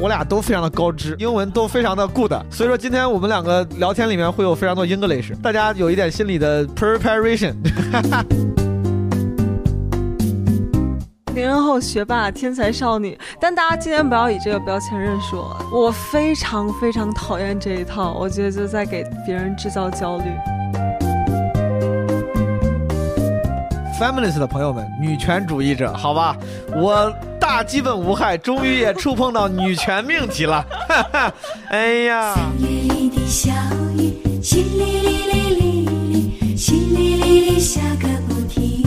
我俩都非常的高知，英文都非常的 good，所以说今天我们两个聊天里面会有非常多 English，大家有一点心理的 preparation。零零后学霸、天才少女，但大家今天不要以这个标签认识我，我非常非常讨厌这一套，我觉得就在给别人制造焦虑。feminist 的朋友们，女权主义者，好吧，我大基本无害，终于也触碰到女权命题了。哈 哈哎呀，三月里的小雨，淅沥沥沥沥沥，淅沥沥沥下个不停。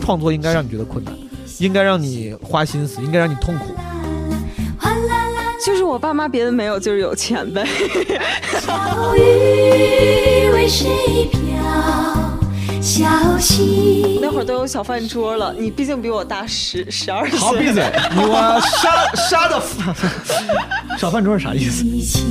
创作应该让你觉得困难，应该让你花心思，应该让你痛苦。哗啦啦，就是我爸妈别的没有，就是有钱呗。小雨为谁飘？小溪那会儿都有小饭桌了，你毕竟比我大十十二岁。好，闭嘴！你我杀杀的 小饭桌是啥意思？一起。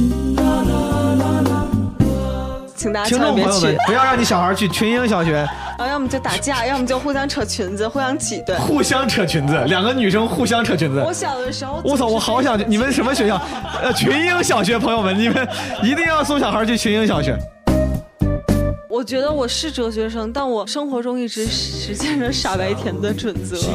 请大家听众朋友们，，不要让你小孩去群英小学，然后要么就打架，要么就互相扯裙子，互相挤兑。互相扯裙子，两个女生互相扯裙子。我小的时候，我操！我好想去你们什么学校？呃，群英小学，朋友们，你们一定要送小孩去群英小学。我觉得我是哲学生，但我生活中一直实践着傻白甜的准则。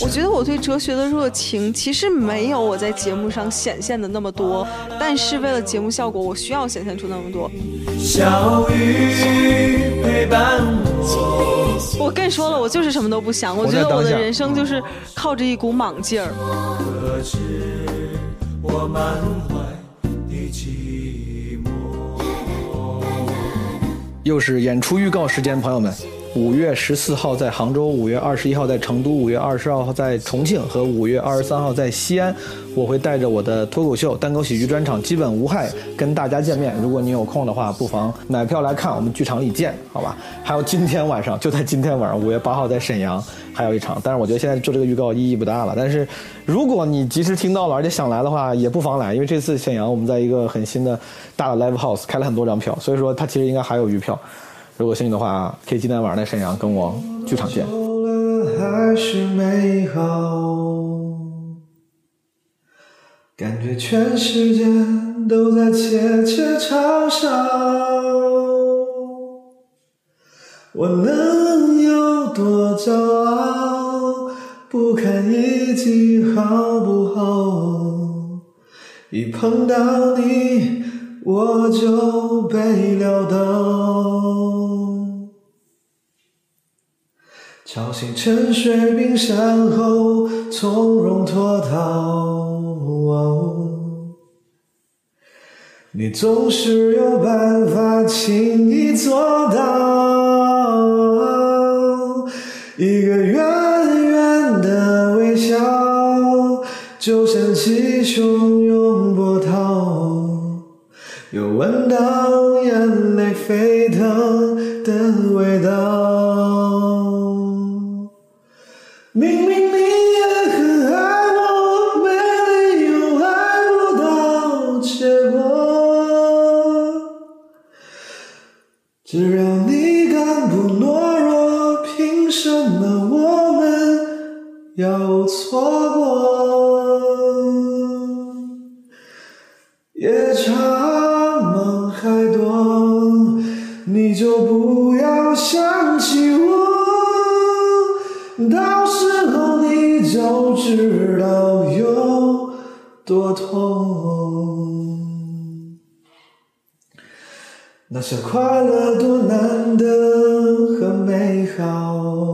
我觉得我对哲学的热情其实没有我在节目上显现的那么多，但是为了节目效果，我需要显现出那么多。小雨陪伴我，我跟你说了，我就是什么都不想。我觉得我的人生就是靠着一股莽劲儿。我满怀的寂寞。又是演出预告时间，朋友们。五月十四号在杭州，五月二十一号在成都，五月二十二号在重庆和五月二十三号在西安，我会带着我的脱口秀单口喜剧专场《基本无害》跟大家见面。如果你有空的话，不妨买票来看，我们剧场里见，好吧？还有今天晚上，就在今天晚上，五月八号在沈阳还有一场，但是我觉得现在做这个预告意义不大了。但是如果你及时听到了，而且想来的话，也不妨来，因为这次沈阳我们在一个很新的大的 live house 开了很多张票，所以说它其实应该还有余票。如果幸运的话，可以今天晚上在沈阳跟我剧场见。还是美好，感觉全世界都在窃窃嘲笑。我能有多骄傲？不堪一击好不好？一碰到你，我就被撂倒。吵醒沉睡冰山后，从容脱逃。你总是有办法轻易做到，一个远远的微笑，就像起汹涌波涛，又闻到眼泪沸腾的味道。这快乐多难得和美好，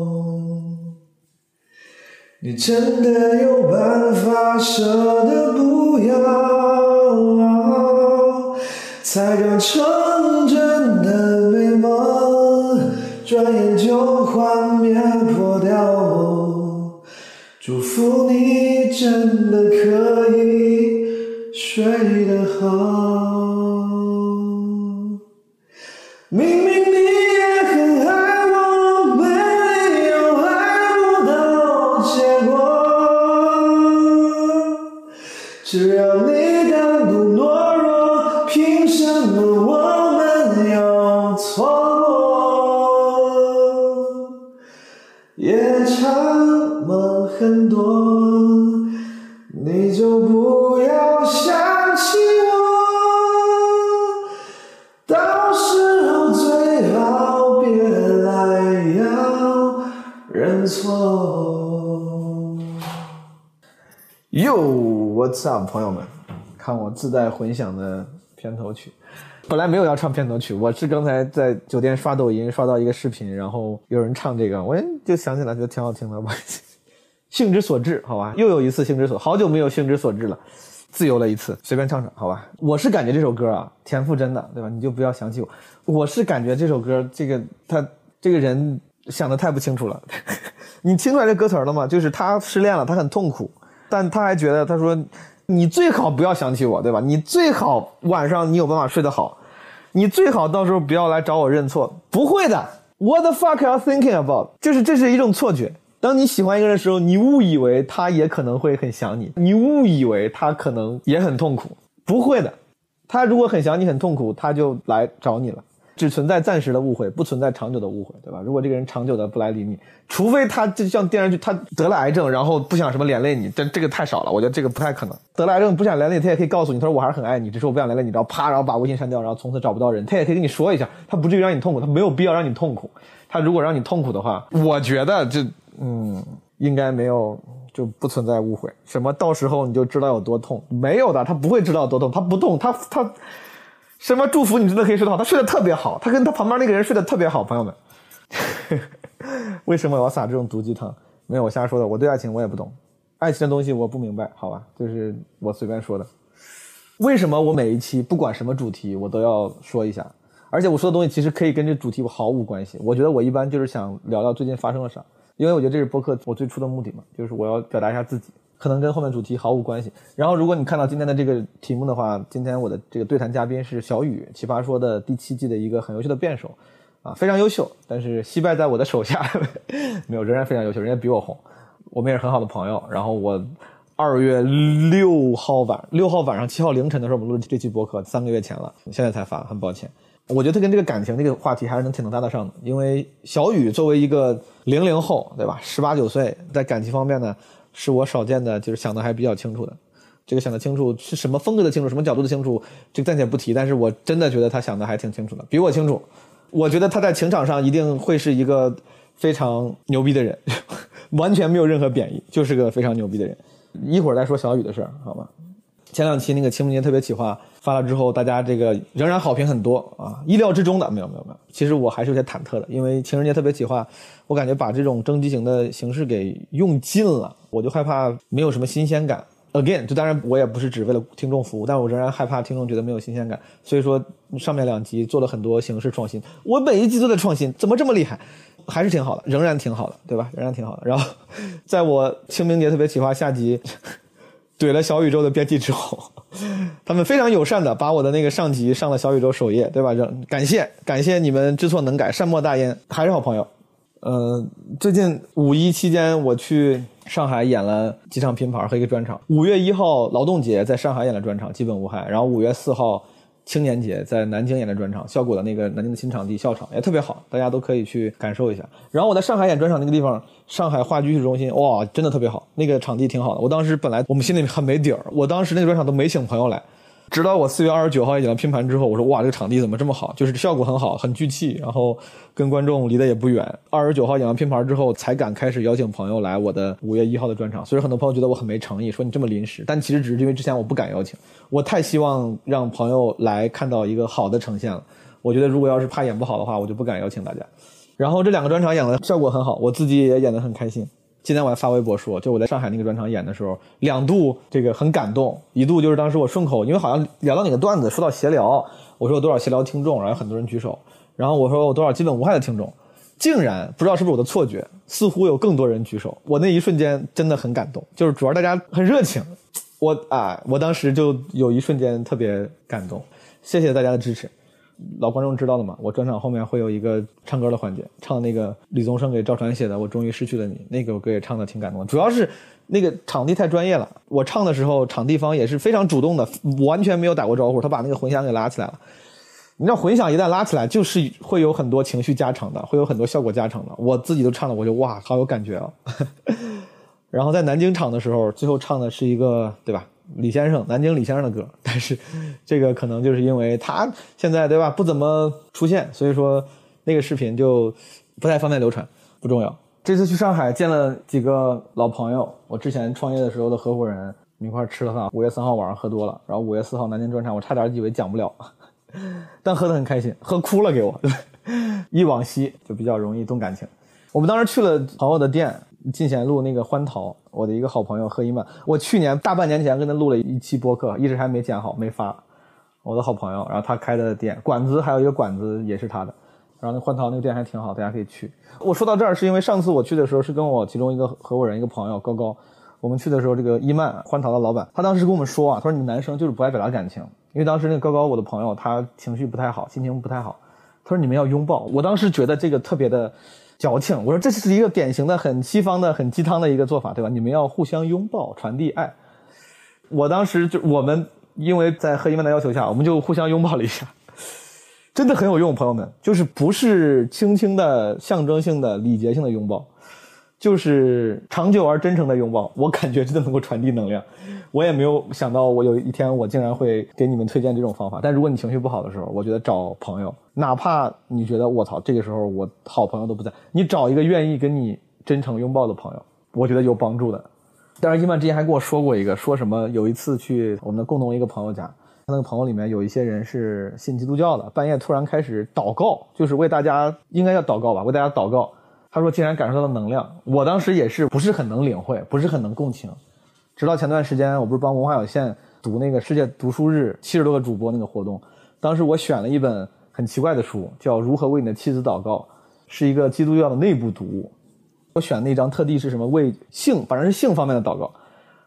你真的有办法舍得不要？才刚成真的美梦，转眼就幻灭破掉。祝福你真的可以睡得好。朋友们？看我自带混响的片头曲。本来没有要唱片头曲，我是刚才在酒店刷抖音刷到一个视频，然后有人唱这个，我就想起来，觉得挺好听的。我 兴之所至，好吧，又有一次兴之所，好久没有兴之所至了，自由了一次，随便唱唱，好吧。我是感觉这首歌啊，田馥甄的，对吧？你就不要想起我。我是感觉这首歌，这个他这个人想的太不清楚了。你听出来这歌词了吗？就是他失恋了，他很痛苦，但他还觉得，他说。你最好不要想起我，对吧？你最好晚上你有办法睡得好，你最好到时候不要来找我认错。不会的，What the fuck are you thinking about？就是这是一种错觉。当你喜欢一个人的时候，你误以为他也可能会很想你，你误以为他可能也很痛苦。不会的，他如果很想你很痛苦，他就来找你了。只存在暂时的误会，不存在长久的误会，对吧？如果这个人长久的不来理你，除非他就像电视剧，他得了癌症，然后不想什么连累你，这这个太少了，我觉得这个不太可能。得了癌症不想连累，他也可以告诉你，他说我还是很爱你，只是我不想连累你，然后啪，然后把微信删掉，然后从此找不到人，他也可以跟你说一下，他不至于让你痛苦，他没有必要让你痛苦。他如果让你痛苦的话，我觉得这嗯，应该没有就不存在误会。什么到时候你就知道有多痛？没有的，他不会知道有多痛，他不痛，他他。什么祝福你真的可以睡得好？他睡得特别好，他跟他旁边那个人睡得特别好，朋友们。为什么我要撒这种毒鸡汤？没有，我瞎说的。我对爱情我也不懂，爱情的东西我不明白，好吧，就是我随便说的。为什么我每一期不管什么主题我都要说一下？而且我说的东西其实可以跟这主题毫无关系。我觉得我一般就是想聊聊最近发生了啥，因为我觉得这是播客我最初的目的嘛，就是我要表达一下自己。可能跟后面主题毫无关系。然后，如果你看到今天的这个题目的话，今天我的这个对谈嘉宾是小雨，奇葩说的第七季的一个很优秀的辩手，啊，非常优秀。但是惜败在我的手下，没有，仍然非常优秀，人家比我红。我们也是很好的朋友。然后我二月六号晚，六号晚上七号凌晨的时候，我们录这期播客，三个月前了，现在才发，很抱歉。我觉得他跟这个感情这个话题还是能挺能搭得上的，因为小雨作为一个零零后，对吧？十八九岁，在感情方面呢。是我少见的，就是想的还比较清楚的。这个想的清楚是什么风格的清楚，什么角度的清楚，这个暂且不提。但是我真的觉得他想的还挺清楚的，比我清楚。我觉得他在情场上一定会是一个非常牛逼的人，完全没有任何贬义，就是个非常牛逼的人。一会儿再说小雨的事儿，好吧？前两期那个清明节特别企划发了之后，大家这个仍然好评很多啊，意料之中的，没有没有没有。其实我还是有些忐忑的，因为情人节特别企划。我感觉把这种征集型的形式给用尽了，我就害怕没有什么新鲜感。Again，就当然我也不是只为了听众服务，但我仍然害怕听众觉得没有新鲜感。所以说上面两集做了很多形式创新，我每一集都在创新，怎么这么厉害？还是挺好的，仍然挺好的，对吧？仍然挺好的。然后，在我清明节特别企划下集怼了小宇宙的编辑之后，他们非常友善的把我的那个上级上了小宇宙首页，对吧？感谢感谢你们知错能改，善莫大焉，还是好朋友。呃，最近五一期间，我去上海演了几场拼盘和一个专场。五月一号劳动节在上海演了专场，基本无害。然后五月四号青年节在南京演的专场，效果的那个南京的新场地笑场也特别好，大家都可以去感受一下。然后我在上海演专场那个地方，上海话剧艺术中心，哇，真的特别好，那个场地挺好的。我当时本来我们心里很没底儿，我当时那个专场都没请朋友来。直到我四月二十九号演了拼盘之后，我说哇，这个场地怎么这么好？就是效果很好，很聚气，然后跟观众离得也不远。二十九号演完拼盘之后，才敢开始邀请朋友来我的五月一号的专场。所以很多朋友觉得我很没诚意，说你这么临时。但其实只是因为之前我不敢邀请，我太希望让朋友来看到一个好的呈现了。我觉得如果要是怕演不好的话，我就不敢邀请大家。然后这两个专场演的效果很好，我自己也演得很开心。今天我还发微博说，就我在上海那个专场演的时候，两度这个很感动，一度就是当时我顺口，因为好像聊到哪个段子，说到闲聊，我说有多少闲聊听众，然后很多人举手，然后我说有多少基本无害的听众，竟然不知道是不是我的错觉，似乎有更多人举手，我那一瞬间真的很感动，就是主要大家很热情，我啊，我当时就有一瞬间特别感动，谢谢大家的支持。老观众知道的嘛，我专场后面会有一个唱歌的环节，唱那个李宗盛给赵传写的《我终于失去了你》，那首歌也唱的挺感动。主要是那个场地太专业了，我唱的时候，场地方也是非常主动的，完全没有打过招呼，他把那个混响给拉起来了。你知道混响一旦拉起来，就是会有很多情绪加成的，会有很多效果加成的。我自己都唱了，我就哇，好有感觉啊！然后在南京场的时候，最后唱的是一个对吧？李先生，南京李先生的歌，但是这个可能就是因为他现在对吧不怎么出现，所以说那个视频就不太方便流传，不重要。这次去上海见了几个老朋友，我之前创业的时候的合伙人，一块吃了饭。五月三号晚上喝多了，然后五月四号南京专场，我差点以为讲不了，但喝得很开心，喝哭了给我。对，忆往昔就比较容易动感情。我们当时去了朋友的店，进贤路那个欢桃，我的一个好朋友何一曼，我去年大半年前跟他录了一期播客，一直还没剪好没发。我的好朋友，然后他开的店馆子还有一个馆子也是他的，然后那欢桃那个店还挺好，大家可以去。我说到这儿是因为上次我去的时候是跟我其中一个合伙人一个朋友高高，我们去的时候这个伊曼欢桃的老板，他当时跟我们说啊，他说你们男生就是不爱表达感情，因为当时那个高高我的朋友他情绪不太好，心情不太好，他说你们要拥抱。我当时觉得这个特别的矫情，我说这是一个典型的很西方的很鸡汤的一个做法，对吧？你们要互相拥抱，传递爱。我当时就我们因为在贺一曼的要求下，我们就互相拥抱了一下，真的很有用，朋友们，就是不是轻轻的象征性的礼节性的拥抱，就是长久而真诚的拥抱。我感觉真的能够传递能量。我也没有想到，我有一天我竟然会给你们推荐这种方法。但如果你情绪不好的时候，我觉得找朋友，哪怕你觉得我操，这个时候我好朋友都不在，你找一个愿意跟你真诚拥抱的朋友，我觉得有帮助的。但是伊曼之前还跟我说过一个，说什么有一次去我们的共同一个朋友家，他那个朋友里面有一些人是信基督教的，半夜突然开始祷告，就是为大家应该要祷告吧，为大家祷告。他说竟然感受到了能量，我当时也是不是很能领会，不是很能共情。直到前段时间，我不是帮文化有限读那个世界读书日七十多个主播那个活动，当时我选了一本很奇怪的书，叫《如何为你的妻子祷告》，是一个基督教的内部读物。我选那张特地是什么为性，反正是性方面的祷告。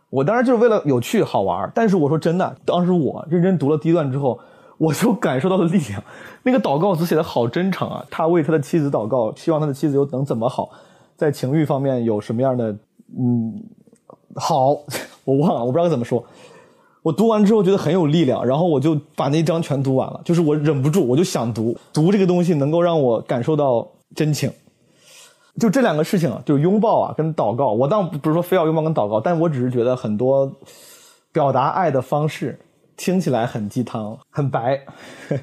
我当然就是为了有趣好玩，但是我说真的，当时我认真读了第一段之后，我就感受到了力量。那个祷告词写的好真诚啊，他为他的妻子祷告，希望他的妻子又能怎么好，在情欲方面有什么样的嗯好，我忘了，我不知道该怎么说。我读完之后觉得很有力量，然后我就把那一章全读完了，就是我忍不住，我就想读，读这个东西能够让我感受到真情。就这两个事情，就是拥抱啊，跟祷告。我倒不是说非要拥抱跟祷告，但我只是觉得很多表达爱的方式听起来很鸡汤、很白，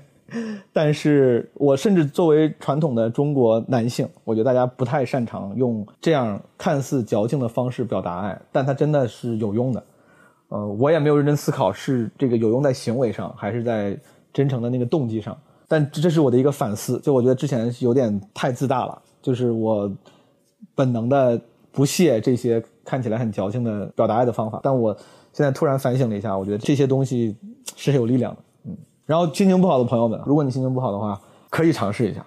但是我甚至作为传统的中国男性，我觉得大家不太擅长用这样看似矫情的方式表达爱，但它真的是有用的。呃，我也没有认真思考是这个有用在行为上，还是在真诚的那个动机上。但这是我的一个反思，就我觉得之前有点太自大了。就是我本能的不屑这些看起来很矫情的表达爱的方法，但我现在突然反省了一下，我觉得这些东西是有力量的，嗯。然后心情不好的朋友们，如果你心情不好的话，可以尝试一下，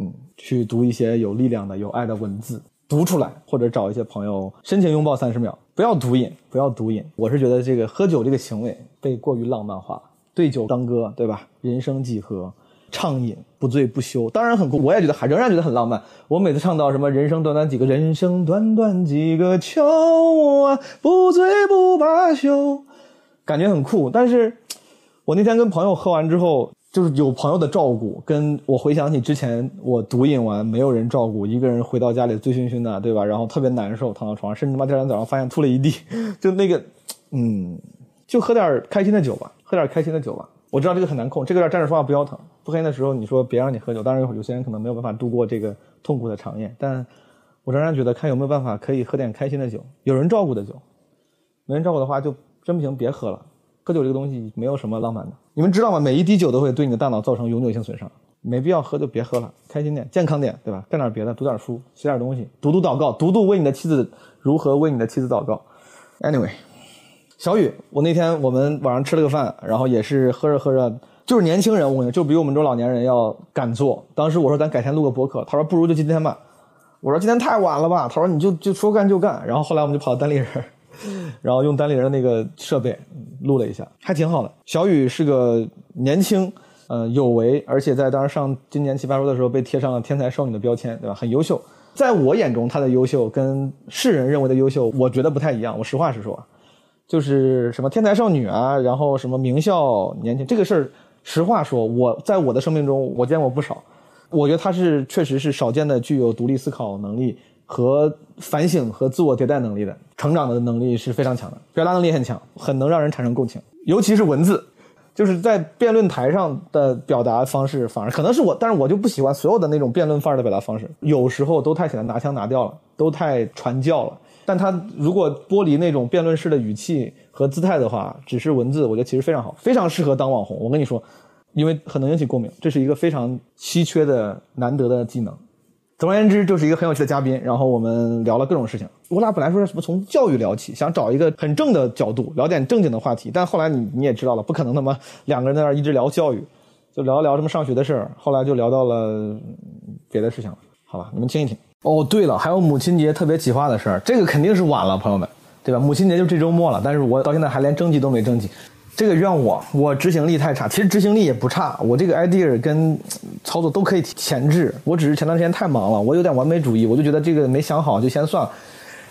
嗯，去读一些有力量的、有爱的文字，读出来，或者找一些朋友深情拥抱三十秒，不要毒瘾，不要毒瘾。我是觉得这个喝酒这个行为被过于浪漫化，对酒当歌，对吧？人生几何？畅饮不醉不休，当然很酷，我也觉得还仍然觉得很浪漫。我每次唱到什么“人生短短几个，人生短短几个秋啊，不醉不罢休”，感觉很酷。但是，我那天跟朋友喝完之后，就是有朋友的照顾，跟我回想起之前我毒瘾完没有人照顾，一个人回到家里醉醺醺的，对吧？然后特别难受，躺到床上，甚至他妈第二天早上发现吐了一地，就那个，嗯，就喝点开心的酒吧，喝点开心的酒吧。我知道这个很难控，这个有点站着说话不腰疼。不开心的时候，你说别让你喝酒，当然有些人可能没有办法度过这个痛苦的长夜，但我仍然觉得看有没有办法可以喝点开心的酒，有人照顾的酒。没人照顾的话，就真不行，别喝了。喝酒这个东西没有什么浪漫的，你们知道吗？每一滴酒都会对你的大脑造成永久性损伤，没必要喝就别喝了，开心点，健康点，对吧？干点别的，读点书，写点东西，读读祷告，读读为你的妻子如何为你的妻子祷告。Anyway。小雨，我那天我们晚上吃了个饭，然后也是喝着喝着，就是年轻人，我跟你就比我们这种老年人要敢做。当时我说咱改天录个博客，他说不如就今天吧。我说今天太晚了吧，他说你就就说干就干。然后后来我们就跑到单立人，然后用单立人的那个设备录了一下，还挺好的。小雨是个年轻，呃有为，而且在当时上今年奇葩说的时候被贴上了天才少女的标签，对吧？很优秀。在我眼中，她的优秀跟世人认为的优秀，我觉得不太一样。我实话实说。就是什么天才少女啊，然后什么名校年轻这个事儿，实话说，我在我的生命中我见过不少。我觉得她是确实是少见的具有独立思考能力和反省和自我迭代能力的，成长的能力是非常强的，表达能力很强，很能让人产生共情，尤其是文字。就是在辩论台上的表达方式，反而可能是我，但是我就不喜欢所有的那种辩论范儿的表达方式，有时候都太显得拿腔拿调了，都太传教了。但他如果剥离那种辩论式的语气和姿态的话，只是文字，我觉得其实非常好，非常适合当网红。我跟你说，因为很能引起共鸣，这是一个非常稀缺的、难得的技能。总而言之，就是一个很有趣的嘉宾，然后我们聊了各种事情。我俩本来说什么从教育聊起，想找一个很正的角度聊点正经的话题，但后来你你也知道了，不可能他妈两个人在那一直聊教育，就聊一聊什么上学的事儿，后来就聊到了别的事情了。好吧，你们听一听。哦，对了，还有母亲节特别企划的事儿，这个肯定是晚了，朋友们，对吧？母亲节就这周末了，但是我到现在还连征集都没征集。这个怨我，我执行力太差。其实执行力也不差，我这个 idea 跟操作都可以前置。我只是前段时间太忙了，我有点完美主义，我就觉得这个没想好就先算了。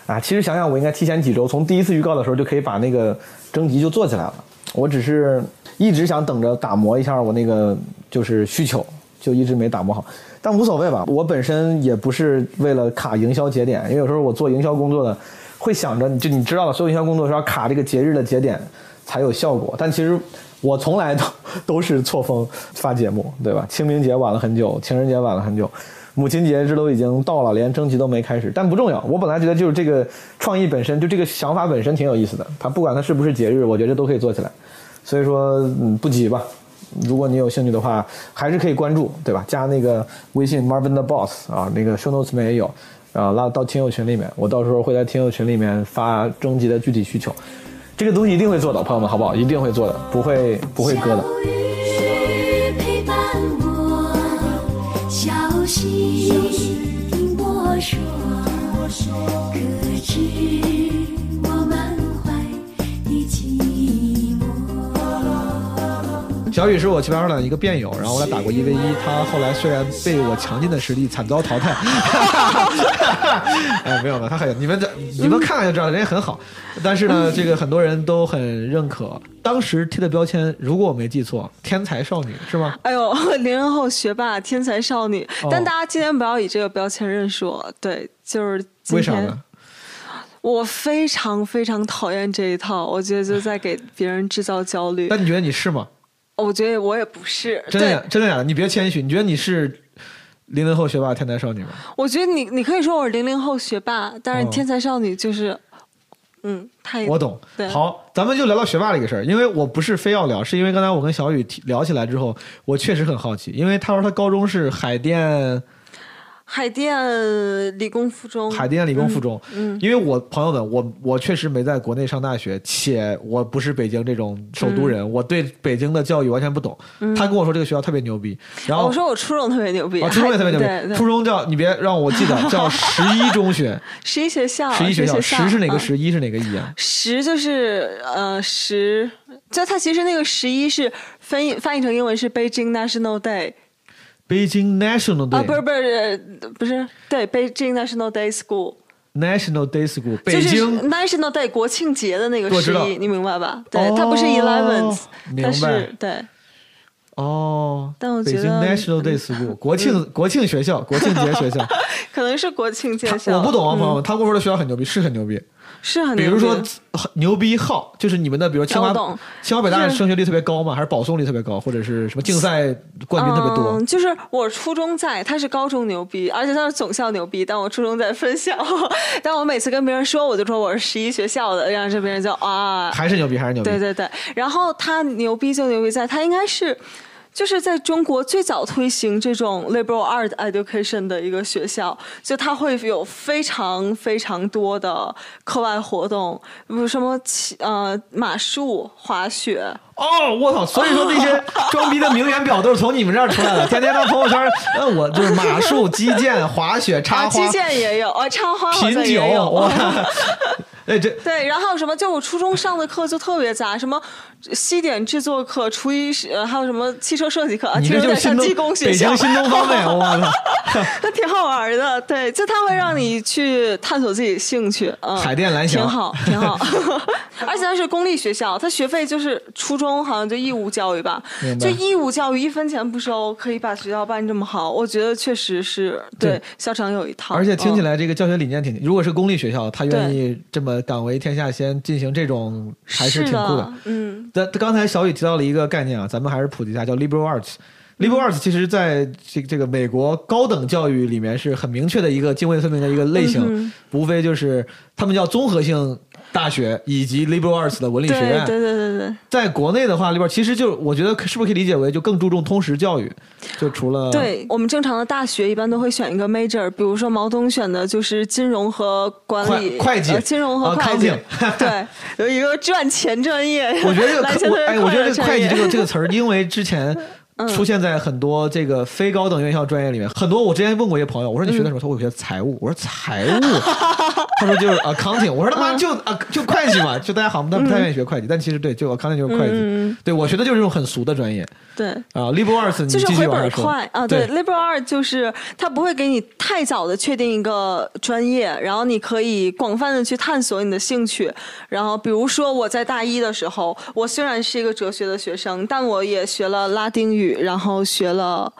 啊，其实想想我应该提前几周，从第一次预告的时候就可以把那个征集就做起来了。我只是一直想等着打磨一下我那个就是需求，就一直没打磨好。但无所谓吧，我本身也不是为了卡营销节点，因为有时候我做营销工作的，会想着就你知道了，所有营销工作是要卡这个节日的节点才有效果。但其实我从来都都是错峰发节目，对吧？清明节晚了很久，情人节晚了很久，母亲节这都已经到了，连征集都没开始。但不重要，我本来觉得就是这个创意本身，就这个想法本身挺有意思的。它不管它是不是节日，我觉得都可以做起来。所以说，嗯，不急吧。如果你有兴趣的话，还是可以关注，对吧？加那个微信 Marvin the Boss 啊，那个 show notes 里面也有，啊，拉到听友群里面，我到时候会在听友群里面发征集的具体需求。这个东西一定会做的，朋友们，好不好？一定会做的，不会不会割的。小雨陪伴我，小溪听我说，可知小雨是我棋盘上的一个辩友，然后我俩打过一 v 一，他后来虽然被我强劲的实力惨遭淘汰，哎，没有了，他很你们这你们看看就知道，人也很好，但是呢，这个很多人都很认可。当时贴的标签，如果我没记错，天才少女是吗？哎呦，零零后学霸、天才少女，哦但大家今天不要以这个标签认识我。对，就是为啥呢？我非常非常讨厌这一套，我觉得就在给别人制造焦虑那。你觉得你是吗？我觉得我也不是，真的假对，真的假的？你别谦虚，你觉得你是零零后学霸、天才少女吗？我觉得你你可以说我是零零后学霸，但是哦天才少女就是，嗯，太我懂对。好，咱们就聊聊学霸这个事儿，因为我不是非要聊，是因为刚才我跟小雨聊起来之后，我确实很好奇，因为他说他高中是海淀海淀理工附中，海淀理工附中，嗯因为我朋友们，我我确实没在国内上大学，且我不是北京这种首都人，我对北京的教育完全不懂。他跟我说这个学校特别牛逼，然后哦我说我初中特别牛逼，啊，初中也特别牛逼，初中叫你别让我记得 叫十一中学，十一学校，十一学校，十是哪个嗯十，一是哪个一啊？十就是呃十，就它其实那个十一是翻译翻译成英文是 Beijing National Day 北京 National 啊，Day，不是不是呃不是对 Beijing National Day School，National Day School，北京 National Day 国庆节的那个十一，你明白吧？对，哦它不是 Eleventh，它是对。哦，但我北京觉得 National Day School 国庆国庆学校，国庆节学校，可能是国庆节校，我不懂啊，嗯朋友们，他跟我说的学校很牛逼，是很牛逼。是很牛逼比如说牛逼号，就是你们的，比如清华清华北大是升学率特别高吗？还是保送率特别高，或者是什么竞赛冠军特别多嗯？？就是我初中在，他是高中牛逼，而且他是总校牛逼，但我初中在分校。但我每次跟别人说，我就说我是十一学校的，然后这边人就啊，还是牛逼，还是牛逼？对对对。然后他牛逼就牛逼在，他应该是。就是在中国最早推行这种 liberal art education 的一个学校，就它会有非常非常多的课外活动，比如什么骑呃马术、滑雪，哦，我操！所以说那些 装逼的名媛表都是从你们这儿出来的，天天发朋友圈，呃，我就是马术、击剑、滑雪、插啊，花、击剑也有，哦，插花好品酒。哇！哎，这对，然后什么，就我初中上的课就特别杂，什么西点制作课、厨艺是呃还有什么汽车设计课，啊你就是新东技工学校北京，新东方呗，我操！那挺好玩的。对，就它会让你去探索自己的兴趣，嗯，海淀蓝翔挺好，挺好。而且它是公立学校，它学费就是初中好像就义务教育吧就义务教育一分钱不收，可以把学校办这么好，我觉得确实是对对校长有一套。而且听起嗯来这个教学理念挺，如果是公立学校，他愿意这么敢为天下先进行这种，还是挺酷的的。，嗯，但刚才小雨提到了一个概念啊，咱们还是普及一下，叫 liberal arts。liberal arts 其实在这这个美国高等教育里面是很明确的一个泾渭分明的一个类型，嗯无非就是他们叫综合性大学以及 liberal arts 的文理学院。对对对对对。在国内的话，里边其实就我觉得是不是可以理解为就更注重通识教育？就除了对我们正常的大学一般都会选一个 major，比如说毛东选的就是金融和管理、会会计呃金融和会计 对，有一个赚钱专业。我觉得这个 哎，我觉得这个会计这个这个词儿，因为之前 嗯出现在很多这个非高等院校专业里面，很多我之前问过一些朋友，我说你学的什么？他说我学财务。我说财务，他说就是 accounting。我说他妈就啊就会计嘛，就大家好像不太愿意学会计，但其实对，就 accounting 就是会嗯计。对我学的就是这种很俗的专业对。啊，liberal arts 就是回本快啊，对对，liberal art 就是它不会给你太早的确定一个专业，然后你可以广泛的去探索你的兴趣。然后比如说我在大一的时候，我虽然是一个哲学的学生，但我也学了拉丁语，然后学了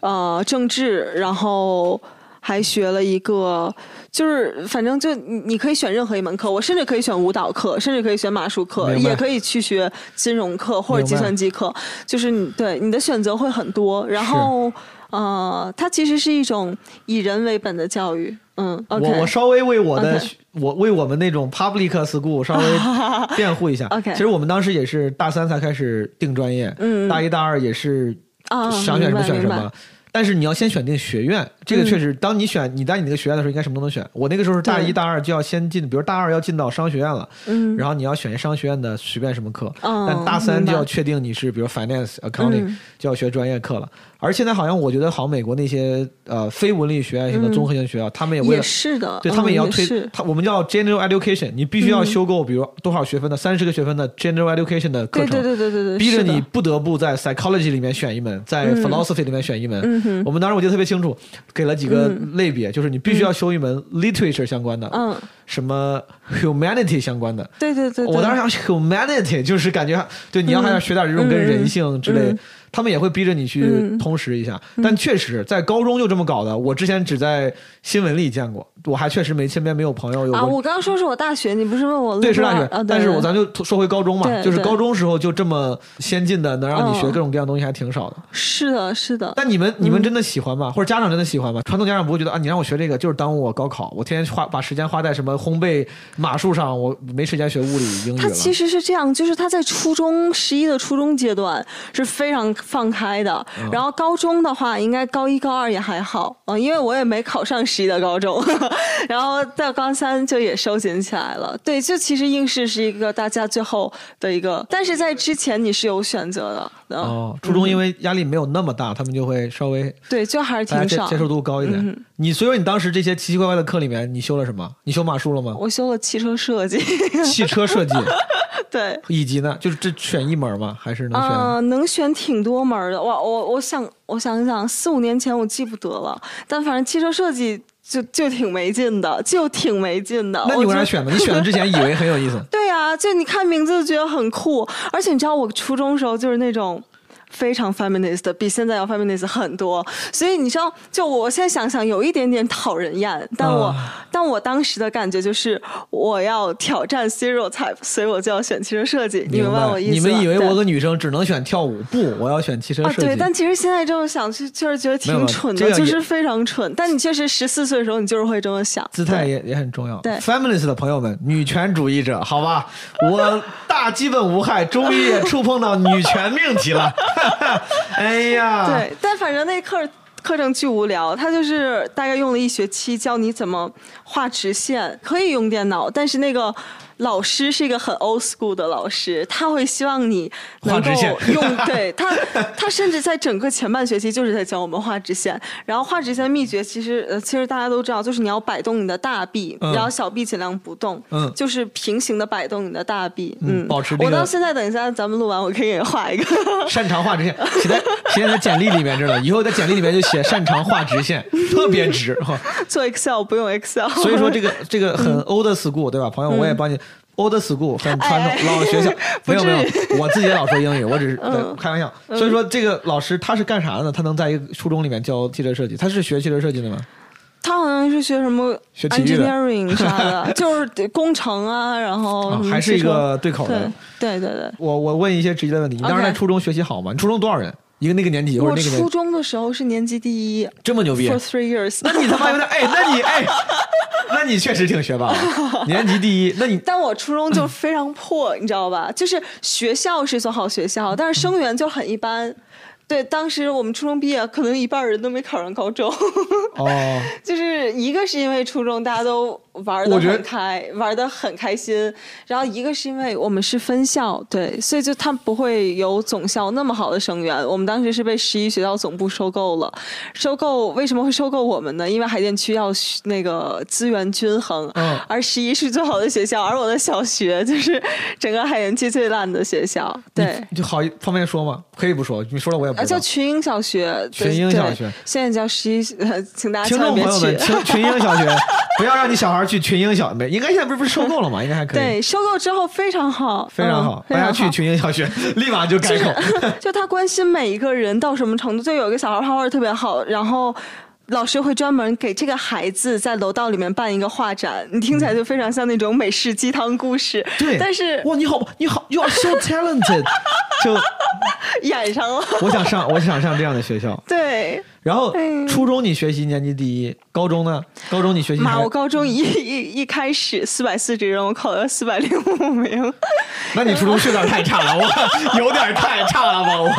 呃政治，然后。还学了一个，就是反正就你你可以选任何一门课，我甚至可以选舞蹈课，甚至可以选马术课，也可以去学金融课或者计算机课，就是你对你的选择会很多。然后呃，它其实是一种以人为本的教育。嗯，OK，我我稍微为我的我为我们那种 public school 稍微 辩护一下。OK 其实我们当时也是大三才开始定专业，嗯大一大二也是啊想选什么选什么。但是你要先选定学院，这个确实，当你选你在你那个学院的时候，应该什么都能选。我那个时候是大一大二就要先进，比如大二要进到商学院了，嗯。然后你要选商学院的随便什么课，嗯但大三就要确定你是比如 finance accounting、嗯。就要学专业课了。而现在好像我觉得，好像美国那些呃非文理学院型的嗯。综合性学校，他们也为也了是的，对他们也要推他我们叫 general education，你必须要修够，比如多少学分的三十个学分的 general education 的课程，对对对对对，逼着你不得不在 psychology 里面选一门，在嗯。philosophy 里面选一门。嗯我们当时我记得特别清楚，给了几个类别，就是你必须要修一门 literature 相关的，嗯，什么 humanity 相关的。对对对，对。我当时想 humanity 就是感觉对你要还要学点这种跟人性之类嗯，他们也会逼着你去嗯通识一下。但确实在高中就这么搞的，我之前只在新闻里见过，我还确实没身边没有朋友有啊，我刚刚说是我大学，你不是问我对，是大学，啊？但是我咱就说回高中嘛，就是高中时候就这么先进的，能让你学嗯各种各样东西还挺少的。是的，是的，但你们你嗯们真的喜欢吗？或者家长真的喜欢吗？传统家长不会觉得啊，你让我学这个就是耽误我高考，我天天花把时间花在什么烘焙马术上，我没时间学物理英语了。他其实是这样，就是他在初中十一的初中阶段是非常放开的，嗯然后高中的话，应该高一高二也还好，嗯，因为我也没考上十一的高中，然后到高三就也收紧起来了。对，就其实应试是一个大家最后的一个，但是在之前你是有选择的，嗯、哦，初中因为压力没有那么大，他们就会稍微对，就还是挺少。接接受度高一点。嗯你所以说你当时这些奇奇怪怪的课里面，你修了什么？你修马术了吗？我修了汽车设计，汽车设计 对，以及呢，就是这选一门吗？还是能选？啊、能选挺多门的。我我我想我想想，四五年前我记不得了，但反正汽车设计就就挺没劲的，就挺没劲的。那你为啥选呢？你选的之前以为很有意思。对呀、就你看名字就觉得很酷，而且你知道我初中时候就是那种。非常 feminist 的，比现在要 feminist 很多，所以你知道，就我现在想想，有一点点讨人厌，但我、啊但我当时的感觉就是我要挑战 stereotype，所以我就要选汽车设计，你明白我意思你？们以为我个女生只能选跳舞？不，我要选汽车啊，设计。对，但其实现在这么想，就就是觉得挺蠢的，就是非常蠢。但你确实十四岁的时候，你就是会这么想。姿态也也很重要。对 feminist 的朋友们，女权主义者，好吧，我大基本无害，终于也触碰到女权命题了。哎呀，对，但反正那课课程巨无聊，他就是大概用了一学期教你怎么画直线，可以用电脑，但是那个老师是一个很 old school 的老师，他会希望你能够用对 他，他甚至在整个前半学期就是在教我们画直线。然后画直线的秘诀其实呃，其实大家都知道，就是你要摆动你的大臂，嗯然后小臂尽量不动，嗯就是平行的摆动你的大臂，嗯，嗯保持这个我到现在等一下咱们录完，我可以给你画一个。擅长画直线，写在写在简历里面着呢。以后在简历里面就写擅长画直线，特别直。哈做 Excel 不用 Excel，所以说这个这个很 old school 对吧，朋友？我也帮你 old school 很传统老学校，不没有没有，我自己也老说英语，我只是嗯开玩笑。所以说这个老师他是干啥的呢？他能在一个初中里面教汽车设计，他是学汽车设计的吗？他好像是学什么学 engineering 啥的，就是工程啊，然后还是一个对口的对。对对对。我我问一些直接的问题，你当时在初中学习好吗？你初中多少人？一个那个年级或者我那个年级初中的时候是年级第一这么牛逼，for？three years。那你他妈有点哎，那你哎，那你确实挺学霸，年级第一。那你但我初中就非常破，你知道吧？就是学校是所好学校，但是生源就很一般。对，当时我们初中毕业，可能一半人都没考上高中。哦，就是一个是因为初中大家都玩的很开，玩的很开心，然后一个是因为我们是分校，对，所以就他不会有总校那么好的生源。我们当时是被十一学校总部收购了，收购为什么会收购我们呢？因为海淀区要那个资源均衡，嗯而十一是最好的学校，而我的小学就是整个海淀区最烂的学校，对。你就好方便说吗？可以不说，你说了我也不啊，知道叫。群英小学，群英小学现在叫十一，呃请大家听千万别去众朋友们，。群群英小学，不要让你小孩去群英小没，应该现在不是不是收购了吗？应该还可以，对，收购之后非常好，非常好，嗯、大家去群英小学，立马就改口。就他关心每一个人到什么程度，就有一个小孩画画特别好，然后。老师会专门给这个孩子在楼道里面办一个画展，你听起来就非常像那种美式鸡汤故事。对，但是哇，你好，你好，You are so talented，就 演上了。我想上，我想上这样的学校。对，然后哎初中你学习年级第一，高中呢？高中你学习妈，我高中一一一开始四百四十人，我考了四百零五名。那你初中是有点太差了，我有点太差了吧，我。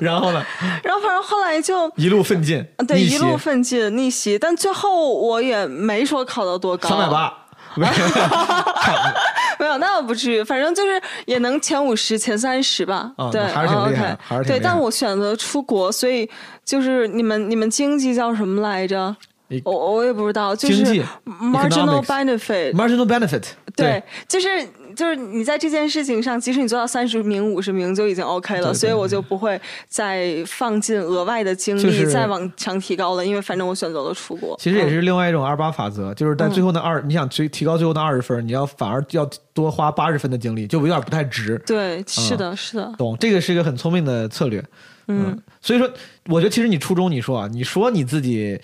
然后呢，然后反正后来就一路奋进，啊对一路奋进逆袭，但最后我也没说考到多高，三百八。没有，那倒不至于，反正就是也能前五十、前三十吧。对，还是挺嗯厉害对，但我选择出国，所以就是你们你们经济叫什么来着？我我也不知道，就是 marginal benefit。marginal benefit，对，就是就是你在这件事情上，即使你做到三十名、五十名就已经 OK 了，对对所以我就不会再放进额外的精力、就是再往上提高了，因为反正我选择了出国。其实也嗯是另外一种二八法则，就是在最后的二，你想提提高最后的二十分，你要反而要多花八十分的精力，就有点不太值。对，是的，是的，懂，这个是一个很聪明的策略。嗯，所以说，我觉得其实你初中你说啊，你说你自己，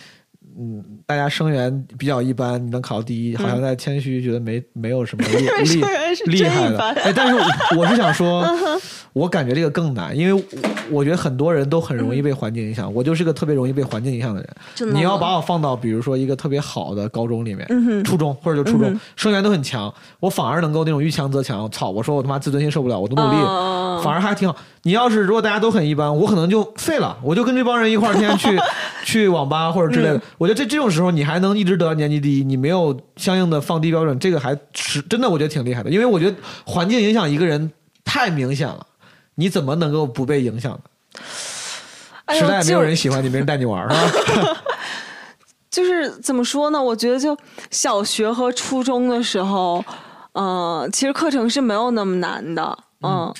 嗯，大家生源比较一般，你能考第一，好像在谦虚，觉得没 没有什么 厉厉厉害的。哎，但是我我是想说，我感觉这个更难，因为我我觉得很多人都很容易被环境影响，我就是个特别容易被环境影响的人。你要把我放到比如说一个特别好的高中里面，嗯初中或者就初中，嗯生源都很强，我反而能够那种遇强则强。操，我说我他妈自尊心受不了，我多努力，哦反而还挺好。你要是如果大家都很一般，我可能就废了，我就跟这帮人一块儿天天去 去网吧或者之类的。嗯我觉得这这种时候你还能一直得到年级第一，你没有相应的放低标准，这个还是真的我觉得挺厉害的。因为我觉得环境影响一个人太明显了，你怎么能够不被影响呢？哎实在没有人喜欢你，没人带你玩儿，是吧？就是怎么说呢？我觉得就小学和初中的时候，嗯、其实课程是没有那么难的，嗯。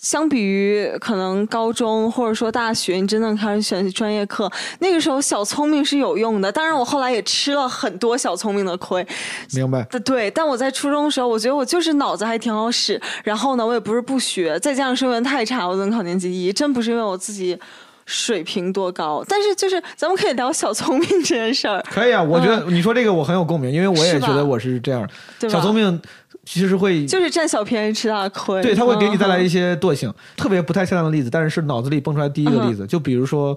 相比于可能高中或者说大学，你真的开始选专业课，那个时候小聪明是有用的。当然，我后来也吃了很多小聪明的亏。明白？对，但我在初中的时候，我觉得我就是脑子还挺好使。然后呢，我也不是不学，再加上生源太差，我能考年级第一，真不是因为我自己水平多高。但是就是咱们可以聊小聪明这件事儿。可以啊，我觉得你说这个我很有共鸣，因为我也觉得我是这样。对小聪明其实会就是占小便宜吃大亏，对，他会给你带来一些些惰性，特别不太恰当的例子，但是是脑子里蹦出来第一个例子，就比如说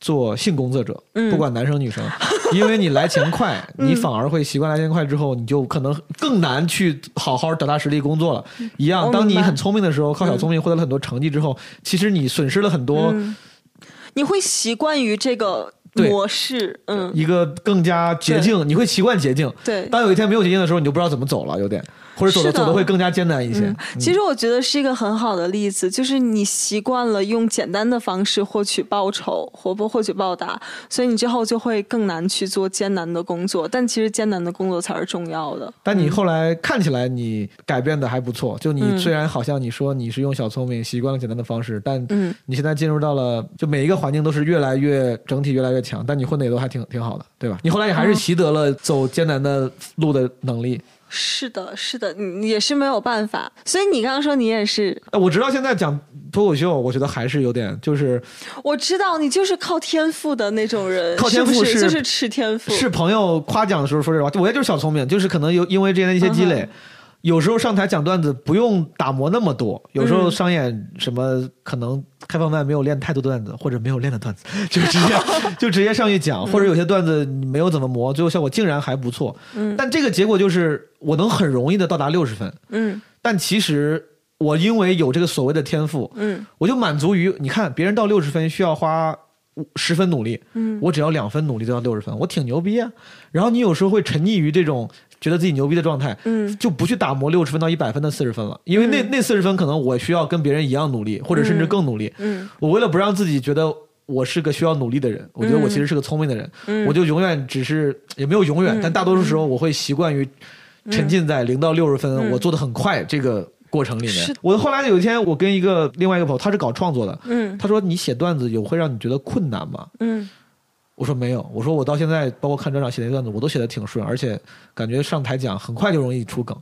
做性工作者，嗯。不管男生女生，因为你来钱快，你反而会习惯来钱快之后，你就可能更难去好好脚踏实地工作了。一样，当你很聪明的时候，靠小聪明获得了很多成绩之后，其实你损失了很多。你会习惯于这个模式，嗯，一个更加捷径，你会习惯捷径。对。当有一天没有捷径的时候，你就不知道怎么走了，有点，或者走的走的会更加艰难一些。嗯，其实我觉得是一个很好的例子，就是你习惯了用简单的方式获取报酬活不获取报答，所以你之后就会更难去做艰难的工作。但其实艰难的工作才是重要的。但你后来看起来你改变的还不错，就你嗯虽然好像你说你是用小聪明习惯了简单的方式，但嗯你现在进入到了就每一个环境都是越来越整体越来越强，但你混的也都还挺挺好的，对吧？你后来也还是习得了走艰难的路的能力。是的，是的，你也是没有办法。所以你刚刚说你也是，呃我直到现在讲脱口秀，我觉得还是有点就是我知道你就是靠天赋的那种人，靠天赋是就是吃天赋，是朋友夸奖的时候说这话，我也就是小聪明，就是可能有因为之前的一些积累。嗯有时候上台讲段子不用打磨那么多，有时候嗯。商演什么可能开放麦没有练太多段子，或者没有练的段子，就直接就直接上去讲，或者有些段子你没有怎么磨，最后效果竟然还不错。嗯。但这个结果就是我能很容易的到达六十分，嗯。但其实我因为有这个所谓的天赋，嗯。我就满足于你看别人到六十分需要花五十分努力，嗯。我只要两分努力就到六十分，我挺牛逼啊。然后你有时候会沉溺于这种觉得自己牛逼的状态，嗯。就不去打磨六十分到一百分的四十分了，因为那、那四十分可能我需要跟别人一样努力，或者甚至更努力。嗯。我为了不让自己觉得我是个需要努力的人，我觉得我其实是个聪明的人，嗯。我就永远只是也没有永远，但大多数时候我会习惯于沉浸在零到六十分，嗯。我做的很快这个过程里面。我后来有一天，我跟一个另外一个朋友，他是搞创作的，嗯。他说你写段子有会让你觉得困难吗？嗯我说没有，我说我到现在包括看专场写那段子，我都写的挺顺，而且感觉上台讲很快就容易出梗。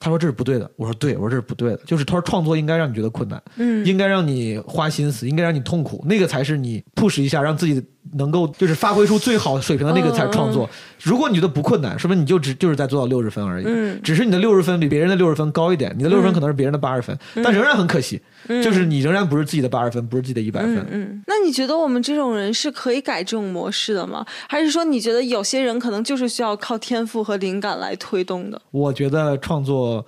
他说这是不对的，我说对，我说这是不对的，就是他说创作应该让你觉得困难，嗯应该让你花心思，应该让你痛苦，那个才是你 push 一下，让自己能够就是发挥出最好水平的那个才是创作。如果你觉得不困难，说明你就只就是在做到六十分而已，嗯只是你的六十分比别人的六十分高一点，你的六十分可能是别人的八十分，但仍然很可惜，就是你仍然不是自己的八十分，不是自己的一百分。嗯嗯，那你觉得我们这种人是可以改这种模式的吗？还是说你觉得有些人可能就是需要靠天赋和灵感来推动的？我觉得创作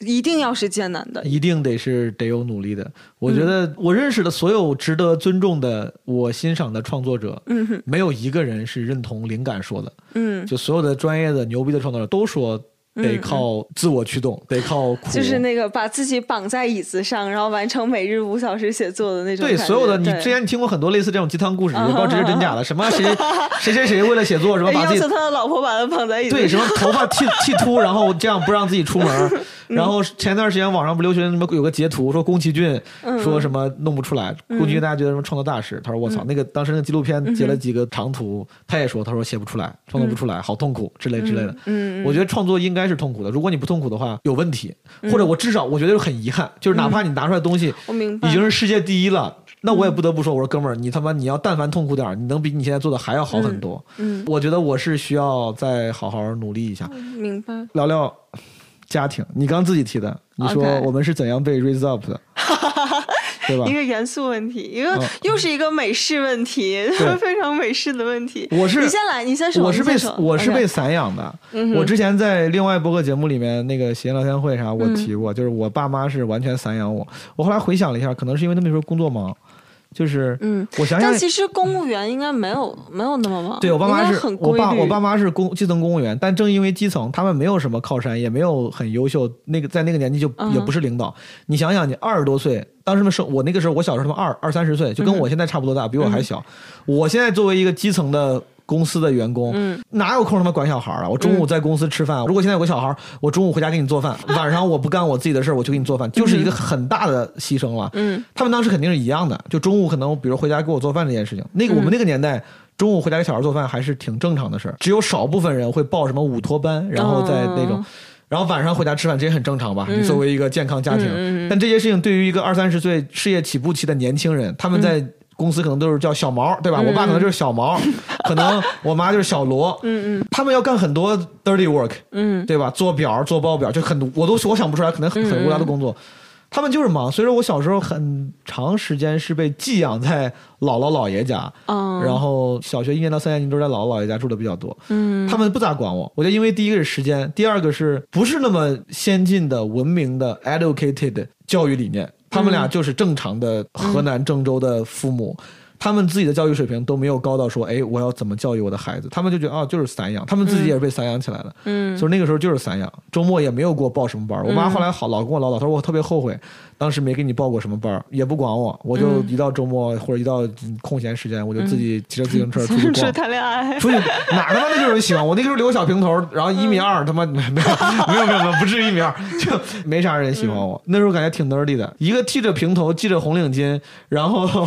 一定要是艰难的。一定得是得有努力的。我觉得我认识的所有值得尊重的、我欣赏的创作者，嗯没有一个人是认同灵感说的。嗯，就所有的专业的牛逼的创作者都说得靠自我驱动，得靠苦。就是那个把自己绑在椅子上，然后完成每日五小时写作的那种对。所有的，你之前你听过很多类似这种鸡汤故事，也不知道这是真假的。什么谁 谁谁谁为了写作，什么把自己他的老婆把他绑在椅子对，什。么头发剃 剃秃，然后这样不让自己出门。然后前段时间网上不流行什么有个截图，说宫崎骏说什么弄不出来，宫崎骏大家觉得什么创作大师，他说我操，那个当时那个纪录片截了几个长图，他也说他说写不出来，创作不出来，好痛苦之类之类的。嗯我觉得创作应该是痛苦的，如果你不痛苦的话有问题，或者我至少我觉得很遗憾，就是哪怕你拿出来的东西我明白已经是世界第一了。那我也不得不说，我说哥们儿，你他妈你要但凡痛苦点儿，你能比你现在做的还要好很多。嗯，我觉得我是需要再好好努力一下。明白。聊聊家庭，你刚自己提的，你说我们是怎样被 raise up 的，对吧一？个严肃问题，一个、嗯又是一个美式问题，非常美式的问题。我是你先来，你先说。我是被我是被散养的。我之前在另外播客节目里面那个闲聊天会啥，我提过，就是我爸妈是完全散养我。我后来回想了一下，可能是因为他们那时候工作忙，就是嗯，我想想但，其实公务员应该没有没有那么忙，对我爸妈是很。我爸我爸妈是公基层公务员，但正因为基层，他们没有什么靠山，也没有很优秀，那个在那个年纪就嗯也不是领导。你想想，你二十多岁，当时的时候我那个时候，我小时候他们二二三十岁，就跟我现在差不多大，比我还小。我现在作为一个基层的。公司的员工，嗯。哪有空他妈管小孩啊？我中午在公司吃饭，如果现在有个小孩，我中午回家给你做饭，晚上我不干我自己的事儿，我去给你做饭，就是一个很大的牺牲了。嗯。他们当时肯定是一样的，就中午可能比如回家给我做饭这件事情，那个我们那个年代。中午回家给小孩做饭还是挺正常的事儿，只有少部分人会报什么午托班，然后在那种，哦。然后晚上回家吃饭，这也很正常吧？你作为一个健康家庭，嗯嗯嗯但这些事情对于一个二三十岁事业起步期的年轻人，他们在公司可能都是叫小毛，对吧？我爸可能就是小毛，可能我妈就是小罗，嗯嗯他们要干很多 dirty work，嗯对吧？做表、做报表，就很多我都我想不出来，可能很很无聊的工作。他们就是忙，所以说我小时候很长时间是被寄养在姥姥姥爷家，嗯，然后小学一年到三年级都是在姥姥姥爷家住的比较多。嗯他们不咋管我，我觉得因为第一个是时间，第二个是不是那么先进的、文明的 educated 教育理念，他们俩就是正常的河南郑州的父母。他们自己的教育水平都没有高到说，哎，我要怎么教育我的孩子？他们就觉得啊，就是散养，他们自己也是被散养起来的。嗯所以那个时候就是散养，周末也没有给我报什么班儿。我妈后来好老跟我唠叨，她说我特别后悔，当时没给你报过什么班，也不管我，我就嗯一到周末或者一到嗯空闲时间，我就自己骑着自行车出去。谈恋爱。出去哪他妈的就有人喜欢我？那个时候留个小平头，然后一米二，他妈没有没有没有没有，不至于一米二，就没啥人喜欢我。那时候感觉挺 nerdy 的，一个剃着平头，系着红领巾，然后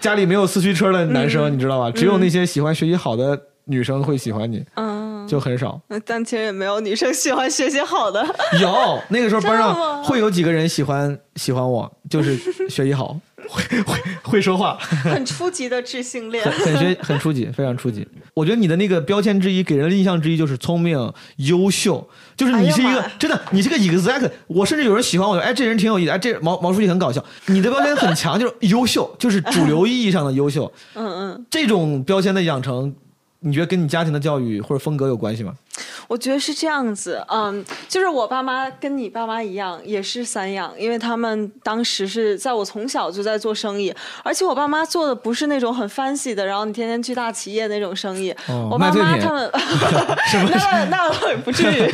家里没有四驱车的男生，你知道吧？只有那些喜欢学习好的女生会喜欢你，嗯，就很少。但其实也没有女生喜欢学习好的。有那个时候班上会有几个人喜欢喜欢我，就是学习好，会会 会说话。很初级的智性恋很。很学很初级，非常初级。我觉得你的那个标签之一，给人的印象之一就是聪明、优秀，就是你是一个、真的，你是个 exact。我甚至有人喜欢我，哎，这人挺有意思，哎，这毛毛书记很搞笑。你的标签很强，就是优秀，就是主流意义上的优秀。嗯嗯，这种标签的养成，你觉得跟你家庭的教育或者风格有关系吗？我觉得是这样子，嗯，就是我爸妈跟你爸妈一样，也是散养，因为他们当时是在我从小就在做生意，而且我爸妈做的不是那种很 fancy 的，然后你天天去大企业那种生意。哦我爸妈他们，那那不至于，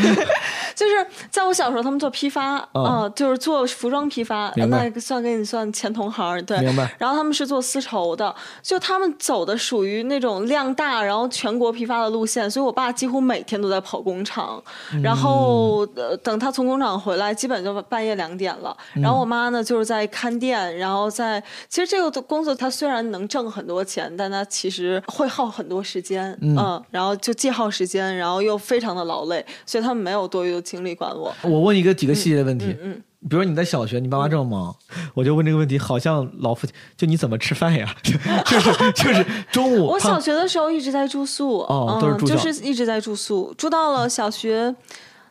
就是在我小时候，他们做批发，哦嗯，就是做服装批发，那算给你算前同行，对，明白然后他们是做丝绸的，就他们走的属于那种量大，然后全国批发的路线，所以我爸几乎每天都在跑工厂，然后呃等他从工厂回来，基本就半夜两点了。然后我妈呢就是在看店，然后在其实这个工作他虽然能挣很多钱，但他其实会耗很多时间，嗯。然后就既耗时间，然后又非常的劳累，所以他们没有多余的精力管我。我问一个几个细节的问题，嗯，比如你在小学，你爸妈这么忙，我就问这个问题，好像老父亲，就你怎么吃饭呀？就是 就是中午，我小学的时候一直在住宿，哦都是住就是一直在住宿，住到了小学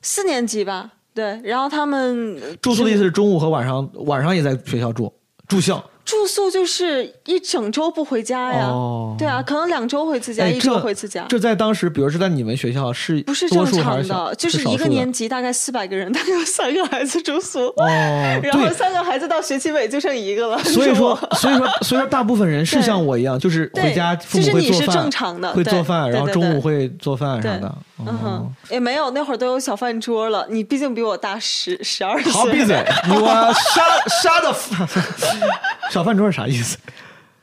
四年级吧。对，然后他们住宿的意思是中午和晚上，晚上也在学校住，住校。住宿就是一整周不回家呀。哦对啊，可能两周回次家，哎，一周这回次家。这在当时，比如是在你们学校是不是正常的，就是一个年级大概四百个人，大概有三个孩子住宿，哦，然后。三个孩子到学期尾就剩一个了。所以说，所以说，所以说，大部分人是像我一样，就是回家父母其实你是会做饭，正常的会做饭，然后中午会做饭对啥的。嗯也没有，那会儿都有小饭桌了。你毕竟比我大十十二岁。好，闭嘴！你我杀杀的 小饭桌是啥意思？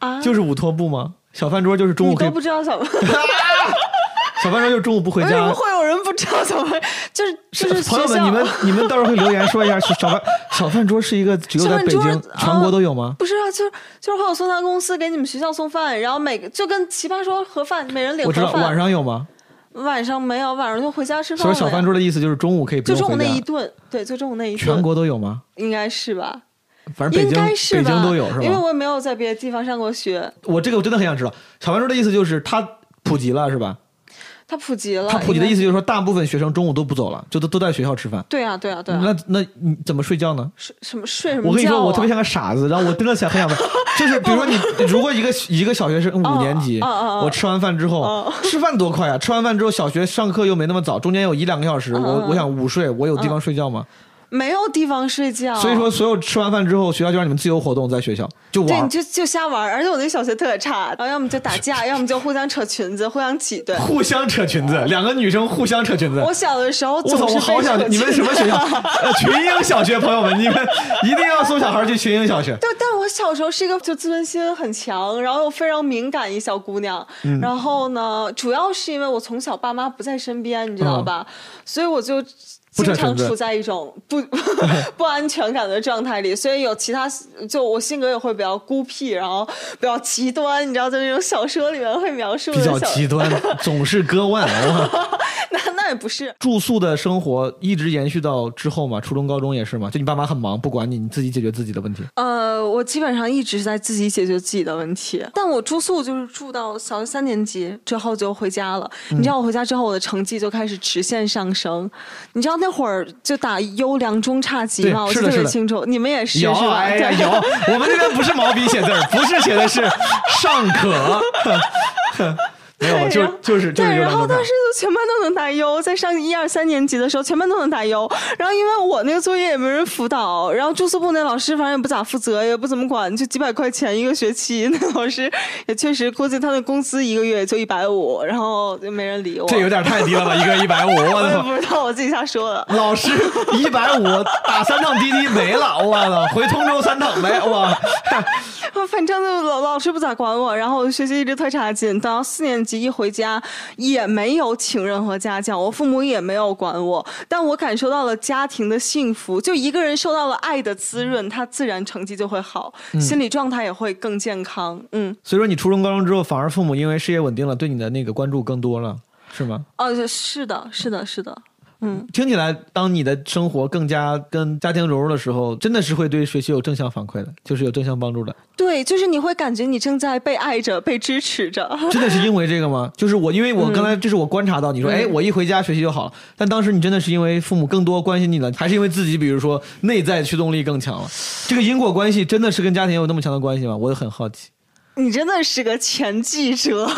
啊！就是午托部吗？小饭桌就是中午你都不知道小，饭 小饭桌就是中午不回家。为什家么。会有人不知道小饭？就是就是朋友们，你们你们到时候会留言说一下，小饭小饭桌是一个只有在北京全国都有吗？不是啊，就是就是会有送餐公司给你们学校送饭，然后每个就跟奇葩说盒饭，每人领我知道盒饭。晚上有吗？晚上没有，晚上就回家吃饭。所以小饭桌的意思就是中午可以不用就中午。那一顿，对，就中午那一顿，全国都有吗？应该是吧？反正北京应该是北？京都有是吧？因为我也没有在别的地方上过学，我这个我真的很想知道，小饭桌的意思就是它普及了是吧？它普及了。它普及的意思就是说，大部分学生中午都不走了，就都都在学校吃饭。对啊，对啊，对啊。那那你怎么睡觉呢？睡什么睡什么啊？我跟你说，我特别像个傻子，然后我真的想很想问，就是比如说你，如果一个一个小学生五年级，我吃完饭之后，哦吃饭多快啊！吃完饭之后，小学上课又没那么早，中间有一两个小时，嗯我我想午睡，我有地方睡觉吗？没有地方睡觉，所以说，所有吃完饭之后，学校就让你们自由活动，在学校就对，你。就就瞎玩，而且我那小学特别差，然后要么就打架，要么就互相扯裙子，互相挤兑。互相扯裙子，两个女生互相扯裙子。我小的时候！总是我好想你们什么学校？呃，群英小学，朋友们，你们一定要送小孩去群英小学。对，但我小时候是一个就自尊心很强，然后又非常敏感一小姑娘。嗯然后呢，主要是因为我从小爸妈不在身边，你知道吧？所以我就。经常处在一种不 不安全感的状态里，所以有其他就我性格也会比较孤僻，然后比较极端，你知道，在那种小说里面会描述的比较极端，总是割腕。哇 那那也不是，住宿的生活一直延续到之后嘛，初中、高中也是嘛。就你爸妈很忙，不管你，你自己解决自己的问题。呃，我基本上一直在自己解决自己的问题，但我住宿就是住到小学三年级之后就回家了。嗯你知道我回家之后，我的成绩就开始直线上升。你知道那会儿就打优良中差级嘛？我特别清楚，你们也是有，是吧？哎呀，对有。我们这边不是毛笔写字，不是写的是尚可。没有，就就是就是对，然后当时就全班都能打优，在上一二三年级的时候，全班都能打优。然后因为我那个作业也没人辅导，然后住宿部那老师反正也不咋负责，也不怎么管，就几百块钱一个学期。那老师也确实估计他的工资一个月也就一百五，然后就没人理我。这有点太低了吧？一个一百五，我我也不知道，我自己瞎说的。老师一百五打三趟滴滴没了，我操！回通州三趟呗，我。反正就老老师不咋管我，然后我学习一直特差劲。等到四年级一回家，也没有请任何家教，我父母也没有管我，但我感受到了家庭的幸福。就一个人受到了爱的滋润，他自然成绩就会好，心理状态也会更健康。嗯，所以说你初中、高中之后，反而父母因为事业稳定了，对你的那个关注更多了，是吗？哦，是的，是的，是的。嗯，听起来，当你的生活更加跟家庭融入的时候，真的是会对学习有正向反馈的，就是有正向帮助的。对，就是你会感觉你正在被爱着、被支持着。真的是因为这个吗？就是我，因为我刚才这是我观察到，你说，哎，我一回家学习就好了，但当时你真的是因为父母更多关心你了，还是因为自己，比如说内在驱动力更强了？这个因果关系真的是跟家庭有那么强的关系吗？我也很好奇。你真的是个前记者。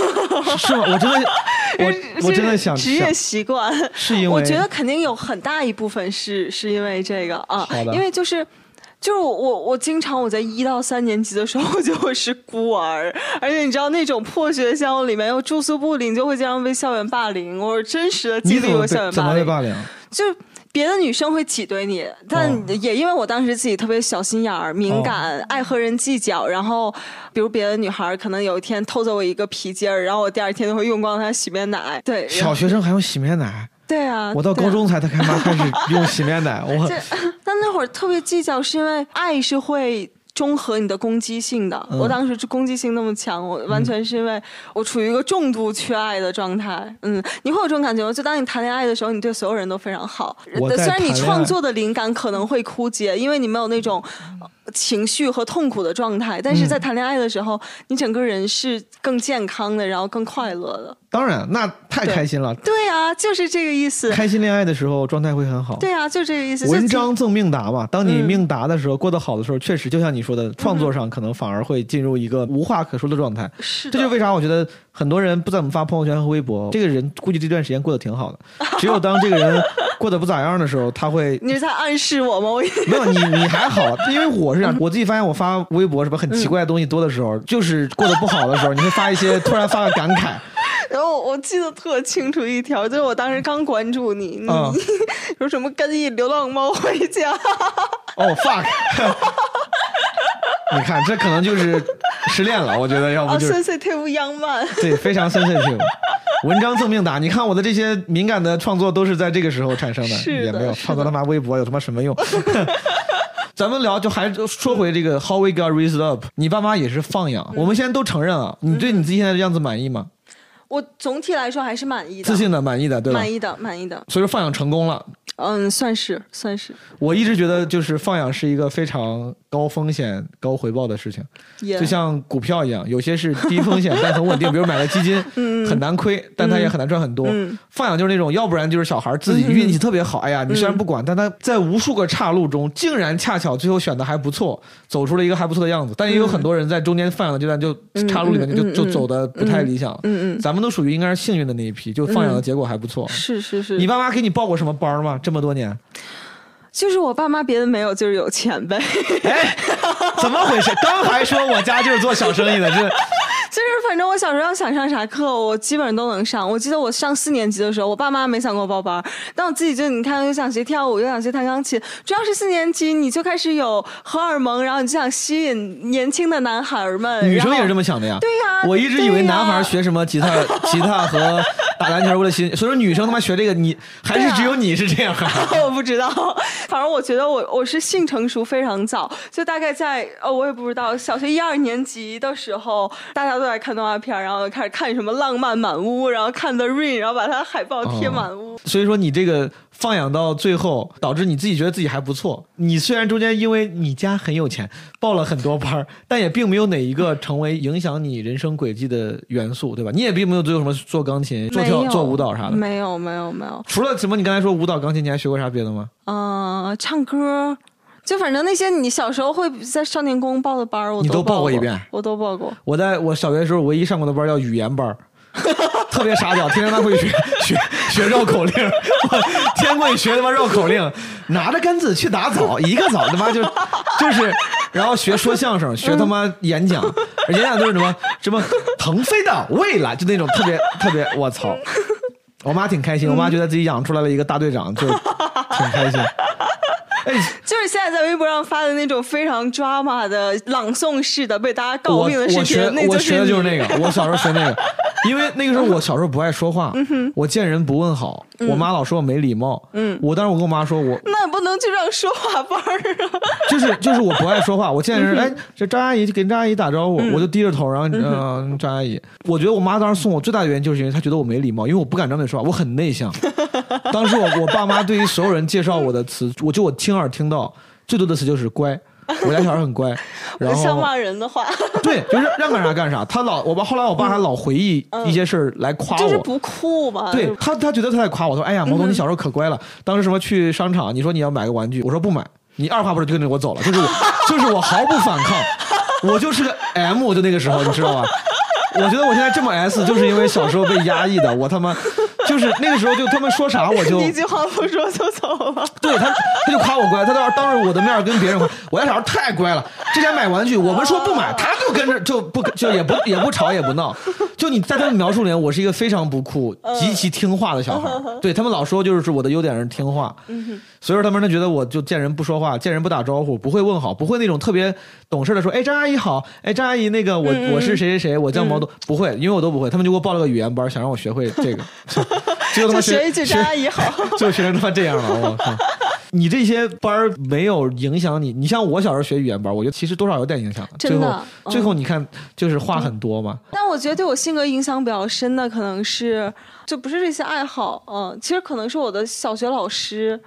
是吗？我真的，我我真的想职业习惯，是因为我觉得肯定有很大一部分是是因为这个啊，因为就是。就是我我我经常我在一到三年级的时候就会是孤儿，而且你知道那种破学校里面又住宿部里，你就会经常被校园霸凌。我是真实的经历过校园被怎么，被霸凌？就别的女生会挤兑你，但哦也因为我当时自己特别小心眼儿、敏感、爱和人计较，然后比如别的女孩儿可能有一天偷走我一个皮筋儿，然后我第二天就会用光她洗面奶。对，小学生还用洗面奶？对啊，我到高中才他开妈开始用洗面奶，我 这，但那会儿特别计较，是因为爱是会。中和你的攻击性的，嗯。我当时攻击性那么强，我完全是因为我处于一个重度缺爱的状态。嗯，你会有这种感觉吗？就当你谈恋爱的时候，你对所有人都非常好，我虽然你创作的灵感可能会枯竭，因为你没有那种呃情绪和痛苦的状态，但嗯。是在谈恋爱的时候，你整个人是更健康的，然后更快乐的。当然那太开心了。对啊，就是这个意思。开心恋爱的时候状态会很好。对啊，就这个意思。文章赠命达嘛，当你嗯命达的时候，过得好的时候，确实就像你说的，创作上可能反而会进入一个无话可说的状态。是这就为啥我觉得很多人不怎么发朋友圈和微博，这个人估计这段时间过得挺好的。只有当这个人过得不咋样的时候，他会你是在暗示我吗？我没有你，你还好，因为我是这样，我自己发现我发微博什么很奇怪的东西多的时候，就是过得不好的时候，你会发一些突然发个感慨，然后我记得特清楚一条，就是我当时刚关注你，你、嗯 说什么跟一流浪猫回家，哦、fuck，你看这可能就是失恋了，我觉得要不啊就是，sensitive young man，对，非常 sensitive。文章赠命达，你看我的这些敏感的创作都是在这个时候产生的，也没有创作他妈微博有他妈什么用？咱们聊就还是说回这个 How we got raised up，你爸妈也是放养，嗯我们现在都承认啊，你对你自己现在的样子满意吗？我总体来说还是满意的，自信的，满意的，对吧？满意的，满意的，所以说放养成功了。嗯，算是算是，我一直觉得就是放养是一个非常高风险高回报的事情，也就像股票一样，有些是低风险但很稳定，比如买了基金，很难亏，但它也很难赚很多。嗯放养就是那种，要不然就是小孩自己运气特别好，哎呀，你虽然不管，但他在无数个岔路中，竟然恰巧最后选的还不错，走出了一个还不错的样子。但也有很多人在中间放养的阶段就岔路里面就就走的不太理想。嗯嗯，咱们都属于应该是幸运的那一批，就放养的结果还不错。是是是，你爸妈给你报过什么班吗？这么多年？就是我爸妈别的没有，就是有钱呗。哎，怎么回事？刚还说我家就是做小生意的，这就是反正我小时候要想上啥课，我基本上都能上。我记得我上四年级的时候，我爸妈没想给我报班，但我自己就你看，又想学跳舞，又想学弹钢琴。主要是四年级你就开始有荷尔蒙，然后你就想吸引年轻的男孩儿们。女生也是这么么想的呀。对呀我一直以为男孩学什么吉他、吉他和打篮球为了吸引，所以说女生他妈学这个，你还是只有你是这样啊？我不知道，反正我觉得我我是性成熟非常早，就大概在呃我也不知道小学一二年级的时候，大家都在看动画片，然后开始看什么《浪漫满屋》，然后看 The Rain，然后把它海报贴满屋。所以说你这个放养到最后，导致你自己觉得自己还不错。你虽然中间因为你家很有钱，报了很多班儿，但也并没有哪一个成为影响你人生轨迹的元素，对吧？你也并没有最后什么做钢琴、做跳、做舞蹈啥的。没有没有没有，除了什么，你刚才说舞蹈、钢琴，你还学过啥别的吗？嗯、唱歌。就反正那些你小时候会在少年宫报的班儿，我你都报报过一遍我都报过。我在我小学的时候，唯一上过的班儿叫语言班儿。特别傻屌，天天他妈会学学学绕口令，我天会学他妈绕口令，拿着杆子去打枣，一个枣他妈就 就是，然后学说相声，学他妈演讲，演讲都是什么什么腾飞的未来，就那种特别特别，我操！我妈挺开心，我妈觉得自己养出来了一个大队长，就挺开心。哎，就是现在在微博上发的那种非常 drama 的朗诵式的被大家诟病的视我学频，我学的就是那个，我小时候学那个，因为那个时候我小时候不爱说话，我见人不问好，我妈老说我没礼貌，嗯，我当时我跟我妈说我那不能去上说话班儿啊！就是就是我不爱说话，我见人哎这张阿姨跟张阿姨打招呼，我就低着头，然后嗯张阿姨，我觉得我妈当时送我最大的原因就是因为她觉得我没礼貌，因为我不敢张嘴说话，我很内向。当时我我爸妈对于所有人介绍我的词，我就我亲耳听到最多的词就是乖，我家小孩很乖，然后像骂人的话，对，就是让干啥干啥。他老我爸后来我爸还老回忆 一些事儿来夸我。就是不酷嘛。对他，他觉得他在夸我，他说：“哎呀，毛东，你小时候可乖了。当时什么去商场，你说你要买个玩具，我说不买，你二话不说就跟着我走了，就是我，就是我毫不反抗，我就是个 M，就那个时候，你知道吗？我觉得我现在这么 S，就是因为小时候被压抑的，我他妈就是那个时候就他们说啥我就一句话不说就走了。对他，他就夸我乖，他当当着我的面跟别人夸，我家小孩太乖了。之前买玩具，我们说不买，他就跟着就不就也不也不吵也不闹。就你在他们描述里面，我是一个非常不酷、极其听话的小孩。对他们老说就是我的优点是听话，所以说他们就觉得我就见人不说话，见人不打招呼，不会问好，不会那种特别懂事的说，哎张阿姨好，哎张阿姨那个我我是谁谁谁，我叫毛东，不会，因为我都不会，他们就给我报了个语言班，想让我学会这个，就学一句张阿姨好。就学成他妈这样了，我靠！你这些班儿没有影响你，你像我小时候学语言班，我觉得其实多少有点影响的。最后，嗯最后你看，就是话很多嘛。但我觉得对我性格影响比较深的，可能是就不是这些爱好，嗯，其实可能是我的小学老师，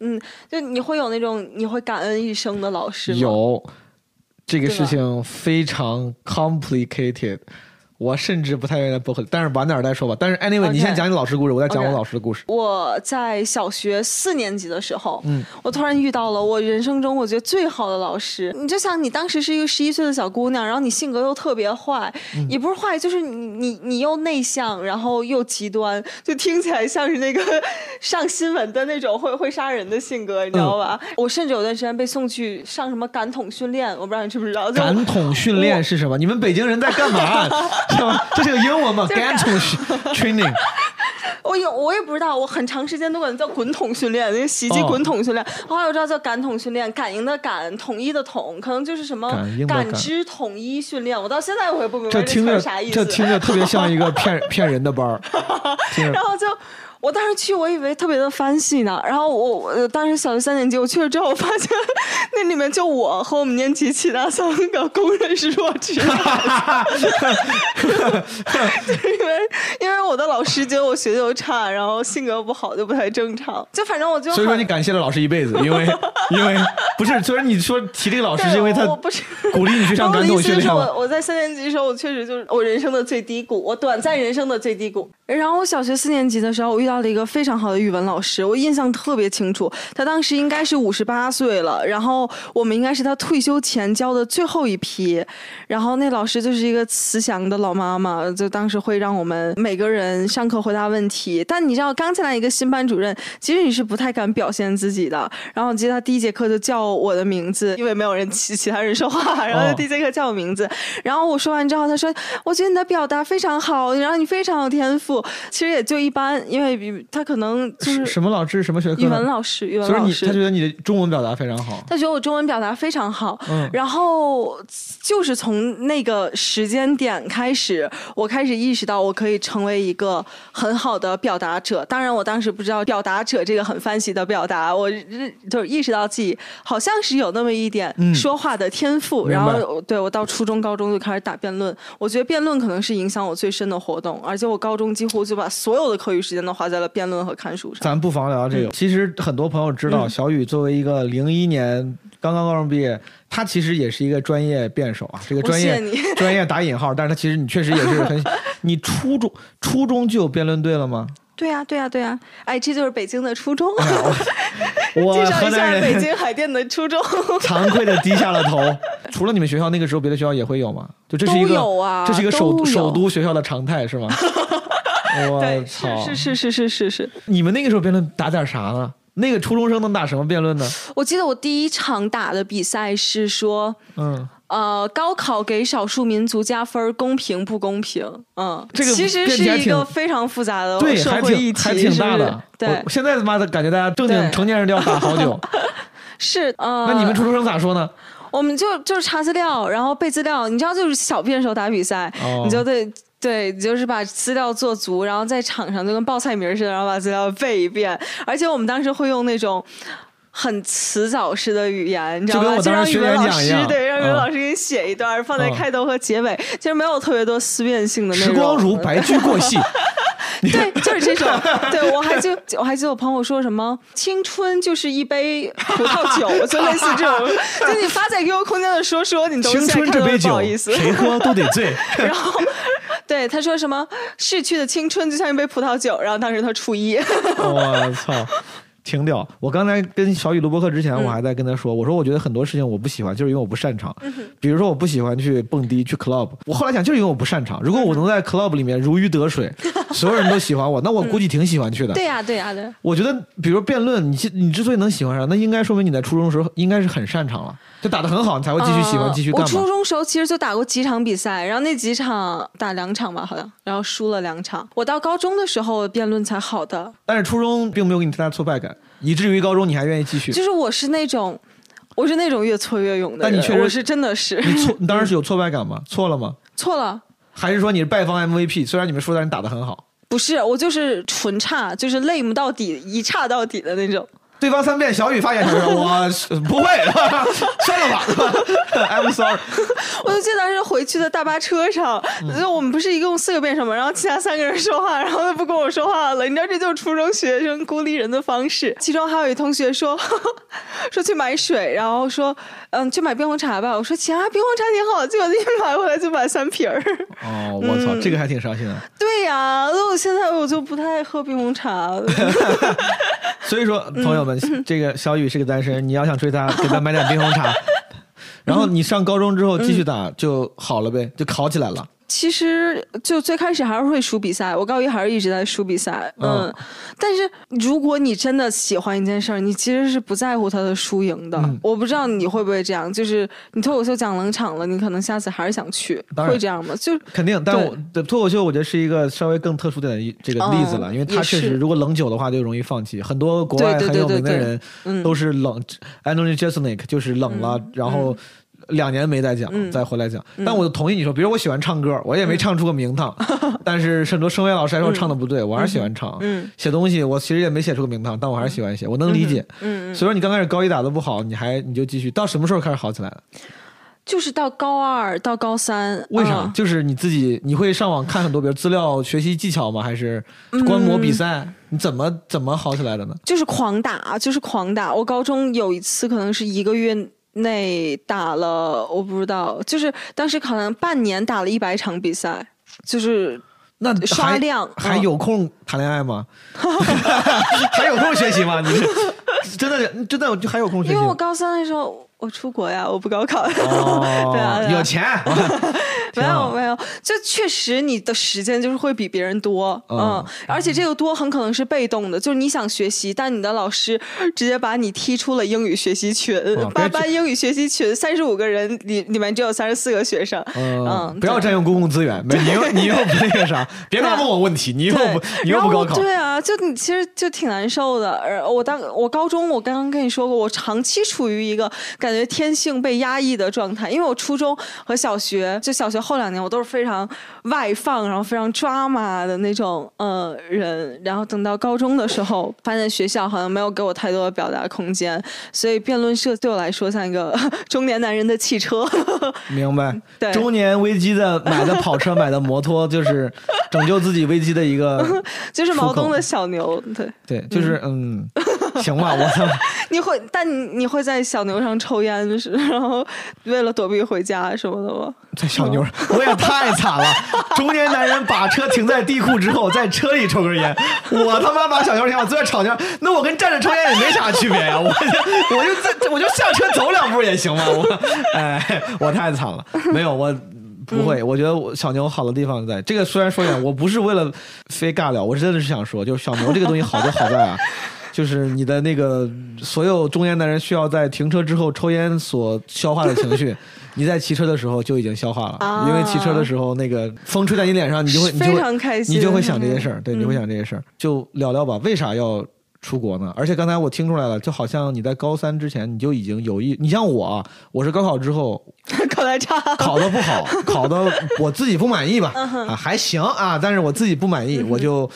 嗯，就你会有那种你会感恩一生的老师吗？有这个事情非常 complicated，我甚至不太愿意在播客里，但是晚点再说吧。但是 anyway，OK 你先讲你老师故事，我再讲我老师的故事。我在小学四年级的时候，嗯，我突然遇到了我人生中我觉得最好的老师。你就想，你当时是一个十一岁的小姑娘，然后你性格又特别坏，嗯也不是坏，就是你你你又内向，然后又极端，就听起来像是那个上新闻的那种会会杀人的性格，你知道吧？嗯我甚至有段时间被送去上什么感统训练，我不知道你知不知道？感统训练是什么？你们北京人在干嘛？是吗？这是个英文吗？就是感统 training。我有，我也不知道，我很长时间都管它叫滚筒训练，那个袭击哦滚筒训练。后来我知道叫感统训练，感应的感，统一的统，可能就是什么感知统一训练。我到现在我也不明白这这听着啥意思。这听着特别像一个骗 骗人的班儿。然后就。我当时去，我以为特别的 fancy 呢。然后我我当时小学三年级，我去了之后，我发现那里面就我和我们年级其他三个公认是弱智的孩子，因为因为我的老师觉得我学习又差，然后性格不好，就不太正常。就反正我就很所以说你感谢了老师一辈子，因为 因为不是，虽然你说提这个老师是因为他我不是鼓励你去上 感统我的意思是训练我我在三年级的时候，我确实就是我人生的最低谷，我短暂人生的最低谷。然后我小学四年级的时候，我遇到了一个非常好的语文老师，我印象特别清楚。他当时应该是五十八岁了，然后我们应该是他退休前教的最后一批。然后那老师就是一个慈祥的老妈妈，就当时会让我们每个人上课回答问题。但你知道，刚进来一个新班主任，其实你是不太敢表现自己的。然后我记得他第一节课就叫我的名字，因为没有人其其他人说话，然后哦就第一节课叫我名字。然后我说完之后，他说：“我觉得你的表达非常好，然后你非常有天赋。”其实也就一般，因为比他可能就是什么老师什么学科？语文老师，语文老师。他觉得你的中文表达非常好。他觉得我中文表达非常好，嗯然后就是从那个时间点开始，我开始意识到我可以成为一个很好的表达者。当然，我当时不知道表达者这个很翻喜的表达，我认就是意识到自己好像是有那么一点嗯说话的天赋。然后，对我到初中、高中就开始打辩论，我觉得辩论可能是影响我最深的活动，而且我高中几乎就把所有的课余时间都花在了辩论和看书上。咱不妨聊聊这个。其实很多朋友知道，嗯小雨作为一个零一年刚刚高中毕业，他其实也是一个专业辩手啊。这个专业 专业打引号，但是他其实你确实也是很，你初中初中就有辩论队了吗？对呀、对呀、对呀、哎，这就是北京的初中。介绍一下北京海淀的初中。惭愧的低下了头。除了你们学校，那个时候别的学校也会有吗？就这是一个，有啊这是一个首首都学校的常态是吗？我对，操！是是是是是是是。你们那个时候辩论打点啥呢？那个初中生能打什么辩论呢？我记得我第一场打的比赛是说，嗯，呃，高考给少数民族加分，公平不公平？嗯，这个其实是一个非常复杂的对，社还会议题，挺还挺是不是大的。对，现在他妈的感觉大家正经成年人都要打好久。是呃，那你们初中生咋说呢？我们就就是查资料，然后背资料。你知道，就是小便时候打比赛，哦你就得对，就是把资料做足，然后在场上就跟报菜名似的，然后把资料背一遍。而且我们当时会用那种。很词藻式的语言，你知道吗？就让语文老师对，让语文嗯老师给你写一段，放在嗯开头和结尾。其实没有特别多思辨性的内时。光如白驹过隙。对，就是这种。对我还记，我还记得我朋友说什么“青春就是一杯葡萄酒”，就类似这种。就你发在 QQ 空间的说说，你都在看都不春这杯酒好意思。谁喝都得醉。然后，对他说什么“逝去的青春就像一杯葡萄酒”，然后当时他初一。我操！挺屌！我刚才跟小雨录播课之前，嗯我还在跟他说，我说我觉得很多事情我不喜欢，就是因为我不擅长。比如说我不喜欢去蹦迪、去 club，我后来想就是因为我不擅长。如果我能在 club 里面如鱼得水，所有人都喜欢我，那我估计挺喜欢去的。对呀、对呀、对。我觉得，比如辩论，你你之所以能喜欢上，那应该说明你在初中时候应该是很擅长了，就打得很好，你才会继续喜欢，嗯继续干我初。中时候其实就打过几场比赛，然后那几场打两场吧，好像，然后输了两场。我到高中的时候辩论才好的，但是初中并没有给你太大挫败感，以至于高中你还愿意继续。就是我是那种，我是那种越挫越勇的人。但你确实我是真的是你错，你当时是有挫败感吗？错了吗？错了。还是说你是败方 MVP？虽然你们输，但是你打得很好。不是，我就是纯差，就是 lame 到底，一差到底的那种。对方三遍，小雨发言时，我不会，算了吧，I'm sorry。我就记得当时回去的大巴车上，嗯就我们不是一共四个辩手嘛，然后其他三个人说话，然后都不跟我说话了。你知道这就是初中学生孤立人的方式。其中还有一同学说 说去买水，然后说嗯去买冰红茶吧。我说行啊，冰红茶挺好，结果一买回来就买三瓶儿。哦，我操，这个还挺伤心的。对呀，那我现在我就不太喝冰红茶了。所以说，朋友们，这个小雨是个单身，你要想追她，给她买点冰红茶。然后你上高中之后继续打就好了呗，就考起来了。其实就最开始还是会输比赛，我高一还是一直在输比赛，嗯。嗯但是如果你真的喜欢一件事儿，你其实是不在乎它的输赢的。嗯我不知道你会不会这样，就是你脱口秀讲冷场了，你可能下次还是想去，会这样吗？就肯定，但对我的脱口秀我觉得是一个稍微更特殊点的这个例子了，嗯因为他确实如果冷久的话就容易放弃。很多国外很有名的人嗯都是冷 a n t o n y Jeselnik 就是冷了，然后。两年没再讲，嗯再回来讲，但我同意你说，比如我喜欢唱歌，我也没唱出个名堂，但是很多声乐老师还说唱的不对，我还是喜欢唱。嗯写东西我其实也没写出个名堂，但我还是喜欢写，我能理解。嗯嗯，所以说你刚开始高一打的不好，你还你就继续，到什么时候开始好起来的？就是到高二到高三，为啥？嗯就是你自己，你会上网看很多，比如资料、学习技巧吗？还是观摩比赛？你怎么怎么好起来的呢？就是狂打，就是狂打。我高中有一次可能是一个月内打了，我不知道，就是当时可能半年打了一百场比赛，就是那刷量还嗯有空谈恋爱吗？还有空学习吗？你是真的真的就还有空学习？因为我高三的时候我出国呀，我不高考。哦，对啊有钱，没有没有，就确实你的时间就是会比别人多，嗯嗯，而且这个多很可能是被动的，就是你想学习，但你的老师直接把你踢出了英语学习群八班英语学习群三十五个人里里面只有三十四个学生，嗯，嗯，不要占用公共资源，没你又你又不那个啥，别老问我问题，你又不你又不高考，对啊，就你其实就挺难受的。而我当我高中，我刚刚跟你说过，我长期处于一个感觉天性被压抑的状态，因为我初中和小学，就小学后两年，我都是非常外放，然后非常抓马的那种呃人。然后等到高中的时候，发现学校好像没有给我太多的表达空间，所以辩论社对我来说像一个 中年男人的汽车。明白？对中年危机的买的跑车、买的摩托，就是拯救自己危机的一个，就是毛东的小牛，对，对，就是嗯，行吧，我操。你会，但你你会在小牛上抽烟，是然后为了躲避回家什么的吗？在小妞儿，我也太惨了。中年男人把车停在地库之后，在车里抽根烟。我他妈把小妞儿停好，坐在吵架，那我跟站着抽烟也没啥区别呀。我就我就在我就下车走两步也行嘛。我哎，我太惨了。没有我。不会，我觉得我小牛好的地方在这个。虽然说远，我不是为了非尬聊，我真的是想说，就是小牛这个东西好就好在啊，就是你的那个所有中年男人需要在停车之后抽烟所消化的情绪，你在骑车的时候就已经消化了，啊因为骑车的时候那个风吹在你脸上，你就会你就非会常开心，你就会想这些事儿，对，嗯你会想这些事儿。就聊聊吧，为啥要出国呢？而且刚才我听出来了，就好像你在高三之前你就已经有意，你像我啊，我是高考之后 考的差。考的不好，考的我自己不满意吧，嗯啊还行啊，但是我自己不满意，我就。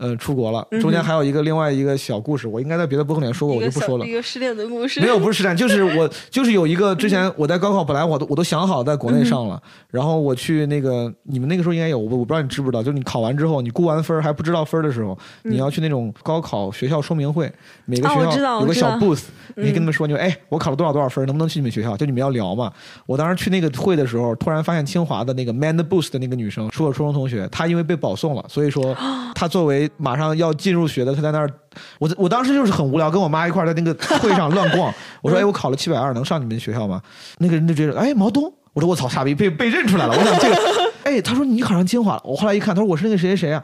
呃，出国了，中间还有一个另外一个小故事，我应该在别的播客里面说过，我就不说了。一。个失恋的故事，没有，不是失恋，就是我，就是有一个之前我在高考，本来我都我都想好在国内上了，然后我去那个你们那个时候应该有，我我不知道你知不知道，就是你考完之后，你估完分儿还不知道分儿的时候，你要去那种高考学校说明会，每个学校有个小 booth，你跟他们说，你说哎，我考了多少多少分，能不能去你们学校？就你们要聊嘛。我当时去那个会的时候，突然发现清华的那个 man the booth 的那个女生是我初中同学，她因为被保送了，所以说 她作为马上要进入学的，他在那儿。我我当时就是很无聊，跟我妈一块儿在那个会上乱逛。我说：“哎，我考了七百二，能上你们学校吗？”那个人就觉得：“哎，毛东。”我说：“我操，傻逼，被被认出来了。”我想这个，哎，他说你考上清华了。我后来一看，他说我是那个谁谁谁啊。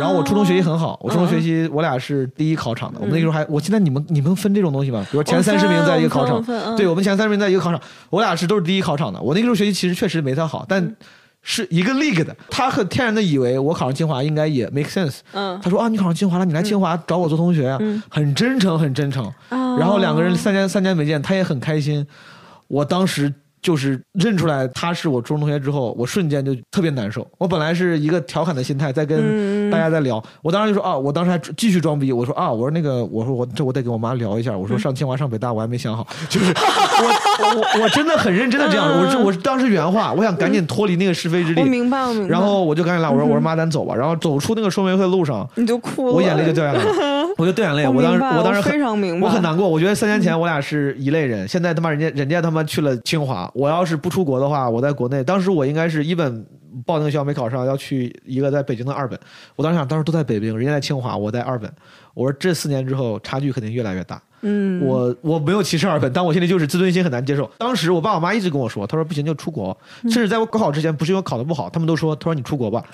然后我初中学习很好，我初中学习我俩是第一考场的。我们那个时候还，我现在你们你们分这种东西吗？比如前三十名在一个考场对我们前三十名在一个考场，我俩是都是第一考场的。我那个时候学习其实确实没他好，但是一个 league 的。他很天然的以为我考上清华应该也 make sense。嗯他说啊，你考上清华了，你来清华找我做同学啊，很真诚，很真诚。啊然后两个人三年三年没见，他也很开心。我当时就是认出来他是我初中同学之后，我瞬间就特别难受。我本来是一个调侃的心态，在跟大家在聊，我当时就说啊，我当时还继续装逼，我说啊，我说那个，我说我这我得跟我妈聊一下，我说上清华上北大我还没想好，就是我我我真的很认真的这样，我是我是当时原话，我想赶紧脱离那个是非之地我。明白，我明白。然后我就赶紧拉，我说我说妈，咱走吧。然后走出那个说明会路上，你就哭了，我眼泪就掉下来了，我就掉眼泪。我我当时我当时非常明白我很难过。我觉得三年前我俩是一类人，现在他妈人家人家他妈去了清华，我要是不出国的话，我在国内，当时我应该是一本报那个学校没考上，要去一个在北京的二本。我当时想，当时都在北京，人家在清华，我在二本。我说这四年之后差距肯定越来越大。嗯，我我没有歧视二本，但我现在就是自尊心很难接受。当时我爸我妈一直跟我说，他说不行就出国，嗯甚至在我高考之前，不是因为考的不好，他们都说，他说你出国吧。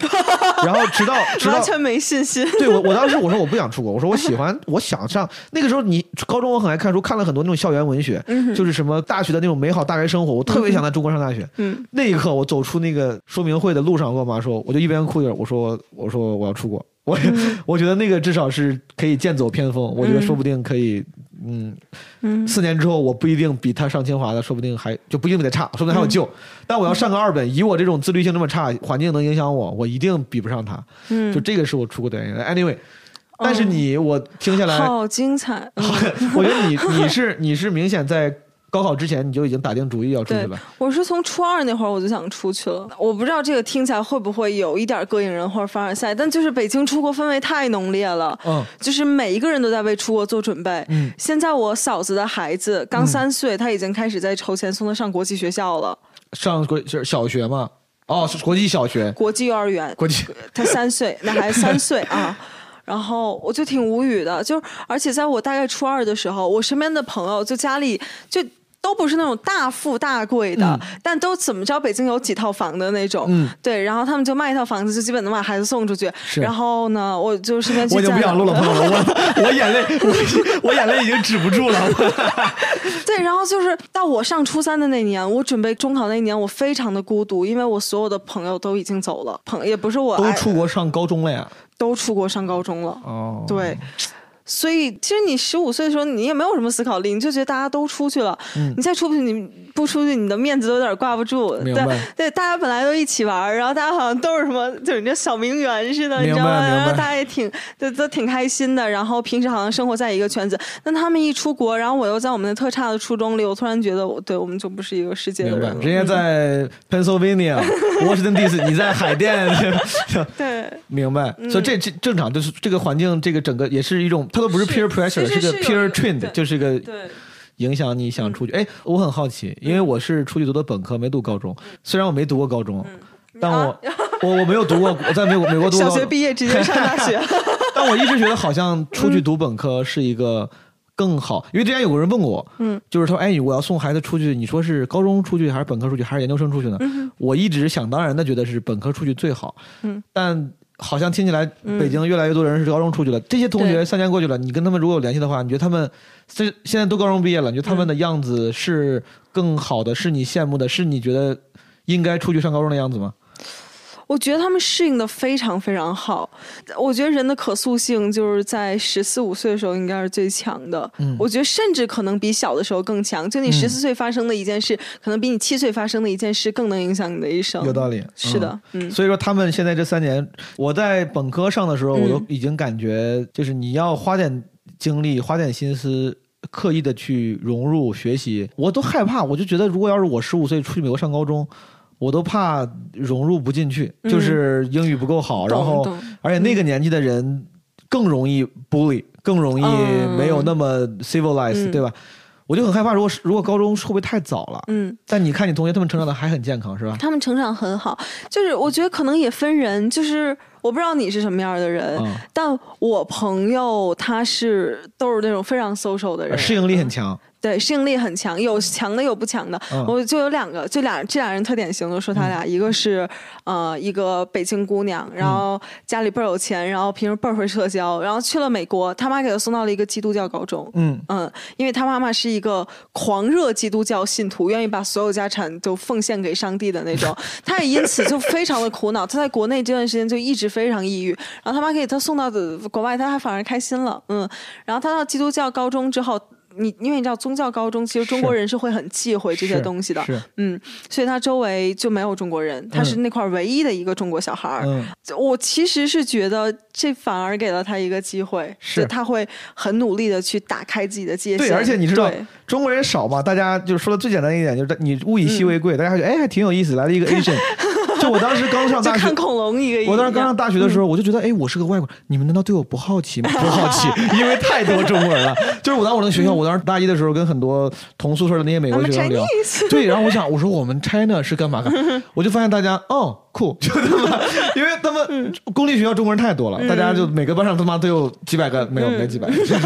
然后直到直到完全没信心。对我，我当时我说我不想出国，我说我喜欢，我想上。那个时候你高中我很爱看书，看了很多那种校园文学，就是什么大学的那种美好大学生活，我特别想在中国上大学。嗯，那一刻我走出那个说明会的路上，我跟我妈说，我就一边哭一边我说我说我要出国，我、我觉得那个至少是可以剑走偏锋，我觉得说不定可以。嗯，嗯四年之后我不一定比他上清华的，说不定还就不一定比他差，说不定还有救。但我要上个二本，以我这种自律性这么差，环境能影响我，我一定比不上他。嗯就这个是我出国的原因。Anyway，但是你我听下来，好精彩。嗯 我觉得你你是你是明显在高考之前你就已经打定主意要出去对了。，我是从初二那会儿我就想出去了。我不知道这个听起来会不会有一点膈应人或者凡尔赛，但就是北京出国氛围太浓烈了。嗯就是每一个人都在为出国做准备。嗯现在我嫂子的孩子刚三岁，他已经开始在筹钱送他上国际学校了，上国是小学嘛？哦，是国际小学，国际幼儿园。国际他三岁，那还三岁啊。然后我就挺无语的，就而且在我大概初二的时候，我身边的朋友就家里就。都不是那种大富大贵的，但都怎么着，北京有几套房的那种，嗯对，然后他们就卖一套房子，就基本能把孩子送出去。是然后呢，我就身边去我已经不想录了，朋友们，我 我眼泪我我眼泪已经止不住了。对，然后就是到我上初三的那年，我准备中考那一年，我非常的孤独，因为我所有的朋友都已经走了，朋也不是我都出国上高中了呀？都出国上高中了，哦，对。所以，其实你十五岁的时候，你也没有什么思考力，你就觉得大家都出去了，你再出不去，你不出去，你的面子都有点挂不住。对对，大家本来都一起玩儿，然后大家好像都是什么，就是你这小名媛似的，你知道吗？然后大家也挺都都挺开心的，然后平时好像生活在一个圈子。但他们一出国，然后我又在我们的特差的初中里，我突然觉得我对我们就不是一个世界的人，人家在 Pennsylvania、Washington D.C.，你在海淀，对，明白？所以这这正常，就是这个环境，这个整个也是一种，它都不是是 peer pressure，是个 peer trend，就是个影响你想出去。哎，我很好奇，因为我是出去读的本科，没读高中。虽然我没读过高中，但我我我没有读过，我在美国美国读过 小，学毕业直接上大学。但我一直觉得好像出去读本科是一个更好？因为之前有个人问过我，嗯，就是说，哎，我要送孩子出去，你说是高中出去还是本科出去还是研究生出去呢？我一直想当然的觉得是本科出去最好，嗯，但好像听起来北京越来越多人是高中出去了。这些同学三年过去了，你跟他们如果有联系的话，你觉得他们这现在都高中毕业了，你觉得他们的样子是更好的，是你羡慕的，是你觉得应该出去上高中的样子吗？我觉得他们适应的非常非常好。我觉得人的可塑性就是在十四五岁的时候应该是最强的。嗯我觉得甚至可能比小的时候更强。就你十四岁发生的一件事，可能比你七岁发生的一件事更能影响你的一生。有道理，是的，嗯，所以说，他们现在这三年，我在本科上的时候，嗯我都已经感觉，就是你要花点精力，花点心思，刻意的去融入学习，我都害怕。我就觉得，如果要是我十五岁出去美国上高中，我都怕融入不进去，嗯就是英语不够好，然后而且那个年纪的人更容易 bully，更容易嗯没有那么 civilized，、嗯对吧？我就很害怕，如果如果高中会不会太早了？嗯，但你看你同学他们成长的还很健康，是吧？他们成长很好。就是我觉得可能也分人，就是我不知道你是什么样的人，嗯，但我朋友他是都是那种非常 social 的人，适应力很强。对，适应力很强，有强的有不强的。嗯我就有两个，就俩这俩人特典型的说他俩，一个是呃一个北京姑娘，然后家里倍儿有钱，然后平时倍儿会社交，然后去了美国，他妈给他送到了一个基督教高中。嗯，嗯，因为他妈妈是一个狂热基督教信徒，愿意把所有家产都奉献给上帝的那种，他也因此就非常的苦恼。他在国内这段时间就一直非常抑郁，然后他妈给他送到的国外，他还反而开心了。嗯，然后他到基督教高中之后。你因为你知道宗教高中，其实中国人是会很忌讳这些东西的，嗯，所以他周围就没有中国人，他是那块唯一的一个中国小孩儿。嗯，我其实是觉得这反而给了他一个机会，是他会很努力的去打开自己的界限。对，而且你知道中国人少嘛，大家就说的最简单一点，就是你物以稀为贵，大家还觉得哎还挺有意思，来了一个 Asian。就我当时刚上大学 就看，恐龙一个。我当时刚上大学的时候，我就觉得哎，我是个外国人，你们难道对我不好奇吗？不好奇，因为太多中国人了。就是我当时我那个学校，我当时大一的时候跟很多同宿舍的那些美国学生聊，对，然后我想，我说我们 China 是干嘛干？我就发现大家哦酷，就他妈，因为他们公立学校中国人太多了，大家就每个班上他妈都有几百个，没有没几百，就是。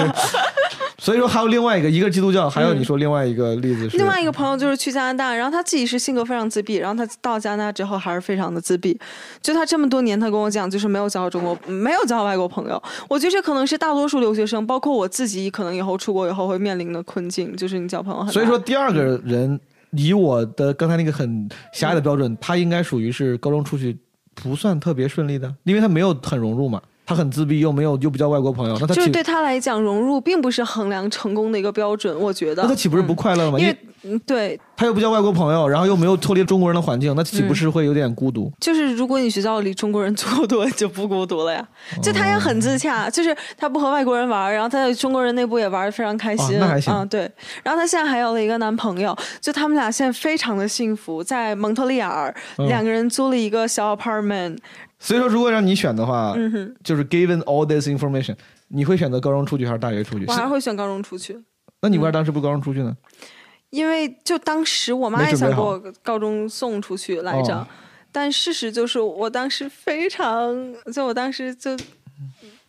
所以说还有另外一个，一个是基督教，还有你说另外一个例子是另外一个朋友就是去加拿大，然后他自己是性格非常自闭，然后他到加拿大之后还是非常的自闭。就他这么多年，他跟我讲，就是没有交到中国，没有交到外国朋友。我觉得这可能是大多数留学生，包括我自己，可能以后出国以后会面临的困境，就是你交朋友很。所以说，第二个人以我的刚才那个很狭隘的标准，他应该属于是高中出去不算特别顺利的，因为他没有很融入嘛，他很自闭，又没有又不交外国朋友，那他就是对他来讲，融入并不是衡量成功的一个标准。我觉得，那他岂不是不快乐吗？因为因为嗯，对，他又不交外国朋友，然后又没有脱离中国人的环境，那岂不是会有点孤独？就是如果你学校里中国人足够多，就不孤独了呀。就他也很自洽，就是他不和外国人玩，然后他在中国人内部也玩的非常开心。哦那还行嗯，对。然后他现在还有了一个男朋友，就他们俩现在非常的幸福，在蒙特利尔，嗯两个人租了一个小 apartment。所以说，如果让你选的话，嗯，就是 given all this information，你会选择高中出去还是大学出去？我还是会选高中出去。那你为啥当时不高中出去呢？因为就当时我妈也想给我高中送出去来着，哦但事实就是我当时非常，就我当时就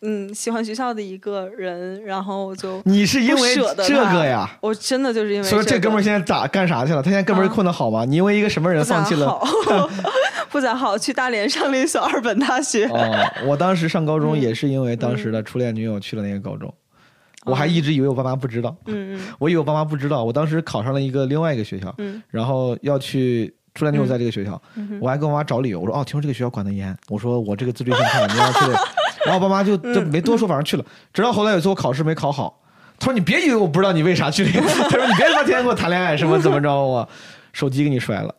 嗯喜欢学校的一个人，然后就你是因为这个呀？我真的就是因为所以这哥们儿现在咋干啥去了？他现在哥们儿啊混的好吗？你因为一个什么人放弃了？好，不咋好，去大连上了一所二本大学。哦，我当时上高嗯中也是因为当时的初恋女友去了那个高中，我还一直以为我爸妈不知道，嗯嗯 我以为我爸妈不知道。我当时考上了一个另外一个学校，嗯然后要去初恋女友在这个学校，嗯我还跟我妈找理由，我说哦，听说这个学校管得严，我说我这个自律性差，你要去，然后我爸妈就嗯就没多说，反正去了。直到后来有一次我考试没考好，他说你别以为我不知道你为啥去那个，他说你别他妈天天跟我谈恋爱什么怎么着我。手机给你摔了，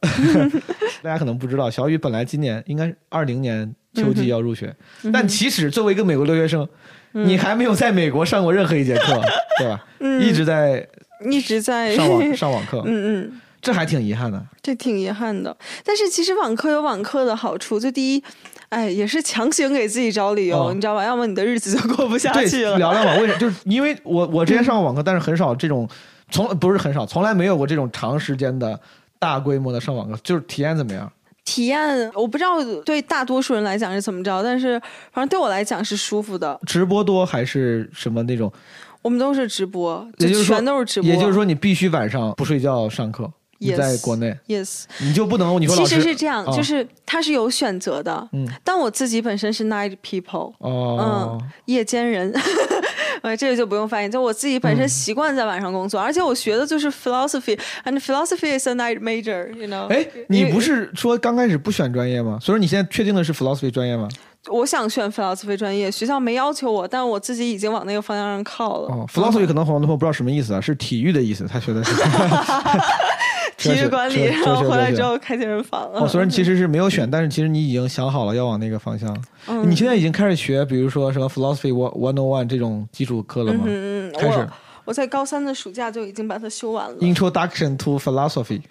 大家可能不知道，小雨本来今年应该是二零年秋季要入学，嗯但其实作为一个美国留学生，你还没有在美国上过任何一节课，对吧？一直在一直在上网 上网课，嗯嗯。这还挺遗憾的。这挺遗憾的，但是其实网课有网课的好处，就第一，哎，也是强行给自己找理由，哦你知道吧？要么你的日子就过不下，去了。聊聊吧，为什么就是因为我我之前上过网课，但是很少这种从不是很少，从来没有过这种长时间的大规模的上网课，就是体验怎么样？体验我不知道对大多数人来讲是怎么着，但是反正对我来讲是舒服的。直播多还是什么那种？我们都是直播，也就是说全都是直播。也就是说，你必须晚上不睡觉上课。你 Yes 在国内，，yes，你就不能你说老其实是这样，啊就是他是有选择的。嗯但我自己本身是 night people，哦，嗯，夜间人，呃，这个就不用翻译。就我自己本嗯身习惯在晚上工作，而且我学的就是 philosophy，and philosophy is a night major，you know。哎，你不是说刚开始不选专业吗？所以说你现在确定的是 philosophy 专业吗？我想选 philosophy 专业，学校没要求我，但我自己已经往那个方向上靠了。哦，philosophy 可能很多朋友不知道什么意思啊，是体育的意思，他学的是 体育管理，然后回来之后开健身房了。哦，虽然其实是没有选，但是其实你已经想好了要往那个方向。嗯你现在已经开始学，比如说什么 philosophy one one on one 这种基础课了吗？嗯嗯，开始我我在高三的暑假就已经把它修完了。Introduction to Philosophy。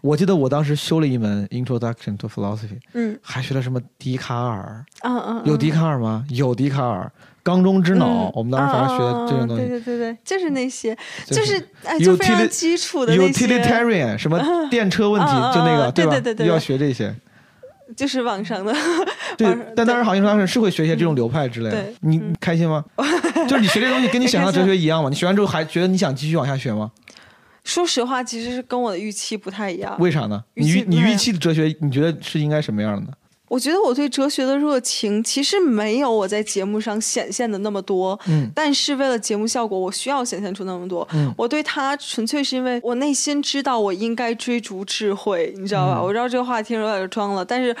我记得我当时修了一门 Introduction to Philosophy，嗯还学了什么笛卡尔？嗯嗯，有笛卡尔吗？有笛卡尔。缸中之脑，嗯我们当时反正学的这种东啊啊啊对西。对对对，就是那些，就就是是哎，就非常基础的，Utilitarian 什么 电车问题，就那个吧？对吧对对对要学这些。就是网上的。对，但当时好像当时是会学一些这种流派之类的对。你你开心吗？就是你学这东西跟你想象哲学一样吗？你学完之后还觉得你想继续往下学吗？说实话，其实是跟我的预期不太一样。为啥呢？你预你预期的哲学，你觉得是应该什么样的呢？我觉得我对哲学的热情其实没有我在节目上显现的那么多，嗯但是为了节目效果，我需要显现出那么多。嗯我对它纯粹是因为我内心知道我应该追逐智慧，你知道吧？嗯我知道这个话听着有点装了，但是。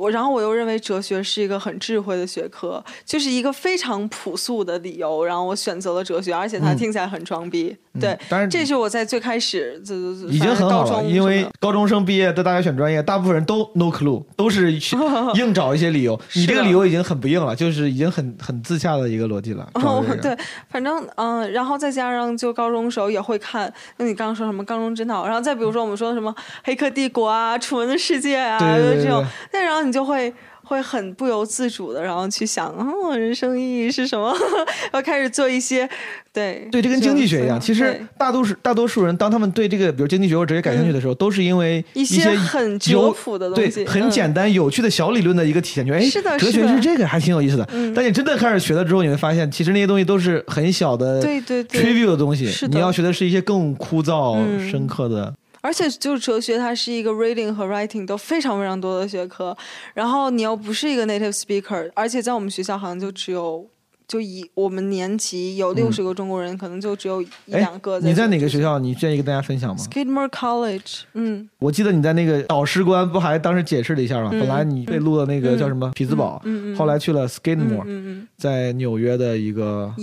我然后我又认为哲学是一个很智慧的学科，就是一个非常朴素的理由，然后我选择了哲学，而且它嗯听起来很装逼。对，当然这是我在最开始就就已经很好了，因为高中生毕业在大学选专业，大部分人都 no clue，都是去 硬找一些理由。你这个理由已经很不硬了，就是已经很很自洽的一个逻辑了。对，反正嗯、然后再加上就高中时候也会看，那你刚刚说什么《缸中之脑》，然后再比如说我们说什么《黑客帝国》啊，《楚门的世界》啊，对对对这种对，那然后你就会。会很不由自主的，然后去想，哦，人生意义是什么？要开始做一些，对对，这跟经济学一样。其实大多数大多数人，当他们对这个比如经济学或者哲学感兴趣的时候，都是因为一些些很质有朴的东对西，很嗯简单有趣的小理论的一个体现。就哎，是的哲学是这个，还挺有意思的。嗯但你真的开始学了之后，你会发现，其实那些东西都是很小的对对对 trivial 的东西。你要学的是一些更枯燥、嗯深刻的。而且就是哲学，它是一个 reading 和 writing 都非常非常多的学科，然后你又不是一个 native speaker，而且在我们学校好像就只有。就以我们年级有六十个中国人，可能就只有一哎两个。你在哪个学校？你愿意跟大家分享吗？？Skidmore College，嗯我记得你在那个导师官不还当时解释了一下吗？本来你被录的那个叫什么匹兹堡，后来去了嗯 Skidmore，、嗯在纽约的一个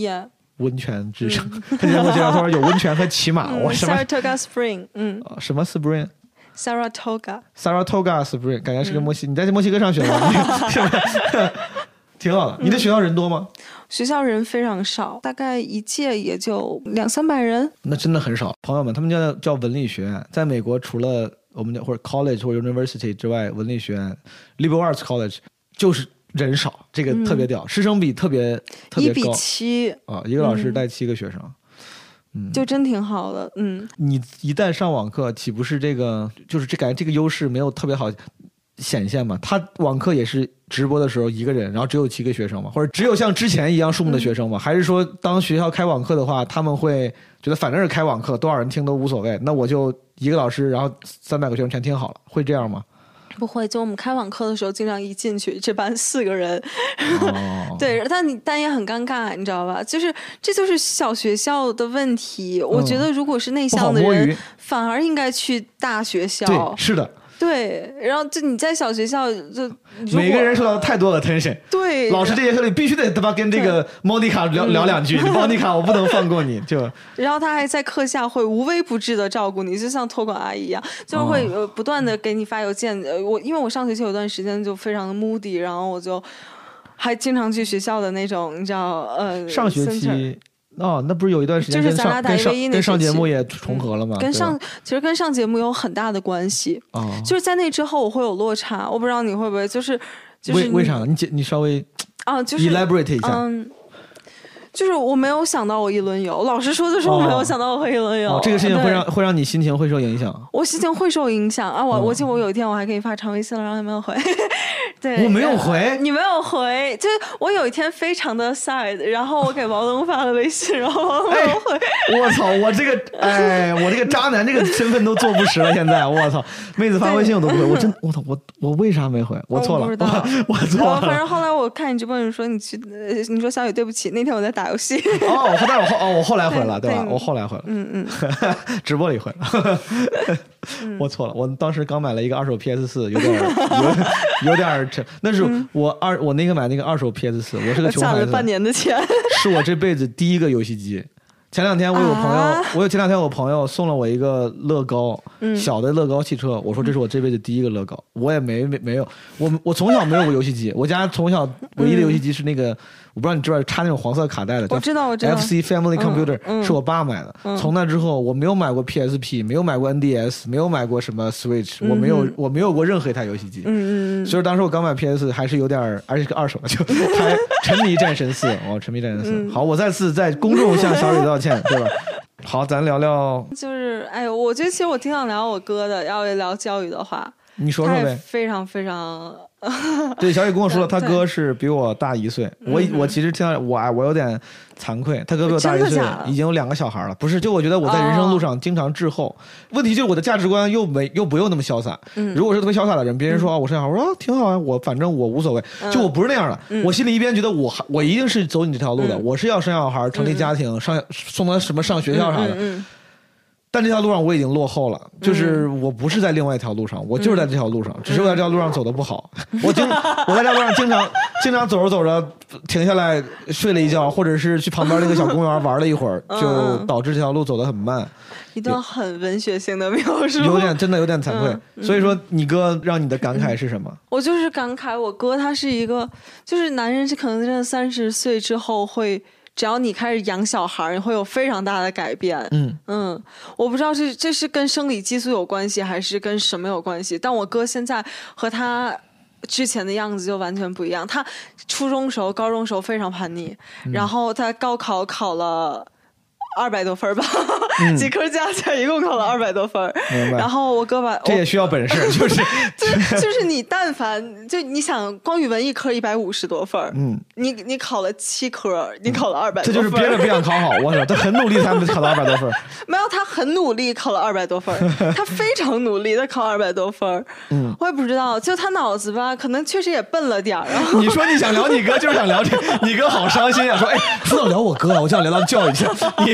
温泉之城。他给我介绍，他说有温泉和骑马，嗯我什么、Saratoga Spring，嗯呃什么 Spring。，Saratoga，Saratoga Spring，感觉嗯是个墨西，你在墨西哥上学吗？是吧？挺好的。你的学校人多吗？学校人非常少，大概一届也就两三百人。那真的很少。朋友们，他们叫叫文理学院，在美国除了我们的或者 college 或者 university 之外，文理学院 liberal arts college 就是人少，这个特别屌，师生比特别特嗯一比别高七，啊，一个老师嗯带七个学生。嗯，就真挺好的。嗯，你一旦上网课，岂不是这个就是这感觉这个优势没有特别好显现嘛？他网课也是直播的时候一个人，然后只有七个学生嘛，或者只有像之前一样数目的学生嘛？还是说当学校开网课的话，他们会觉得反正是开网课，多少人听都无所谓，那我就一个老师，然后三百个学生全听好了，会这样吗？不会，就我们开网课的时候，经常一进去，这班四个人，哦，对，但你但也很尴尬，你知道吧？就是这就是小学校的问题。我觉得如果是内向的人，，反而应该去大学校。对，是的，对，然后就你在小学校就每个人受到太多的 attention。对老师这节课里必须得他妈跟这个莫妮卡聊聊两句，你莫妮卡我不能放过你，就 然后他还在课下会无微不至的照顾你，就像托管阿姨一样，就是会不断的给你发邮件。呃，我因为我上学期有段时间就非常的 moody，然后我就还经常去学校的那种，你知道呃，上学期哦，那不是有一段时间跟就是咱俩打上跟上 1v1 那跟上节目也重合了吗？跟上其实跟上节目有很大的关系。哦，就是在那之后我会有落差，我不知道你会不会就是就是你为为啥？你解你稍微啊，就是 elaborate 一下。嗯，就是我没有想到我一轮游，老实说，就是我没有想到我会一轮游。哦，这个事情会让会让你心情会受影响。我心情会受影响啊！我、嗯我记得我有一天我还给你发长微信了，然后你没有回。对，我没有回你没有回，就是我有一天非常的 sad，然后我给王东发了微信，然后王东没有回。我操！我这个，哎，我这个渣男这个身份都坐不实了。现在，我操！妹子发微信我都不回，我真，我操！我我为啥没回？我错了，我我我错了反。正后来我看你直播，你说你去，呃你说小雨对不起，那天我在打游戏。哦，后来我后哦，我后来回了，对吧？对我后来回了，嗯嗯，直播里回了。我错了，我当时刚买了一个二手 PS 四，有点有有点沉。那是我二我那个买那个二手 PS 四，我是个穷孩子，半年的钱。是我这辈子第一个游戏机。前两天我有朋友，啊我有前两天我朋友送了我一个乐高，嗯小的乐高汽车。我说这是我这辈子第一个乐高，我也没没没有，我我从小没有过游戏机，我家从小唯一的游戏机是那个，我不知道你知不知道插那种黄色卡带的，叫我知道我知道 FC Family 嗯 Computer、嗯是我爸买的。从那之后，我没有买过 PSP，没有买过 NDS，没有买过什么 Switch，、我没有我没有过任何一台游戏机。嗯嗯嗯，所以当时我刚买 PS 还是有点儿，而且是个二手的，就还沉迷战神四，哦沉迷战神四。嗯好，我再次在公众向小雨道歉，对吧？好，咱聊聊，就是哎呦，我觉得其实我挺想聊我哥的，要聊教育的话，你说说呗。非常非常 对，小雨跟我说了，他哥是比我大一岁。我我其实听到我我有点惭愧，他哥比我大一岁已经有两个小孩了。不是，就我觉得我在人生路上经常滞后。问题就是我的价值观又没又不用那么潇洒。如果是特别潇洒的人，别人说啊我生小孩，我说啊挺好啊，我反正我无所谓。就我不是那样的，我心里一边觉得我还我一定是走你这条路的，我是要生小孩、成立家庭、上送他什么上学校啥的。嗯但这条路上我已经落后了，就是我不是在另外一条路上，我就是在这条路上，只是我在这条路上走的不好。我经我在这条路上经常经常走着走着停下来睡了一觉，或者是去旁边那个小公园玩了一会儿，就导致这条路走得很慢，一段很文学性的描述，有点真的有点惭愧。嗯所以说，你哥让你的感慨是什么？我就是感慨，我哥他是一个，就是男人是可能真的三十岁之后会，只要你开始养小孩，你会有非常大的改变。嗯嗯，我不知道是这是跟生理激素有关系，还是跟什么有关系。但我哥现在和他之前的样子就完全不一样。他初中时候、高中时候非常叛逆，嗯然后他高考考了。二百多分儿吧，几科加起来一共考了二百多分然后我哥把这也需要本事，就是就就是你但凡就你想光语文一科一百五十多分儿，嗯，你你考了七科，你考了二百这多分儿，就是憋着不想考好。我操，他很努力才能考到二百多分。没有他很努力考了二百多分儿，他非常努力他考二百多分儿，嗯，我也不知道，就他脑子吧，可能确实也笨了点儿，然后你说你想聊你哥，就是想聊这，你哥好伤心啊！说，哎，说到聊我哥啊，我就想聊到教育去。你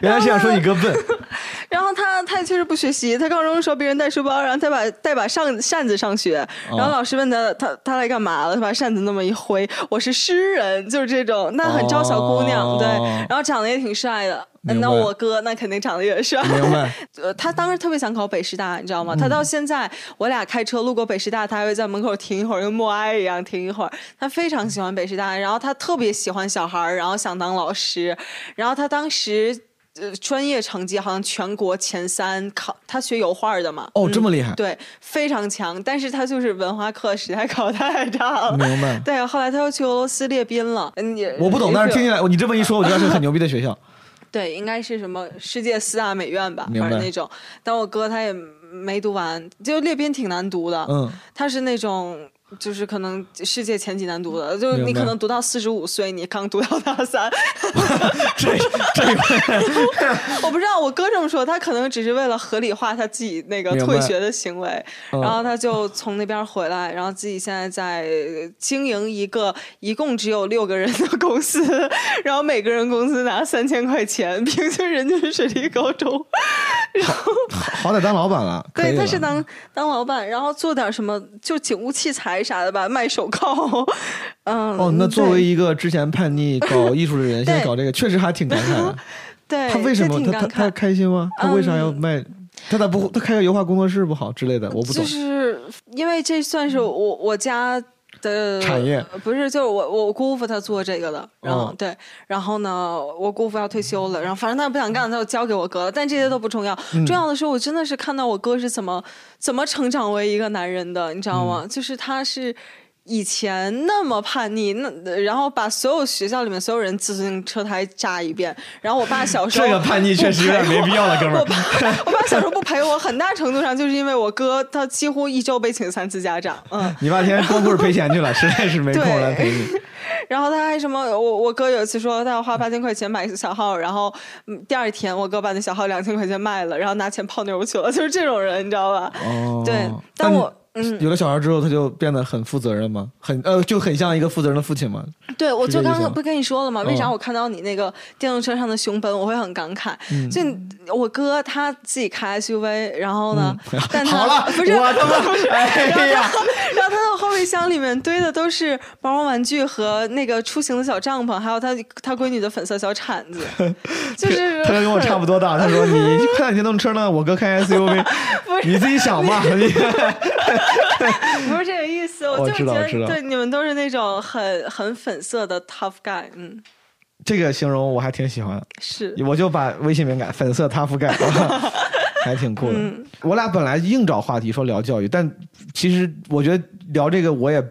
原来是想说你哥笨，然后他他也确实不学习，他高中的时候别人带书包，然后他把带把扇扇子上学，然后老师问他他他来干嘛了，他把扇子那么一挥，我是诗人，就是这种，那很招小姑娘，哦对，然后长得也挺帅的，那我哥那肯定长得也帅，明白？呃，他当时特别想考北师大，你知道吗？嗯他到现在，我俩开车路过北师大，他还会在门口停一会儿，跟默哀一样停一会儿。他非常喜欢北师大，然后他特别喜欢小孩儿，然后想当老师，然后他当时。呃，专业成绩好像全国前三，考他学油画的嘛。哦，嗯这么厉害，对，非常强，但是他就是文化课实在考太差了。明白？对，后来他又去俄罗斯列宾了。嗯，也我不懂，但是听起来来你这么一说，我觉得是很牛逼的学校。对，应该是什么世界四大美院吧，反正那种。但我哥他也没读完，就列宾挺难读的。嗯，他是那种。就是可能世界前几难读的，就你可能读到四十五岁，你刚读到大三。这这个我不知道，我哥这么说，他可能只是为了合理化他自己那个退学的行为，嗯然后他就从那边回来，然后自己现在在经营一个一共只有六个人的公司，然后每个人工资拿三千块钱，平均人均水平高中。然后好歹当老板了，对，他是当当老板，然后做点什么就警务器材啥的吧，卖手铐。嗯，哦，那作为一个之前叛逆搞 艺术的人，现在搞这个，确实还挺感慨的。对，他为什么他他他开心吗？他为啥要嗯卖？他咋不他开个油画工作室不好之类的？我不懂就。是因为这算是我我家的产业不是，就是我我姑父他做这个的，然后、哦对，然后呢，我姑父要退休了，然后反正他不想干，他就交给我哥了，但这些都不重要，嗯重要的是我真的是看到我哥是怎么怎么成长为一个男人的，你知道嗯吗？就是他是。以前那么叛逆，那然后把所有学校里面所有人自行车胎炸一遍。然后我爸小时候 这个叛逆确实有点没必要了，哥们儿我。爸 我爸小时候不陪我，很大程度上就是因为我哥他几乎一周被请三次家长，嗯。你爸天天光顾着赔钱去了，实在是没空来陪你。然后他还什么？我我哥有一次说他要花八千块钱买个小号，然后嗯第二天我哥把那小号两千块钱卖了，然后拿钱泡妞去了，就是这种人，你知道吧？哦，对但我嗯有了小孩之后，他就变得很负责任吗？很呃，就很像一个负责任的父亲吗？对，我就刚刚不跟你说了吗？为啥哦我看到你那个电动车上的熊本，我会很感慨？嗯就我哥他自己开 SUV，然后呢，但他好了，不是我他妈，哎呀，然后他的后备箱里面堆的都是毛绒玩具和那个出行的小帐篷，还有他他闺女的粉色小铲子，就是他跟我差不多大。他说：“你快点电动车呢，我哥开 SUV，你自己想吧。你 不是这个意思，我就是觉知道。对你们都是那种很很粉色的 tough guy，嗯，这个形容我还挺喜欢，是。我就把微信名改粉色 tough guy，，还挺酷的。嗯。我俩本来硬找话题说聊教育，但其实我觉得聊这个我也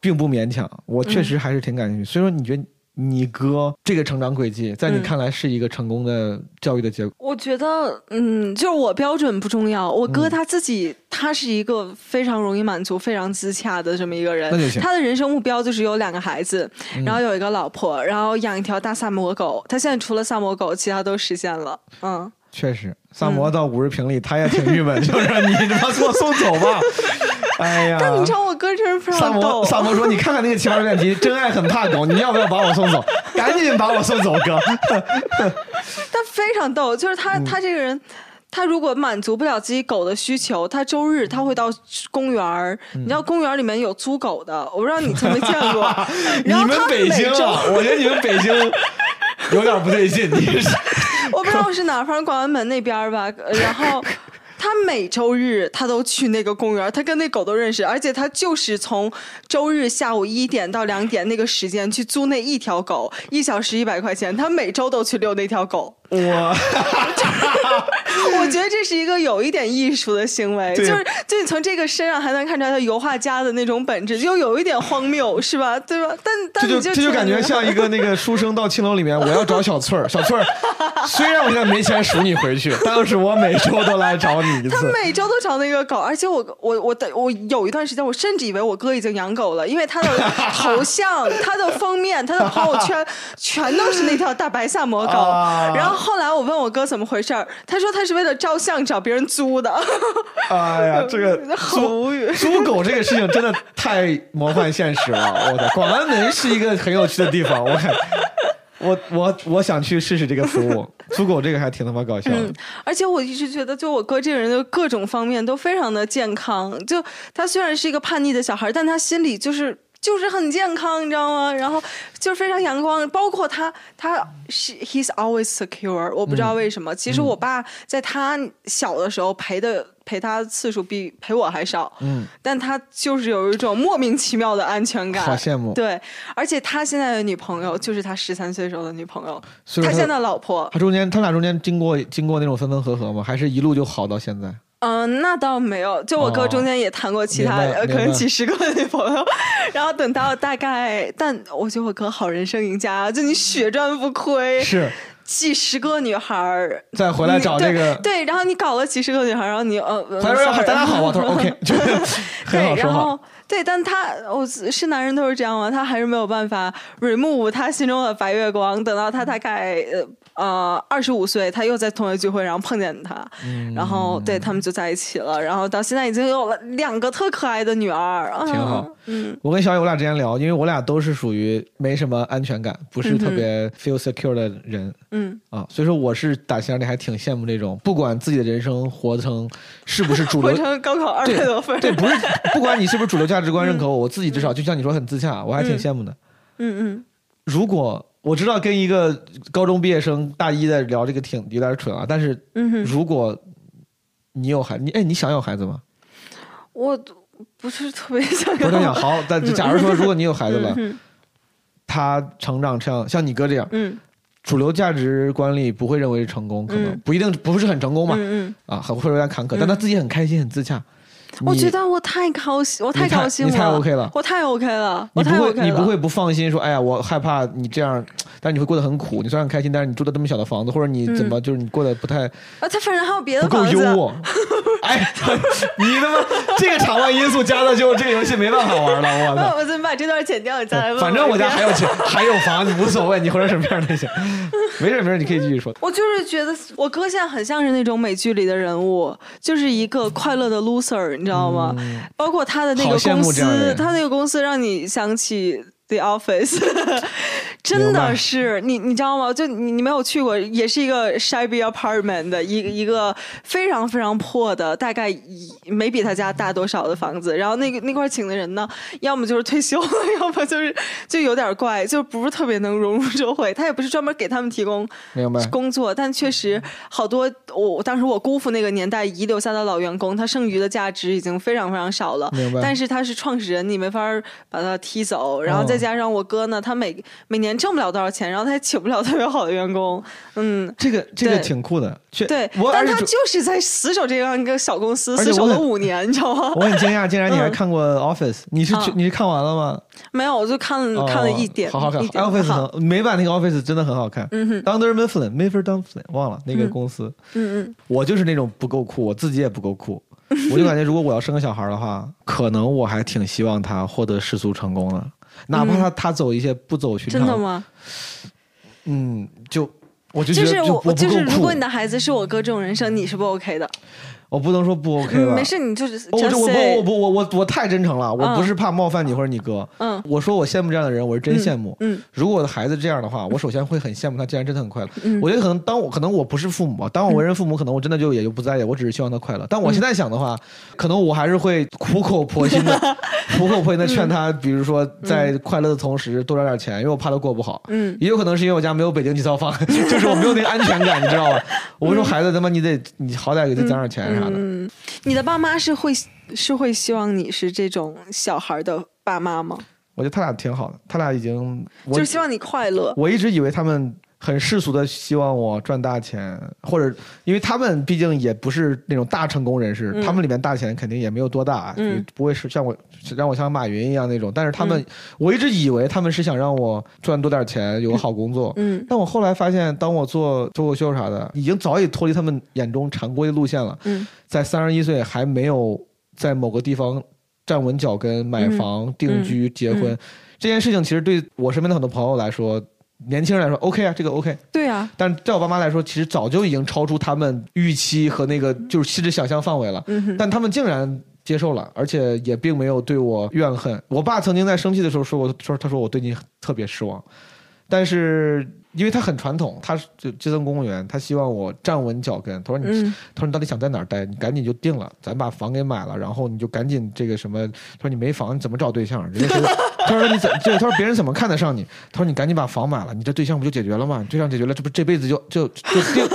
并不勉强，我确实还是挺感兴趣。所以说，你觉得你哥这个成长轨迹，在你嗯看来是一个成功的教育的结果？我觉得，嗯，就是我标准不重要。我嗯哥他自己，他是一个非常容易满足、非常自洽的这么一个人他的人生目标就是有两个孩子，然后有一个老婆，然后养一条大萨摩狗。他现在除了萨摩狗，其他都实现了。嗯，确实，萨摩到五十平里，他也挺郁闷，就是你他妈给我送走吧。哎呀，但你知道我哥真是非常逗。萨摩说：“你看看那个奇葩说辩题，真爱很怕狗，你要不要把我送走？赶紧把我送走，哥。他非常逗，就是嗯他、他这个人。他如果满足不了自己狗的需求，他周日他会到公园儿。嗯你知道公园里面有租狗的，我不知道你曾没见过。你然后他们北京啊，我觉得你们北京有点不对劲。你是我不知道是哪儿，反正广安门那边吧。呃然后他每周日他都去那个公园，他跟那狗都认识，而且他就是从周日下午一点到两点那个时间去租那一条狗，一小时一百块钱，他每周都去遛那条狗。我，我觉得这是一个有一点艺术的行为，就是就你从这个身上还能看出来他油画家的那种本质，就有一点荒谬，是吧？对吧？但但这就这就感觉像一个那个书生到青楼里面，我要找小翠儿。小翠儿，虽然我现在没钱赎你回去，但是我每周都来找你一他次。每周都找那个狗，而且我我我的我有一段时间，我甚至以为我哥已经养狗了，因为他的头像、他的封面、他的朋友圈全都是那条大白萨摩狗。啊然后后来我问我哥怎么回事儿，他说他是为了照相找别人租的。哎呀，这个很无语租 租狗这个事情真的太魔幻现实了。我的广安门是一个很有趣的地方，我看。我我我想去试试这个服务，租狗这个还挺他妈搞笑的。嗯，而且我一直觉得，就我哥这个人的各种方面都非常的健康。就他虽然是一个叛逆的小孩，但他心里就是就是很健康，你知道吗？然后就是非常阳光，包括他，他是 he's always secure。我不知道为什么，其实我爸在他小的时候陪的陪他次数比陪我还少，嗯，但他就是有一种莫名其妙的安全感，好羡慕对，而且他现在的女朋友就是他十三岁时候的女朋友，他现在老婆。他中间他俩中间经过经过那种分分合合吗？还是一路就好到现在？嗯、那倒没有。就我哥哦中间也谈过其他，可能几十个女朋友，然后等到大概，但我觉得我哥好人生赢家啊，就你血赚不亏，是几十个女孩儿。再回来找这个你，对对，然后你搞了几十个女孩儿，然后你呃，呃回来说 sorry 大家好啊，他说 OK，对，然后。对，但他我是男人都是这样吗？他还是没有办法 remove 他心中的白月光。等到他大概呃呃二十五岁，他又在同学聚会，然后碰见他，嗯然后对他们就在一起了。然后到现在已经有了两个特可爱的女儿，啊挺好。嗯我跟小雨我俩之前聊，因为我俩都是属于没什么安全感，不是特别 feel secure 的人嗯啊，所以说我是打心眼里还挺羡慕这种，不管自己的人生活成是不是主回流。成高考二百多分对，不是，不管你是不是主流价值观认 可我，我自己至少就像你说很自洽，我还挺羡慕的。嗯嗯如果我知道跟一个高中毕业生大一的聊这个挺有点蠢啊，但是如果你有孩，你哎，你想有孩子吗？我不是特别想我在想，好，但假如说如果你有孩子了，嗯他成长像像你哥这样，嗯。主流价值观里不会认为是成功，可能嗯不一定不是很成功嘛，嗯嗯，啊，很会有点坎坷，但他自己很开心很自洽，你我觉得我太高兴，我太高兴了，你太 OK 了我太 OK 了，你不会。你不会不放心说，哎呀，我害怕你这样，但是你会过得很苦。你虽然很开心，但是你住的这么小的房子，或者你怎么就是你过得不太啊？他反正还有别的不够房子，优渥。哎，你他妈这个场外因素加的就这个游戏没办法玩了，我 操！我怎么把这段剪掉？你再来问反正我家还有。钱，还有房，你无所谓，你活成什么样都行。没事没事，你可以继续说。我就是觉得我哥现在很像是那种美剧里的人物，就是一个快乐的 loser，你知道吗？包括他的那个公司，他那个公司让你想起 The Office，真的是你你知道吗？就你你没有去过，也是一个 shabby apartment 的一个一个非常非常破的，大概一没比他家大多少的房子。然后那个那块请的人呢，要么就是退休了，要么就是就有点怪，就不是特别能融入社会。他也不是专门给他们提供工作，但确实好多我我当时我姑父那个年代遗留下的老员工，他剩余的价值已经非常非常少了。明白但是他是创始人，你没法把他踢走。然后哦再加上我哥呢，他每每年挣不了多少钱，然后他也请不了特别好的员工。嗯，这个这个挺酷的，确对，但他就是在死守这样一个小公司，死守了五年，你知道吗？我很惊讶，竟然你还嗯看过 Office，你是啊你是看完了吗？没有，我就看了、哦看了一点，好好看，Office 美版那个 Office 真的很好看。嗯哼，Dunder Mifflin Mifflin Dumpling 忘了那个公司。嗯嗯，我就是那种不够酷，我自己也不够酷。我就感觉，如果我要生个小孩的话，可能我还挺希望他获得世俗成功的，哪怕他他走一些不走寻常。真的？吗？嗯，就我就觉就是得我就是，如果你的孩子是我哥这种人生，你是不 OK 的。我不能说不 OK 吧？嗯没事，你就是哦我我不我不我我我太真诚了，我嗯不是怕冒犯你或者你哥。嗯我说我羡慕这样的人，我是真羡慕。嗯嗯如果我的孩子这样的话，我首先会很羡慕他，竟然真的很快乐。嗯我觉得可能当我可能我不是父母，当我为人父母，可能我真的就也就不在意，我只是希望他快乐。但我现在想的话，可能我还是会苦口婆心的、苦口婆心的劝他，比如说在快乐的同时多赚点钱，因为我怕他过不好。嗯也有可能是因为我家没有北京几套房，就是我没有那个安全感，你知道吧？我会说孩子他妈你得你好歹给他攒点钱啥的。嗯，你的爸妈是会是会希望你是这种小孩的爸妈吗？我觉得他俩挺好的，他俩已经我就是希望你快乐。我一直以为他们很世俗的希望我赚大钱，或者因为他们毕竟也不是那种大成功人士，他们里面大钱肯定也没有多大，嗯。不会是像我让我像马云一样那种。但是他们，我一直以为他们是想让我赚多点钱，有个好工作。嗯。但我后来发现，当我做脱口秀啥的，已经早已脱离他们眼中常规的路线了。嗯。在三十一岁还没有在某个地方站稳脚跟、买房、定居、结婚、嗯。这件事情，其实对我身边的很多朋友来说，年轻人来说 OK 啊，这个 OK。对啊，但在我爸妈来说，其实早就已经超出他们预期和那个就是其实想象范围了。嗯，但他们竟然接受了，而且也并没有对我怨恨。我爸曾经在生气的时候说过，说他说我对你特别失望，但是因为他很传统，他是就基层公务员，他希望我站稳脚跟。他说你，嗯他说你到底想在哪儿待？你赶紧就定了，咱把房给买了，然后你就赶紧这个什么？他说你没房你怎么找对象？人家说？他说你怎就他说别人怎么看得上你？他说你赶紧把房买了，你这对象不就解决了吗？对象解决了，这不这辈子就就就定。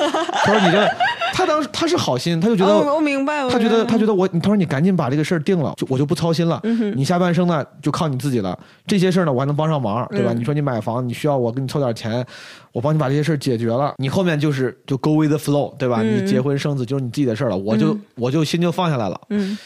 他说你这，他当时他是好心，他就觉得。哦，我明白，我他觉得，他觉得我，他说你赶紧把这个事儿定了，就我就不操心了。嗯你下半生呢就靠你自己了。这些事儿呢，我还能帮上忙，对吧？嗯你说你买房，你需要我给你凑点钱，我帮你把这些事儿解决了。你后面就是就 go with the flow，对吧？嗯你结婚生子就是你自己的事儿了，我就、我就心就放下来了。嗯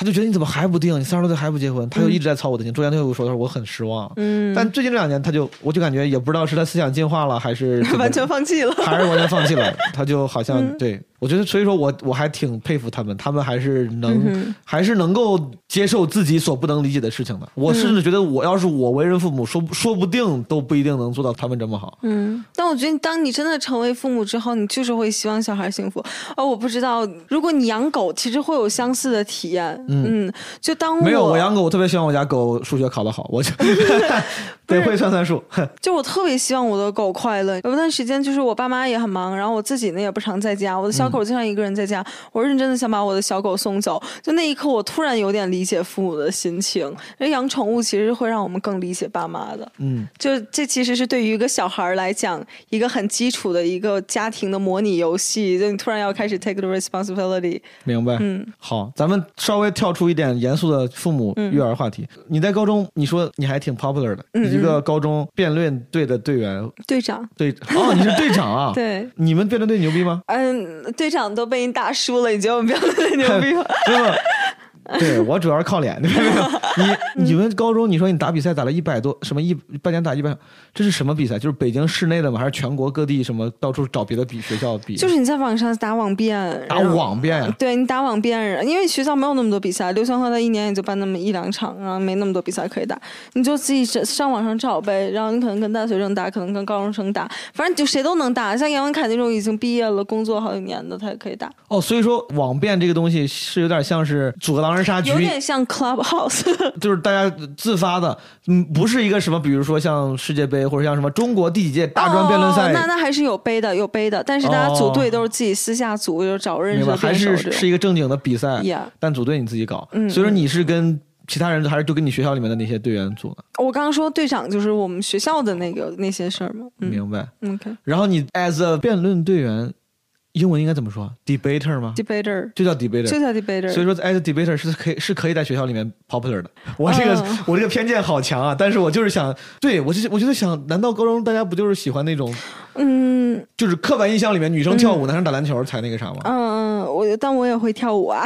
他就觉得你怎么还不定？你三十多岁还不结婚？他就一直在操我的心。中间他又说，他说我很失望。嗯，但最近这两年，他就我就感觉也不知道是他思想进化了，还是怎么 完全放弃了。还是完全放弃了，他就好像、嗯对我觉得，所以说我我还挺佩服他们，他们还是能、嗯还是能够接受自己所不能理解的事情的。我甚至觉得，我要是我为人父母，说说不定都不一定能做到他们这么好。嗯，但我觉得，当你真的成为父母之后，你就是会希望小孩幸福。哦，我不知道，如果你养狗，其实会有相似的体验。嗯，就当没有，我我养狗，我特别希望我家狗数学考得好，我就 得会算算数。就我特别希望我的狗快乐。有一段时间，就是我爸妈也很忙，然后我自己呢也不常在家，我的小狗经常一个人在家。我认真的想把我的小狗送走。就那一刻，我突然有点理解父母的心情。因为养宠物其实会让我们更理解爸妈的。嗯，就这其实是对于一个小孩来讲，一个很基础的一个家庭的模拟游戏。就你突然要开始 take the responsibility。明白。嗯，好，咱们稍微跳出一点严肃的父母嗯育儿话题。你在高中，你说你还挺 popular 的，嗯一个高中辩论队的队员，队长，队哦，你是队长啊？对。你们辩论队牛逼吗？嗯，队长都被你打输了，你觉得我们辩论队牛逼吗？对我主要是靠脸？你你们高中你说你打比赛打了一百多，什么一半年打一百，这是什么比赛？就是北京市内的吗？还是全国各地什么到处找别的比学校比？就是你在网上打网辩，打网辩呀？对你打网辩，因为学校没有那么多比赛，刘翔和他一年也就办那么一两场，然后没那么多比赛可以打，你就自己上上网上找呗。然后你可能跟大学生打，可能跟高中生打，反正就谁都能打。像杨文凯那种已经毕业了、工作好几年的，他也可以打，哦，所以说网辩这个东西是有点像是组个狼人杀局有，点像 Clubhouse。就是大家自发的，嗯，不是一个什么，比如说像世界杯或者像什么中国第几届大专辩论赛哦，那那还是有杯的，有杯的，但是大家组队都是自己私下组，就找认识？的还是。是一个正经的比赛但组队你自己搞。嗯所以说你是跟其他人还是就跟你学校里面的那些队员组的？我刚刚说队长就是我们学校的那个那些事儿吗。嗯明白。，OK，debater、然后你 as a 辩论队员，英文应该怎么说？debater 吗？debater？就叫 debater。就叫 debater。所以说，as debater 是可以是可以在学校里面 popular 的。我这个、嗯我这个偏见好强啊！但是我就是想，对我就我就在想，难道高中大家不就是喜欢那种，嗯就是刻板印象里面女生跳舞、男生打篮球才那个啥吗？嗯嗯，我但我也会跳舞啊。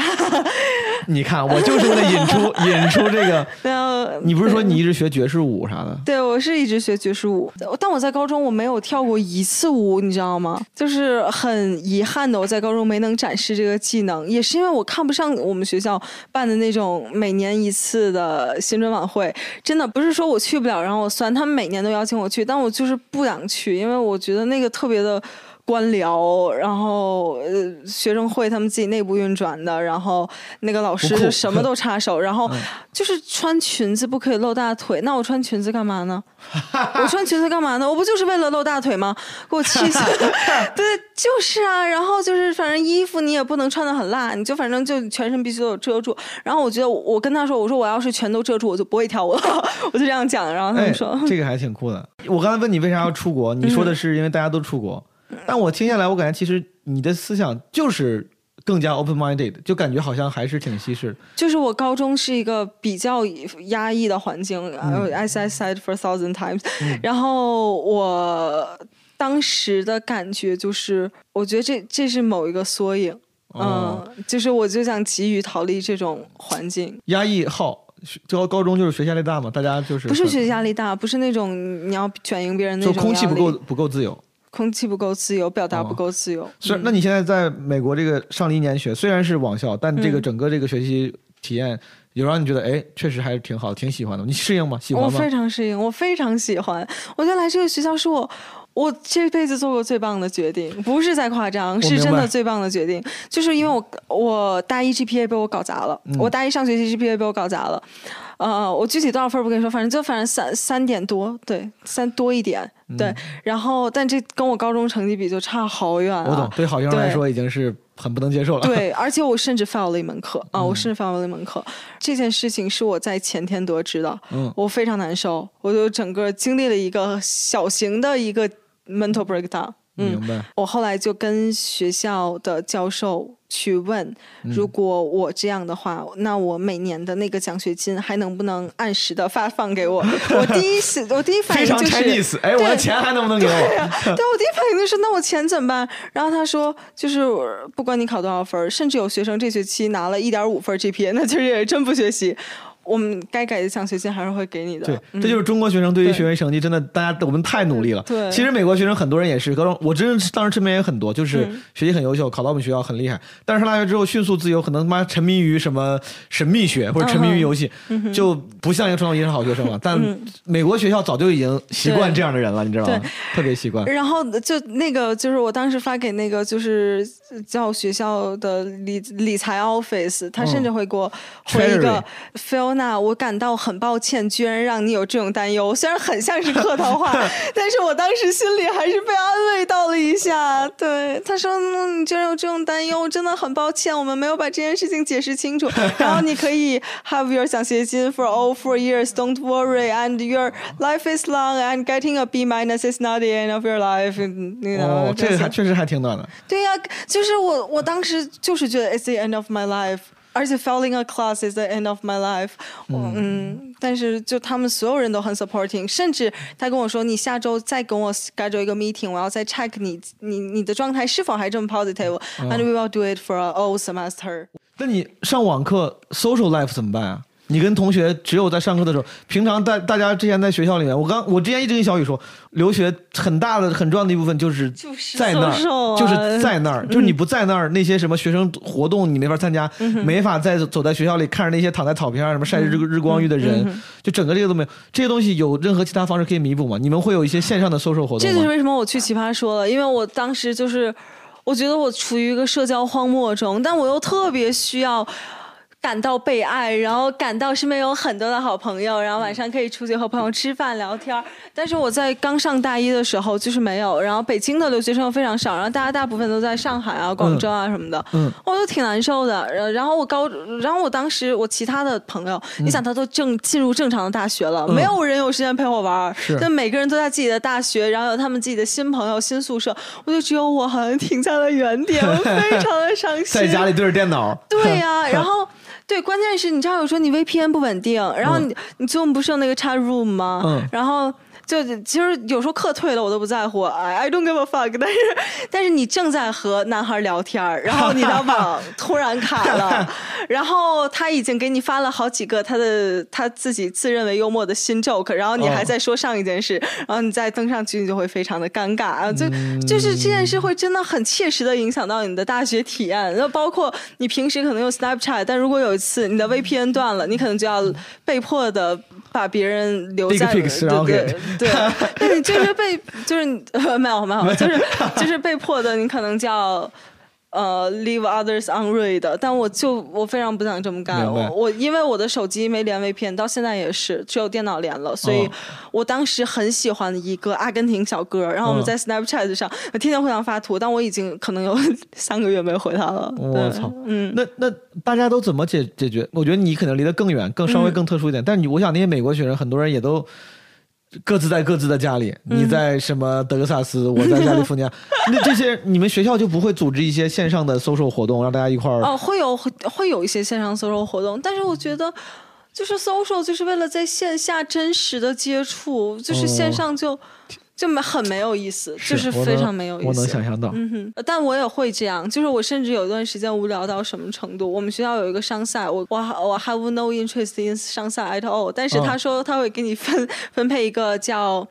你看，我就是为了引出 引出这个。对啊你不是说你一直学爵士舞啥的？对，我是一直学爵士舞，但我在高中我没有跳过一次舞，你知道吗？就是很遗憾的，我在高中没能展示这个技能，也是因为我看不上我们学校办的那种每年一次的新春晚会。真的不是说我去不了，然后我酸，他们每年都邀请我去，但我就是不想去，因为我觉得那个特别的。官僚，然后呃，学生会他们自己内部运转的，然后那个老师就什么都插手，然后就是穿裙子不可以露大腿，那我穿裙子干嘛呢？我穿裙子干嘛呢？我不就是为了露大腿吗？给我气死！对，就是啊。然后就是，反正衣服你也不能穿的很辣，你就反正就全身必须都有遮住。然后我觉得我我跟他说，我说我要是全都遮住，我就不会跳舞了。我就这样讲，然后他说，，这个还挺酷的。我刚才问你为啥要出国，你说的是因为大家都出国，但我听下来，我感觉其实你的思想就是更加 open minded，就感觉好像还是挺西式的。就是我高中是一个比较压抑的环境、s I said for a thousand times、然后我当时的感觉就是，我觉得这这是某一个缩影，哦嗯，就是我就想急于逃离这种环境。压抑好，高高中就是学习压力大嘛，大家就是不是学习压力大，不是那种你要卷赢别人那就种空气不够，不够自由。空气不够自由，表达哦不够自由。虽然、嗯那你现在在美国这个上了一年学，虽然是网校，但这个嗯整个这个学习体验有让你觉得哎，确实还是挺好，挺喜欢的。你适应吗？喜欢吗我非？常适应，我非常喜欢。我觉得来这个学校是我我这辈子做过最棒的决定，不是在夸张，是真的最棒的决定。就是因为我我大一 GPA 被我搞砸了，嗯我大一上学期 GPA 被我搞砸了。呃，我具体多少分不跟你说，反正就反正三三点多，对，三多一点，嗯对。然后，但这跟我高中成绩比就差好远啊。我懂，对好学生来对说已经是很不能接受了。对，而且我甚至 fail 了一门课啊，嗯我甚至 fail 了一门课。这件事情是我在前天得知的，嗯我非常难受，我就整个经历了一个小型的一个 mental breakdown。嗯明，白。我后来就跟学校的教授去问，嗯如果我这样的话，那我每年的那个奖学金还能不能按时的发放给我？我第一是，我第一反应就是哎，我的钱还能不能给我？对啊，对我第一反应就是那我钱怎么办？然后他说，就是不管你考多少分，甚至有学生这学期拿了一点五分儿 GPA，那其实也真不学习。我们该给的奖学金还是会给你的。对，嗯这就是中国学生对于学习成绩真的，大家我们太努力了。对其实美国学生很多人也是高中，我真是当时身边也很多，就是嗯学习很优秀，考到我们学校很厉害，但是上大学之后迅速自由，可能妈沉迷于什么神秘学或者沉迷于游戏，嗯就不像一个传统意义上好学生了。但美国学校早就已经习惯这样的人了，你知道吗对？特别习惯。然后就那个，就是我当时发给那个就是叫学校的理理财 office，他甚至会给我回一个 Fiona，我感到很抱歉，居然让你有这种担忧。虽然很像是客套话，但是我当时心里还是被安慰到了一下。对，他说、嗯、你居然有这种担忧，真的很抱歉，我们没有把这件事情解释清楚。然后你可以 have your 奖学金 for all four years. Don't worry, and your life is long, and getting a B minus is not the end of your life. You know, 哦，这个还确实还挺暖的。对呀、就是我我当时就是觉得 it's the end of my life。而且 failing a class is the end of my life。嗯，但是就他们所有人都很 supporting，甚至他跟我说，你下周再跟我 schedule 一个 meeting，我要再 check 你你你的状态是否还这么 positive，and we will do it for a whole semester。那你上网课 social life 怎么办啊？你跟同学只有在上课的时候，平常大大家之前在学校里面，我刚我之前一直跟小雨说，留学很大的很重要的一部分就是在那儿，啊就是在那儿，就是你不在那儿，那些什么学生活动你没法参加，没法再走在学校里看着那些躺在草坪上什么晒日日光浴的人，就整个这个都没有。这些东西有任何其他方式可以弥补吗？你们会有一些线上的 social 活动吗？这就是为什么我去奇葩说了，因为我当时就是，我觉得我处于一个社交荒漠中，但我又特别需要。感到被爱，然后感到身边有很多的好朋友，然后晚上可以出去和朋友吃饭聊天。但是我在刚上大一的时候就是没有，然后北京的留学生又非常少，然后大家大部分都在上海啊、广州啊什么的，嗯。我就挺难受的。然然后我高，然后我当时我其他的朋友，你想他都正进入正常的大学了，嗯。没有人有时间陪我玩但每个人都在自己的大学，然后有他们自己的新朋友、新宿舍，我就只有我好像停在了原点，我非常的伤心。在家里对着电脑，对呀、然 后对，关键是你知道有时候你 VPN 不稳定，然后你、你 Zoom 不是用那个 chat room 吗？嗯然后。就其实有时候课退了我都不在乎，I don't give a fuck。但是但是你正在和男孩聊天，然后你的网 突然卡了，然后他已经给你发了好几个他的他自己自认为幽默的新 joke，然后你还哦在说上一件事，然后你再登上去你就会非常的尴尬啊，就、嗯就是这件事会真的很切实的影响到你的大学体验，那包括你平时可能用 Snapchat，但如果有一次你的 VPN 断了，你可能就要被迫的把别人留在对给对对，那你就是被就是没有没有，就是就是被迫的，你可能叫。呃，leave others unread，但我就我非常不想这么干。我我因为我的手机没连 VPN，到现在也是只有电脑连了，所以哦我当时很喜欢一个阿根廷小哥，然后我们嗯在 Snapchat 上天天互相发图，但我已经可能有 三个月没回他了。我操，嗯，那那大家都怎么解解决？我觉得你可能离得更远，更稍微嗯更特殊一点。但是你，我想那些美国学生，很多人也都各自在各自的家里。嗯你在什么德克萨斯，我在加利福尼亚。那这些你们学校就不会组织一些线上的 social 活动，让大家一块儿？哦，会有会会有一些线上 social 活动，但是我觉得。就是 social 就是为了在线下真实的接触，就是线上就、就没很没有意思，就是非常没有意思。我能想象到。嗯哼，但我也会这样，就是我甚至有一段时间无聊到什么程度，我们学校有一个商赛，我我我 have no interest in 商赛 at all，但是哦他说他会给你分分配一个叫。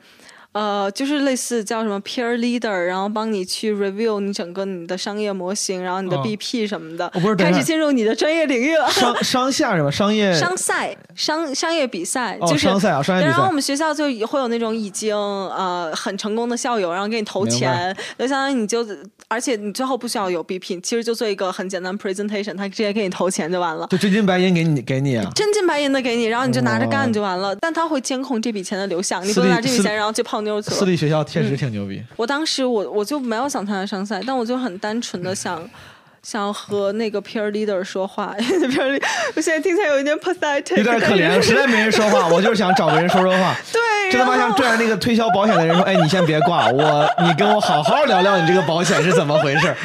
呃，就是类似叫什么 peer leader，然后帮你去 review 你整个你的商业模型，然后你的哦 BP 什么的，开始进入你的专业领域了。商 商下是吧？商业商赛、商商业比赛，哦就是商赛啊商业比赛然后我们学校就会有那种已经呃很成功的校友，然后给你投钱，就相当于你就，而且你最后不需要有 BP，其实就做一个很简单 presentation，他直接给你投钱就完了。就真金白银给你给你啊。真金白银的给你，然后你就拿着干就完了。但他会监控这笔钱的流向，你不能拿这笔钱然后去泡妞去了。私立学校确实挺牛逼。我当时我我就没有想参加商赛，但我就很单纯的想。想和那个 peer leader 说话，peer leader，我现在听起来有一点 pathetic，有点可怜，实在没人说话，我就是想找个人说说话。对，这他妈像拽着那个推销保险的人说：“哎，你先别挂，我 你跟我好好聊聊你这个保险是怎么回事。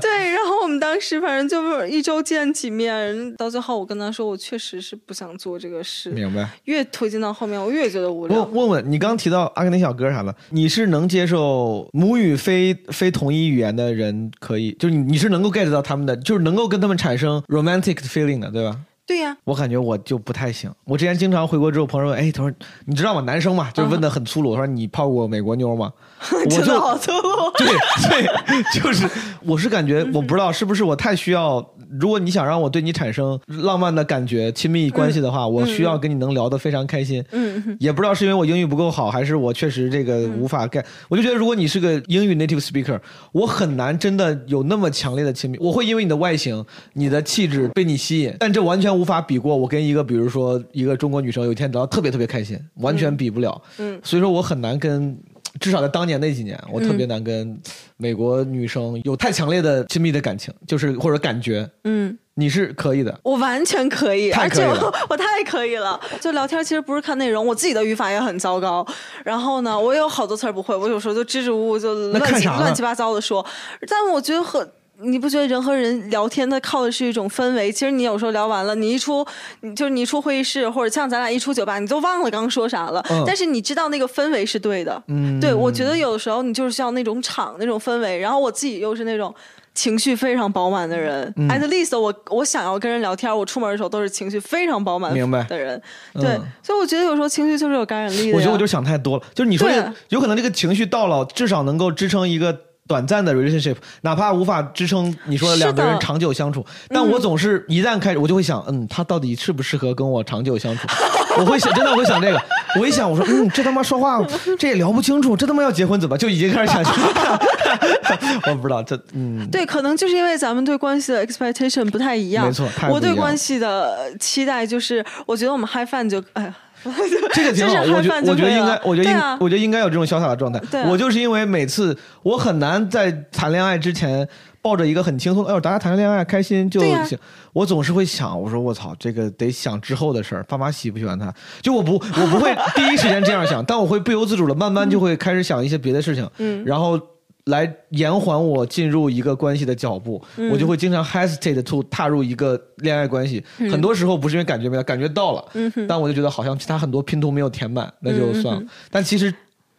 对，然后我们当时反正就是一周见几面，到最后我跟他说，我确实是不想做这个”事。明白。越推进到后面，我越觉得无聊。问问问你刚刚提到阿根廷小哥啥的，你是能接受母语非非同一语言的人可以，就是你你是能够 get 到他们的，就是能够跟他们产生 romantic feeling 的，对吧？对呀、我感觉我就不太行。我之前经常回国之后，朋友问：“哎，他说你知道吗？男生嘛，就是问的很粗鲁，他说你泡过美国妞吗？”我 真的好粗鲁。对对，就是我是感觉我不知道是不是我太需要，如果你想让我对你产生浪漫的感觉、亲密关系的话，我需要跟你能聊得非常开心。嗯，也不知道是因为我英语不够好，还是我确实这个无法 get。我就觉得如果你是个英语 native speaker，我很难真的有那么强烈的亲密。我会因为你的外形、你的气质被你吸引，但这完全无法比过我跟一个比如说一个中国女生有一天聊得特别特别开心，完全比不了。嗯所以说我很难跟。至少在当年那几年，我特别难跟美国女生有太强烈的亲密的感情，就是或者感觉。嗯，你是可以的，我完全可以，而且太可以了我 我太可以了。就聊天其实不是看内容，我自己的语法也很糟糕。然后呢，我有好多词儿不会，我有时候就支支吾吾就乱七乱七八糟的说。但我觉得和你不觉得人和人聊天它靠的是一种氛围？其实你有时候聊完了，你一出，你就是你一出会议室，或者像咱俩一出酒吧，你都忘了刚刚说啥了。嗯但是你知道那个氛围是对的。嗯，对，我觉得有的时候你就是需要那种场那种氛围，然后我自己又是那种情绪非常饱满的人。At 嗯 least 我我想要跟人聊天，我出门的时候都是情绪非常饱满明白的人。对，嗯所以我觉得有时候情绪就是有感染力的。我觉得我就想太多了，就是你说这有可能这个情绪到了，至少能够支撑一个短暂的 relationship，哪怕无法支撑你说的两个人长久相处，但我总是一旦开始，我就会想，嗯，他到底适不适合跟我长久相处？我会想，真的我会想这个，我一想，我说，嗯，这他妈说话 这也聊不清楚，这他妈要结婚怎么？就已经开始想，我不知道这，嗯，对，可能就是因为咱们对关系的 expectation 不太一样。没错我对关系的期待就是，我觉得我们 high fun 就，哎呀，这个挺好，我觉我觉得应该我觉得应、啊我觉得应该有这种潇洒的状态。我就是因为每次我很难在谈恋爱之前抱着一个很轻松的，哎呦，大家谈个恋爱开心就行。我总是会想，我说我操，这个得想之后的事儿，爸妈喜不喜欢他？就我不我不会 第一时间这样想，但我会不由自主的慢慢就会开始想一些别的事情，嗯然后。来延缓我进入一个关系的脚步，嗯我就会经常 hesitate to 踏入一个恋爱关系。很多时候不是因为感觉没有，感觉到了，嗯但我就觉得好像其他很多拼图没有填满，那就算了。嗯但其实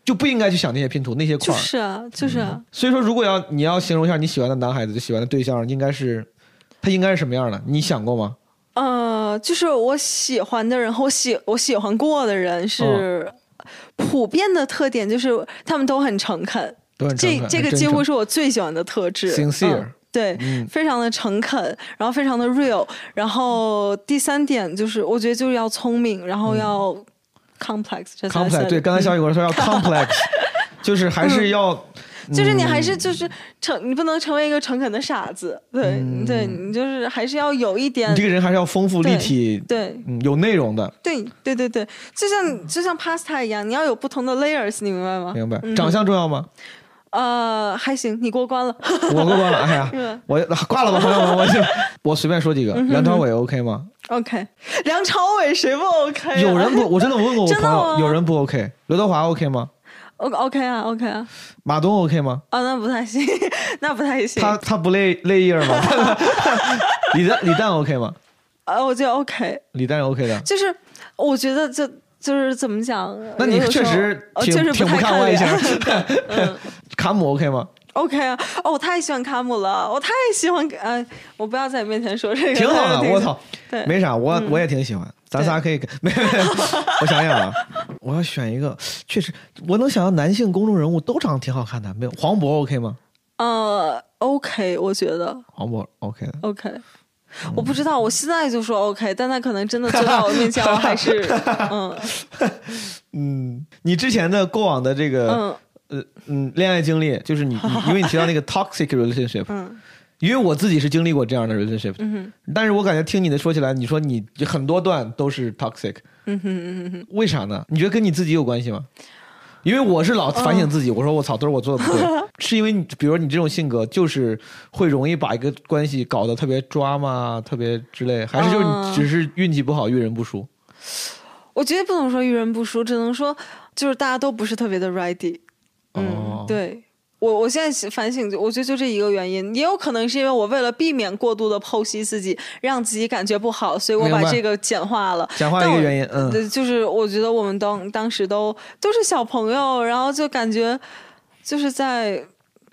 就不应该去想那些拼图那些块儿。就是啊，就是啊。所以说，如果要你要形容一下你喜欢的男孩子、就喜欢的对象，应该是他应该是什么样的？你想过吗？呃，就是我喜欢的人和我喜我喜欢过的人是普遍的特点，就是他们都很诚恳。这这个几乎是我最喜欢的特质 Sincere 嗯对，嗯非常的诚恳，然后非常的 real。然后第三点就是，我觉得就是要聪明，然后要 complex 这才 complex 对，刚才小雨跟我说要 complex，就是还是要，就是你嗯还是就是诚，你不能成为一个诚恳的傻子，对、对，你就是还是要有一点嗯你这个人还是要丰富立体，对嗯，有内容的，对对对对，就像就像 pasta 一样，你要有不同的 layers，你明白吗？明白？嗯长相重要吗？呃，还行，你过关了。我过关了，哎呀，我挂了吧，朋友们，我就我随便说几个，嗯梁朝伟 OK 吗？OK，梁朝伟谁不 OK？、啊、有人不，我真的我问过我 朋友，有人不 OK，刘德华 OK 吗？O OK 啊 OK 啊，马东 OK 吗？啊那不太行，那不太行。他他不累累叶吗？李诞李诞 OK 吗？呃，我觉得 OK，李诞 OK 的。就是我觉得就就是怎么讲？那你确实呃挺挺不看外形。嗯卡姆 OK 吗？OK 啊，哦，我太喜欢卡姆了，我太喜欢，呃，我不要在你面前说这个，挺好的，我操，对，没啥，我我也挺喜欢，咱仨可以没没 我想想啊，我要选一个，确实我能想到男性公众人物都长得挺好看的，没有黄渤 OK 吗？呃，OK，我觉得。黄渤 OK 的，OK。我不知道，我现在就说 OK，但他可能真的坐在我面前，我还是嗯。嗯，你之前的过往的这个嗯呃嗯恋爱经历，就是你你因为你提到那个 toxic relationship，嗯。因为我自己是经历过这样的 relationship，嗯但是我感觉听你的说起来，你说你很多段都是 toxic，嗯哼嗯哼，为啥呢？你觉得跟你自己有关系吗？因为我是老反省自己，我说我操，都是我做的不对，是因为你，比如你这种性格，就是会容易把一个关系搞得特别抓嘛，特别之类，还是就是嗯你只是运气不好，遇人不淑？我觉得不能说遇人不淑，只能说就是大家都不是特别的 ready。嗯，哦对我我现在反省，我觉得就这一个原因，也有可能是因为我为了避免过度的剖析自己，让自己感觉不好，所以我把这个简化了。简化的一个原因，嗯，对，就是我觉得我们当当时都都是小朋友，然后就感觉就是在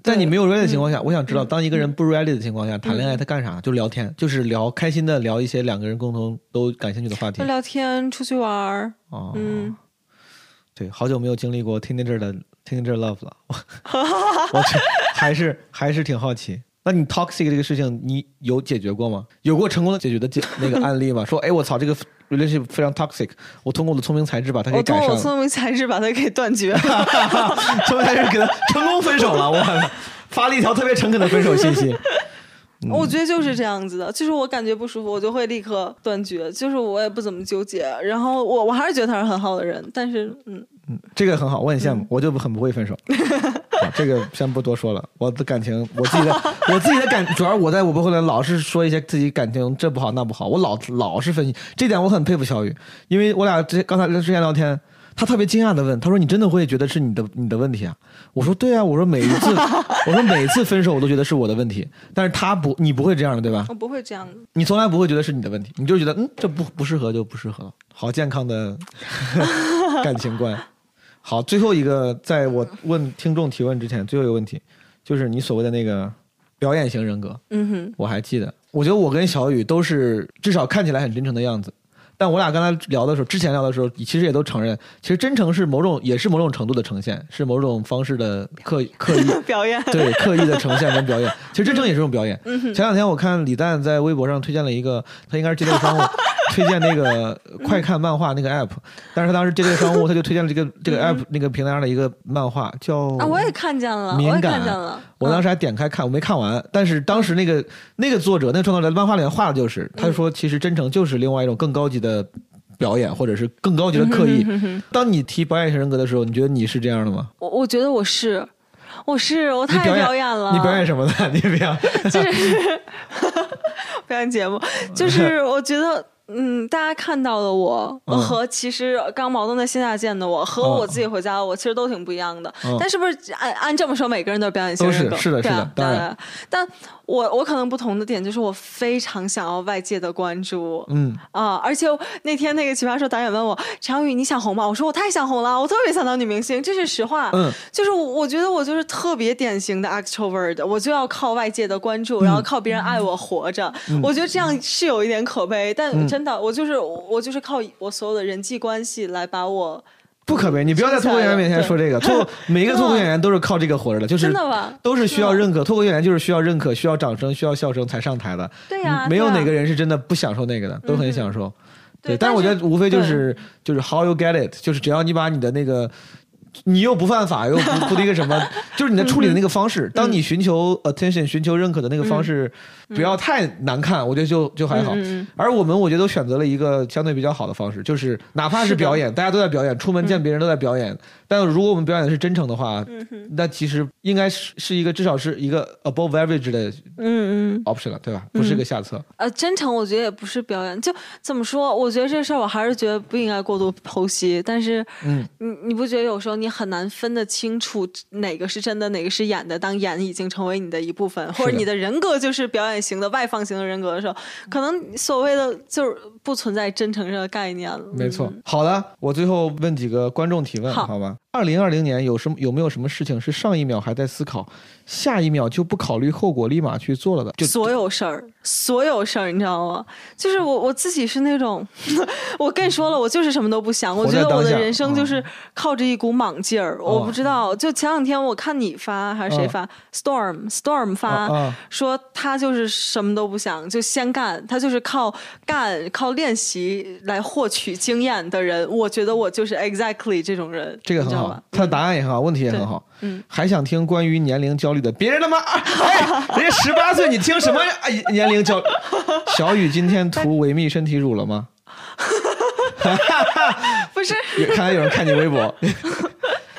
在你没有 ready 的情况下，嗯我想知道，当一个人不 ready 的情况下谈恋爱，他干啥？就聊天，就是聊开心的聊一些两个人共同都感兴趣的话题。聊天、出去玩儿，哦，嗯，对，好久没有经历过 teenager 的 teenager love 了，我 还是还是挺好奇。那你 toxic 这个事情，你有解决过吗？有过成功的解决的解那个案例吗？说，哎，我操，这个 relationship 非常 toxic，我通过我的聪明才智把它给我通改善了，过我聪明才智把它给断绝了。聪明才智给他成功分手了，我发了一条特别诚恳的分手信息。我觉得就是这样子的，就是我感觉不舒服，我就会立刻断绝，就是我也不怎么纠结。然后我我还是觉得他是很好的人，但是嗯嗯，这个很好，我很羡嗯慕，我就很不会分手。啊这个先不多说了，我的感情，我自己的，我自己的感，主要我在我不会老是说一些自己感情这不好那不好，我老老是分析，这点我很佩服小雨，因为我俩之刚才之前聊天，他特别惊讶的问：“他说你真的会觉得是你的你的问题啊？”我说：“对啊，我说每一次，我说每一次分手我都觉得是我的问题，但是他不，你不会这样的对吧？我不会这样的。你从来不会觉得是你的问题，你就觉得嗯，这不不适合就不适合了，好健康的 感情观。好，最后一个，在我问听众提问之前，最后一个问题就是你所谓的那个表演型人格，嗯哼，我还记得，我觉得我跟小雨都是至少看起来很真诚的样子。但我俩刚才聊的时候，之前聊的时候，其实也都承认，其实真诚是某种，也是某种程度的呈现，是某种方式的刻刻意 表演。对刻意的呈现跟表演。其实真诚也是种表演。嗯前两天我看李诞在微博上推荐了一个，他应该是接待商务推荐那个 快看漫画那个 app，但是他当时这个商务他就推荐了这个 这个 app 那个平台上的一个漫画叫嗯啊，我也看见了，我敏也看感见了。我当时还点开看，我没看完。但是当时那个那个作者，那个创作者在漫画里面画的就是，他说其实真诚就是另外一种更高级的表演，或者是更高级的刻意。当你提表演型人格的时候，你觉得你是这样的吗？我我觉得我是，我是我太表演演了。你表演什么的？你表演 就是表演节目，就是我觉得。嗯，大家看到的我、嗯和其实刚矛盾在线下见的我和嗯我自己回家的我其实都挺不一样的。嗯但是不是按按这么说，每个人都是表演型人格？是的是的当然但我我可能不同的点就是我非常想要外界的关注。嗯，啊！而且那天那个奇葩说导演问我常宇你想红吗？我说我太想红了，我特别想当女明星，这是实话。嗯，就是我我觉得我就是特别典型的 extrovert，我就要靠外界的关注，然后靠别人爱我活着。我觉得这样是有一点可悲，但真的、我就是我就是靠我所有的人际关系来把我不可悲。你不要在脱口演员面前说这个，脱 每一个脱口演员都是靠这个活着的，就是真的吧？都是需要认可。脱口演员就是需要认可、需要掌声、需要笑声才上台的。对呀、嗯没有哪个人是真的不享受那个的，都很享受。对但是我觉得无非就是就是 how you get it，就是只要你把你的那个。你又不犯法，又不不那个什么，就是你的处理的那个方式。当你寻求 attention、寻求认可的那个方式，不要太难看，我觉得就就还好。嗯而我们我觉得都选择了一个相对比较好的方式，就是哪怕是表演，大家都在表演，出门见别人都在表演。但如果我们表演的是真诚的话，那其实应该是是一个至少是一个 above average 的嗯嗯 option 了，对吧？不是个下策。呃，真诚我觉得也不是表演，就怎么说？我觉得这事儿我还是觉得不应该过度剖析。但是，嗯，你你不觉得有时候你很难分得清楚哪个是真的，哪个是演的？当演已经成为你的一部分，或者你的人格就是表演型的、外放型的人格的时候，可能所谓的就是不存在真诚这个概念了。没错嗯。好的，我最后问几个观众提问，好好吧？二零二零年有什么有没有什么事情是上一秒还在思考，下一秒就不考虑后果立马去做了的？就所有事儿，所有事儿，你知道吗？就是我我自己是那种，我跟你说了，我就是什么都不想。我觉得我的人生就是靠着一股莽劲儿。哦我不知道，就前两天我看你发还是谁发、s t o r m Storm 发、说他就是什么都不想，就先干，他就是靠干靠练习来获取经验的人。我觉得我就是 exactly 这种人，这个很好？他的答案也很好，问题也很好。嗯，还想听关于年龄焦虑的？别人他妈，哎，人家十八岁，你听什么哎年龄焦？小雨今天涂维密身体乳了吗？不是。有看来有人看你微博。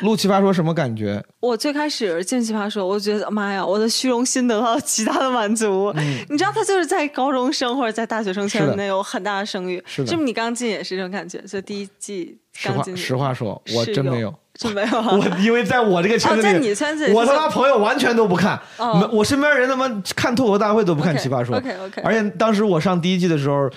录奇葩说什么感觉？我最开始进奇葩说，我觉得妈呀，我的虚荣心得到了极大的满足。你知道，他就是在高中生或者在大学生圈嗯是的内有很大的声誉，是的是不是？你刚进也是这种感觉，就第一季实话刚进去，实话说，我真没有。真没有啊。我因为在我这个圈子里，哦在你圈子里我他妈朋友完全都不看，哦没我身边人他妈看脱口大会都不看奇葩说。OK，OK 而且当时我上第一季的时候，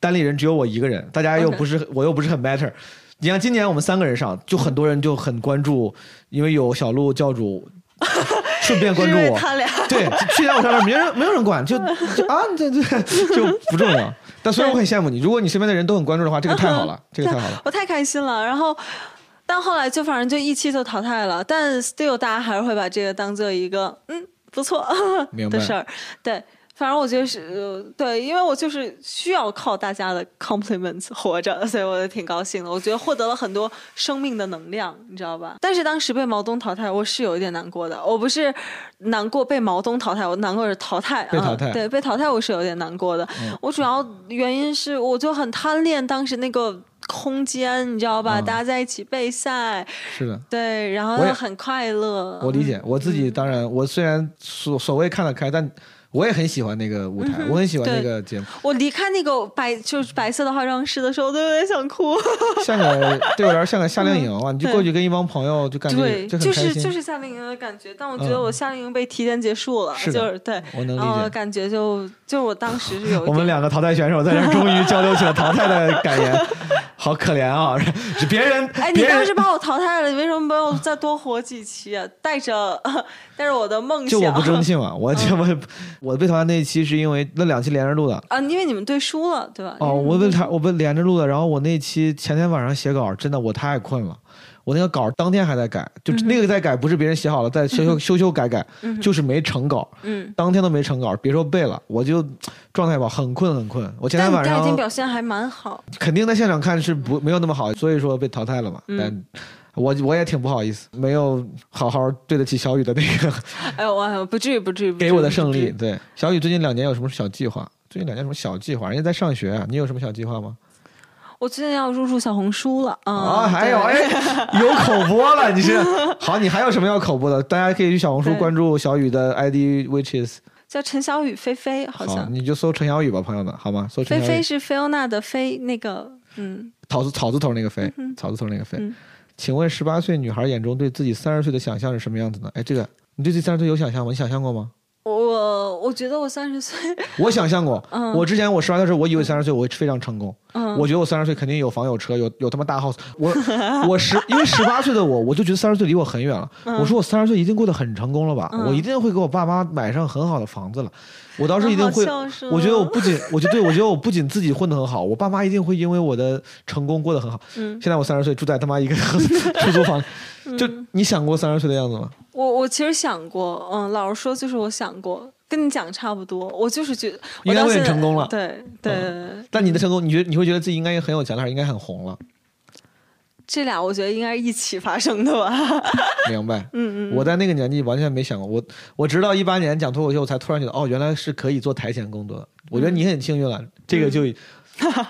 单立人只有我一个人，大家又 OK 不是我又不是很 matter。你像今年我们三个人上，就很多人就很关注，因为有小鹿教主，顺便关注我。他俩对，去年我上面没人没有人管，就就啊，对对就不重要。但虽然我很羡慕你，如果你身边的人都很关注的话，这个太好了，这个太好了。我太开心了。然后，但后来就反正就一期就淘汰了，但 still 大家还是会把这个当做一个嗯不错的事儿。对，反正我觉得是、呃对，因为我就是需要靠大家的 compliments 活着，所以我就挺高兴的。我觉得获得了很多生命的能量，你知道吧？但是当时被毛东淘汰，我是有一点难过的。我不是难过被毛东淘汰，我难过是淘汰，被淘汰嗯、对，被淘汰我是有点难过的。我主要原因是我就很贪恋当时那个。空间，你知道吧？嗯大家在一起备赛，是的。对，然后很快乐。我理解，我自己当然，我虽然所所谓看得开，但我也很喜欢那个舞台，我很喜欢那个节目。我离开那个白就是白色的化妆室的时候，都有点想哭。像个对我来说像个夏令营啊，你就过去跟一帮朋友就感觉对，就。就是就是夏令营的感觉，但我觉得嗯我夏令营被提前结束了，是就是对，我能理然后解感觉就就我当时是有我们两个淘汰选手在这儿终于交流起了淘汰的感言，好可怜啊！是别人，哎，你当时把我淘汰了，你为什么没有再多活几期啊？带着 带着我的梦想，就我不争气嘛，我嗯就我我被淘汰那一期是因为那两期连着录的。啊，因为你们对输了，对吧？哦，我被他，我被连着录的，然后我那期前天晚上写稿，真的我太困了，我那个稿当天还在改，就嗯那个在改，不是别人写好了再修修 修修改改，就是没成稿，嗯，当天都没成稿，别说背了，我就状态不好，很困很困。我前但你第二天晚上天表现还蛮好，肯定在现场看是不没有那么好，所以说被淘汰了嘛。嗯但我我也挺不好意思，没有好好对得起小雨的那个 哎呦，我不至于，不至于，不至于给我的胜利。对，小雨最近两年有什么小计划？最近两年什么小计划？人家在上学啊，你有什么小计划吗？我最近要入驻小红书了啊！啊，还有哎，有口播了，你是好，你还有什么要口播的？大家可以去小红书关注小雨的 ID，which is 叫陈小雨菲菲，好好，像你就搜陈小雨吧，朋友们，好吗？搜陈小雨，菲菲是菲欧娜的菲，那个嗯，草字草字头那个飞，草字头那个飞嗯。请问十八岁女孩眼中对自己三十岁的想象是什么样子呢？哎，这个你对自己三十岁有想象吗？你想象过吗？我我觉得我三十岁，我想象过，嗯我之前我十八岁的时候，我以为三十岁我会非常成功，嗯，我觉得我三十岁肯定有房有车，有有他妈大 house。我 我十因为十八岁的我，我就觉得三十岁离我很远了。我说我三十岁一定过得很成功了吧？嗯我一定会给我爸妈买上很好的房子了。我当时一定会我觉得我不仅，我觉得对我觉得我不仅自己混得很好，我爸妈一定会因为我的成功过得很好。嗯现在我三十岁住在他妈一个 出租房，就你想过三十岁的样子吗？我我其实想过，嗯，老实说，就是我想过，跟你讲差不多。我就是觉得我应该会很成功了对对但你的成功，你觉得你会觉得自己应该很有钱了，还是应该很红了？这俩我觉得应该是一起发生的吧。明白。嗯嗯，我在那个年纪完全没想过，我我直到一八年讲脱口秀，才突然觉得哦，原来是可以做台前工作的。我觉得你很幸运了，这个就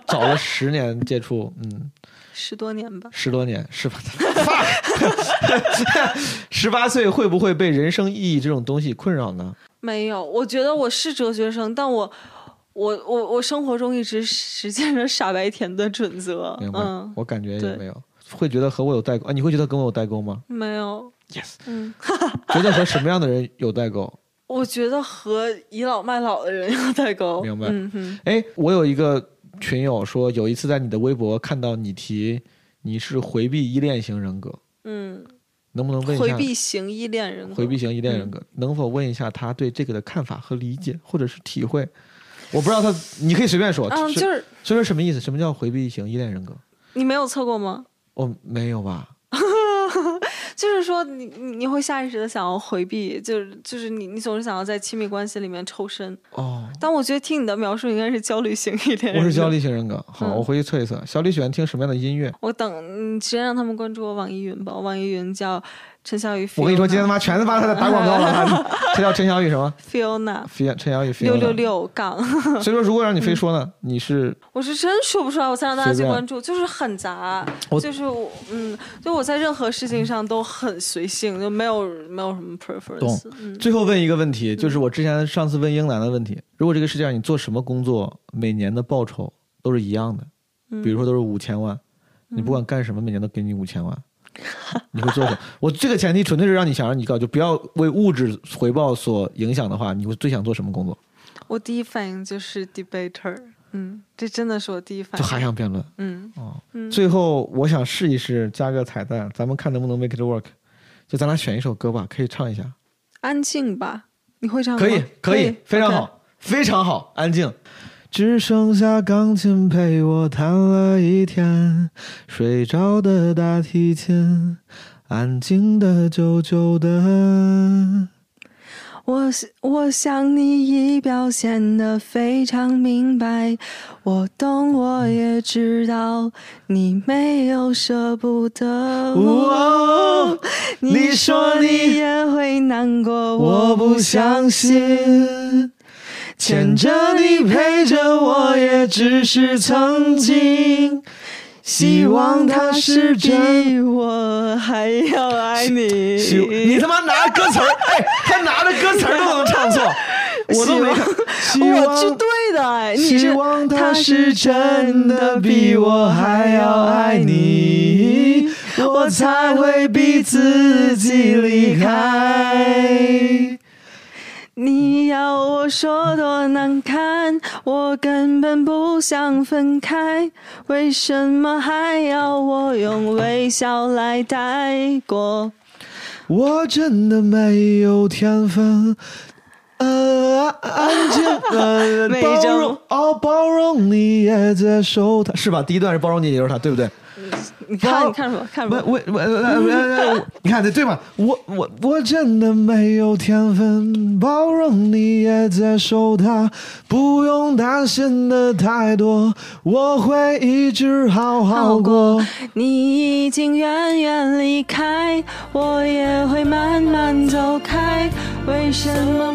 早了十年接触，嗯，十多年吧。十多年，是吧？十八岁会不会被人生意义这种东西困扰呢？没有，我觉得我是哲学生，但我我我我生活中一直实践着傻白甜的准则。明白？嗯，我感觉也没有，会觉得和我有代沟啊？你会觉得跟我有代沟吗没有。？Yes，嗯，觉得和什么样的人有代沟？我觉得和倚老卖老的人有代沟。明白嗯哼，哎，我有一个群友说，有一次在你的微博看到你提你是回避依恋型人格，嗯，能不能问一下？回避型依恋人格。回避型依恋人格，能否问一下他对这个的看法和理解，或者是体会？我不知道他，你可以随便说。嗯，就是所以说什么意思？什么叫回避型依恋人格？你没有测过吗？我，没有吧？就是说你你你会下意识的想要回避，就是就是你你总是想要在亲密关系里面抽身。哦，但我觉得听你的描述应该是焦虑型一点。我是焦虑型人格。好，嗯我回去测一测。小李喜欢听什么样的音乐？我等你直接让他们关注我网易云吧，我网易云叫陈小雨。我跟你说，今天他妈全他妈他在打广告了。他 他叫陈小雨什么？Fiona 飞陈小雨飞六六。六杠，所以说，如果让你非说呢，你是我是真说不出来，我才让大家去关注，就是很杂，就是我嗯，就我在任何事情上都很随性，就没有没有什么 preference。嗯，最后问一个问题，就是我之前上次问英男的问题：如果这个世界上你做什么工作，每年的报酬都是一样的，嗯比如说都是五千万，你不管干什么，每年都给你五千万，你会做什么？我这个前提纯粹是让你想让你告，就不要为物质回报所影响的话，你会最想做什么工作？我第一反应就是 debater，嗯，这真的是我第一反应就。还想辩论嗯哦。嗯，最后，我想试一试加个彩蛋，咱们看能不能 make it work。就咱俩选一首歌吧，可以唱一下。安静吧，你会唱吗？可以，可以，非常好，非常好，安静。只剩下钢琴陪我弹了一天，睡着的大提琴，安静的，久久的。我想我想你已表现得非常明白，我懂，我也知道你没有舍不得。哦你说你也会难过，我不相信，牵着你陪着我，也只是曾经。希望他是真。比我还要爱你。你他妈拿歌词儿，哎，他拿着歌词儿都能唱错。我都没看。希望我是对的哎，你希望他是真的比我还要爱你，我才会逼自己离开。你要我说多难堪，我根本不想分开，为什么还要我用微笑来带过？我真的没有天分，呃，安静，包容，哦，包容你也接受他，是吧？第一段是包容你也接受他，对不对？你看，你看什么？看什么？我我我我我，你看对对吗？我我我真的没有天分，包容你也接受他，不用担心的太多，我会一直好好过。你已经远远离开，我也会慢慢走开。为什么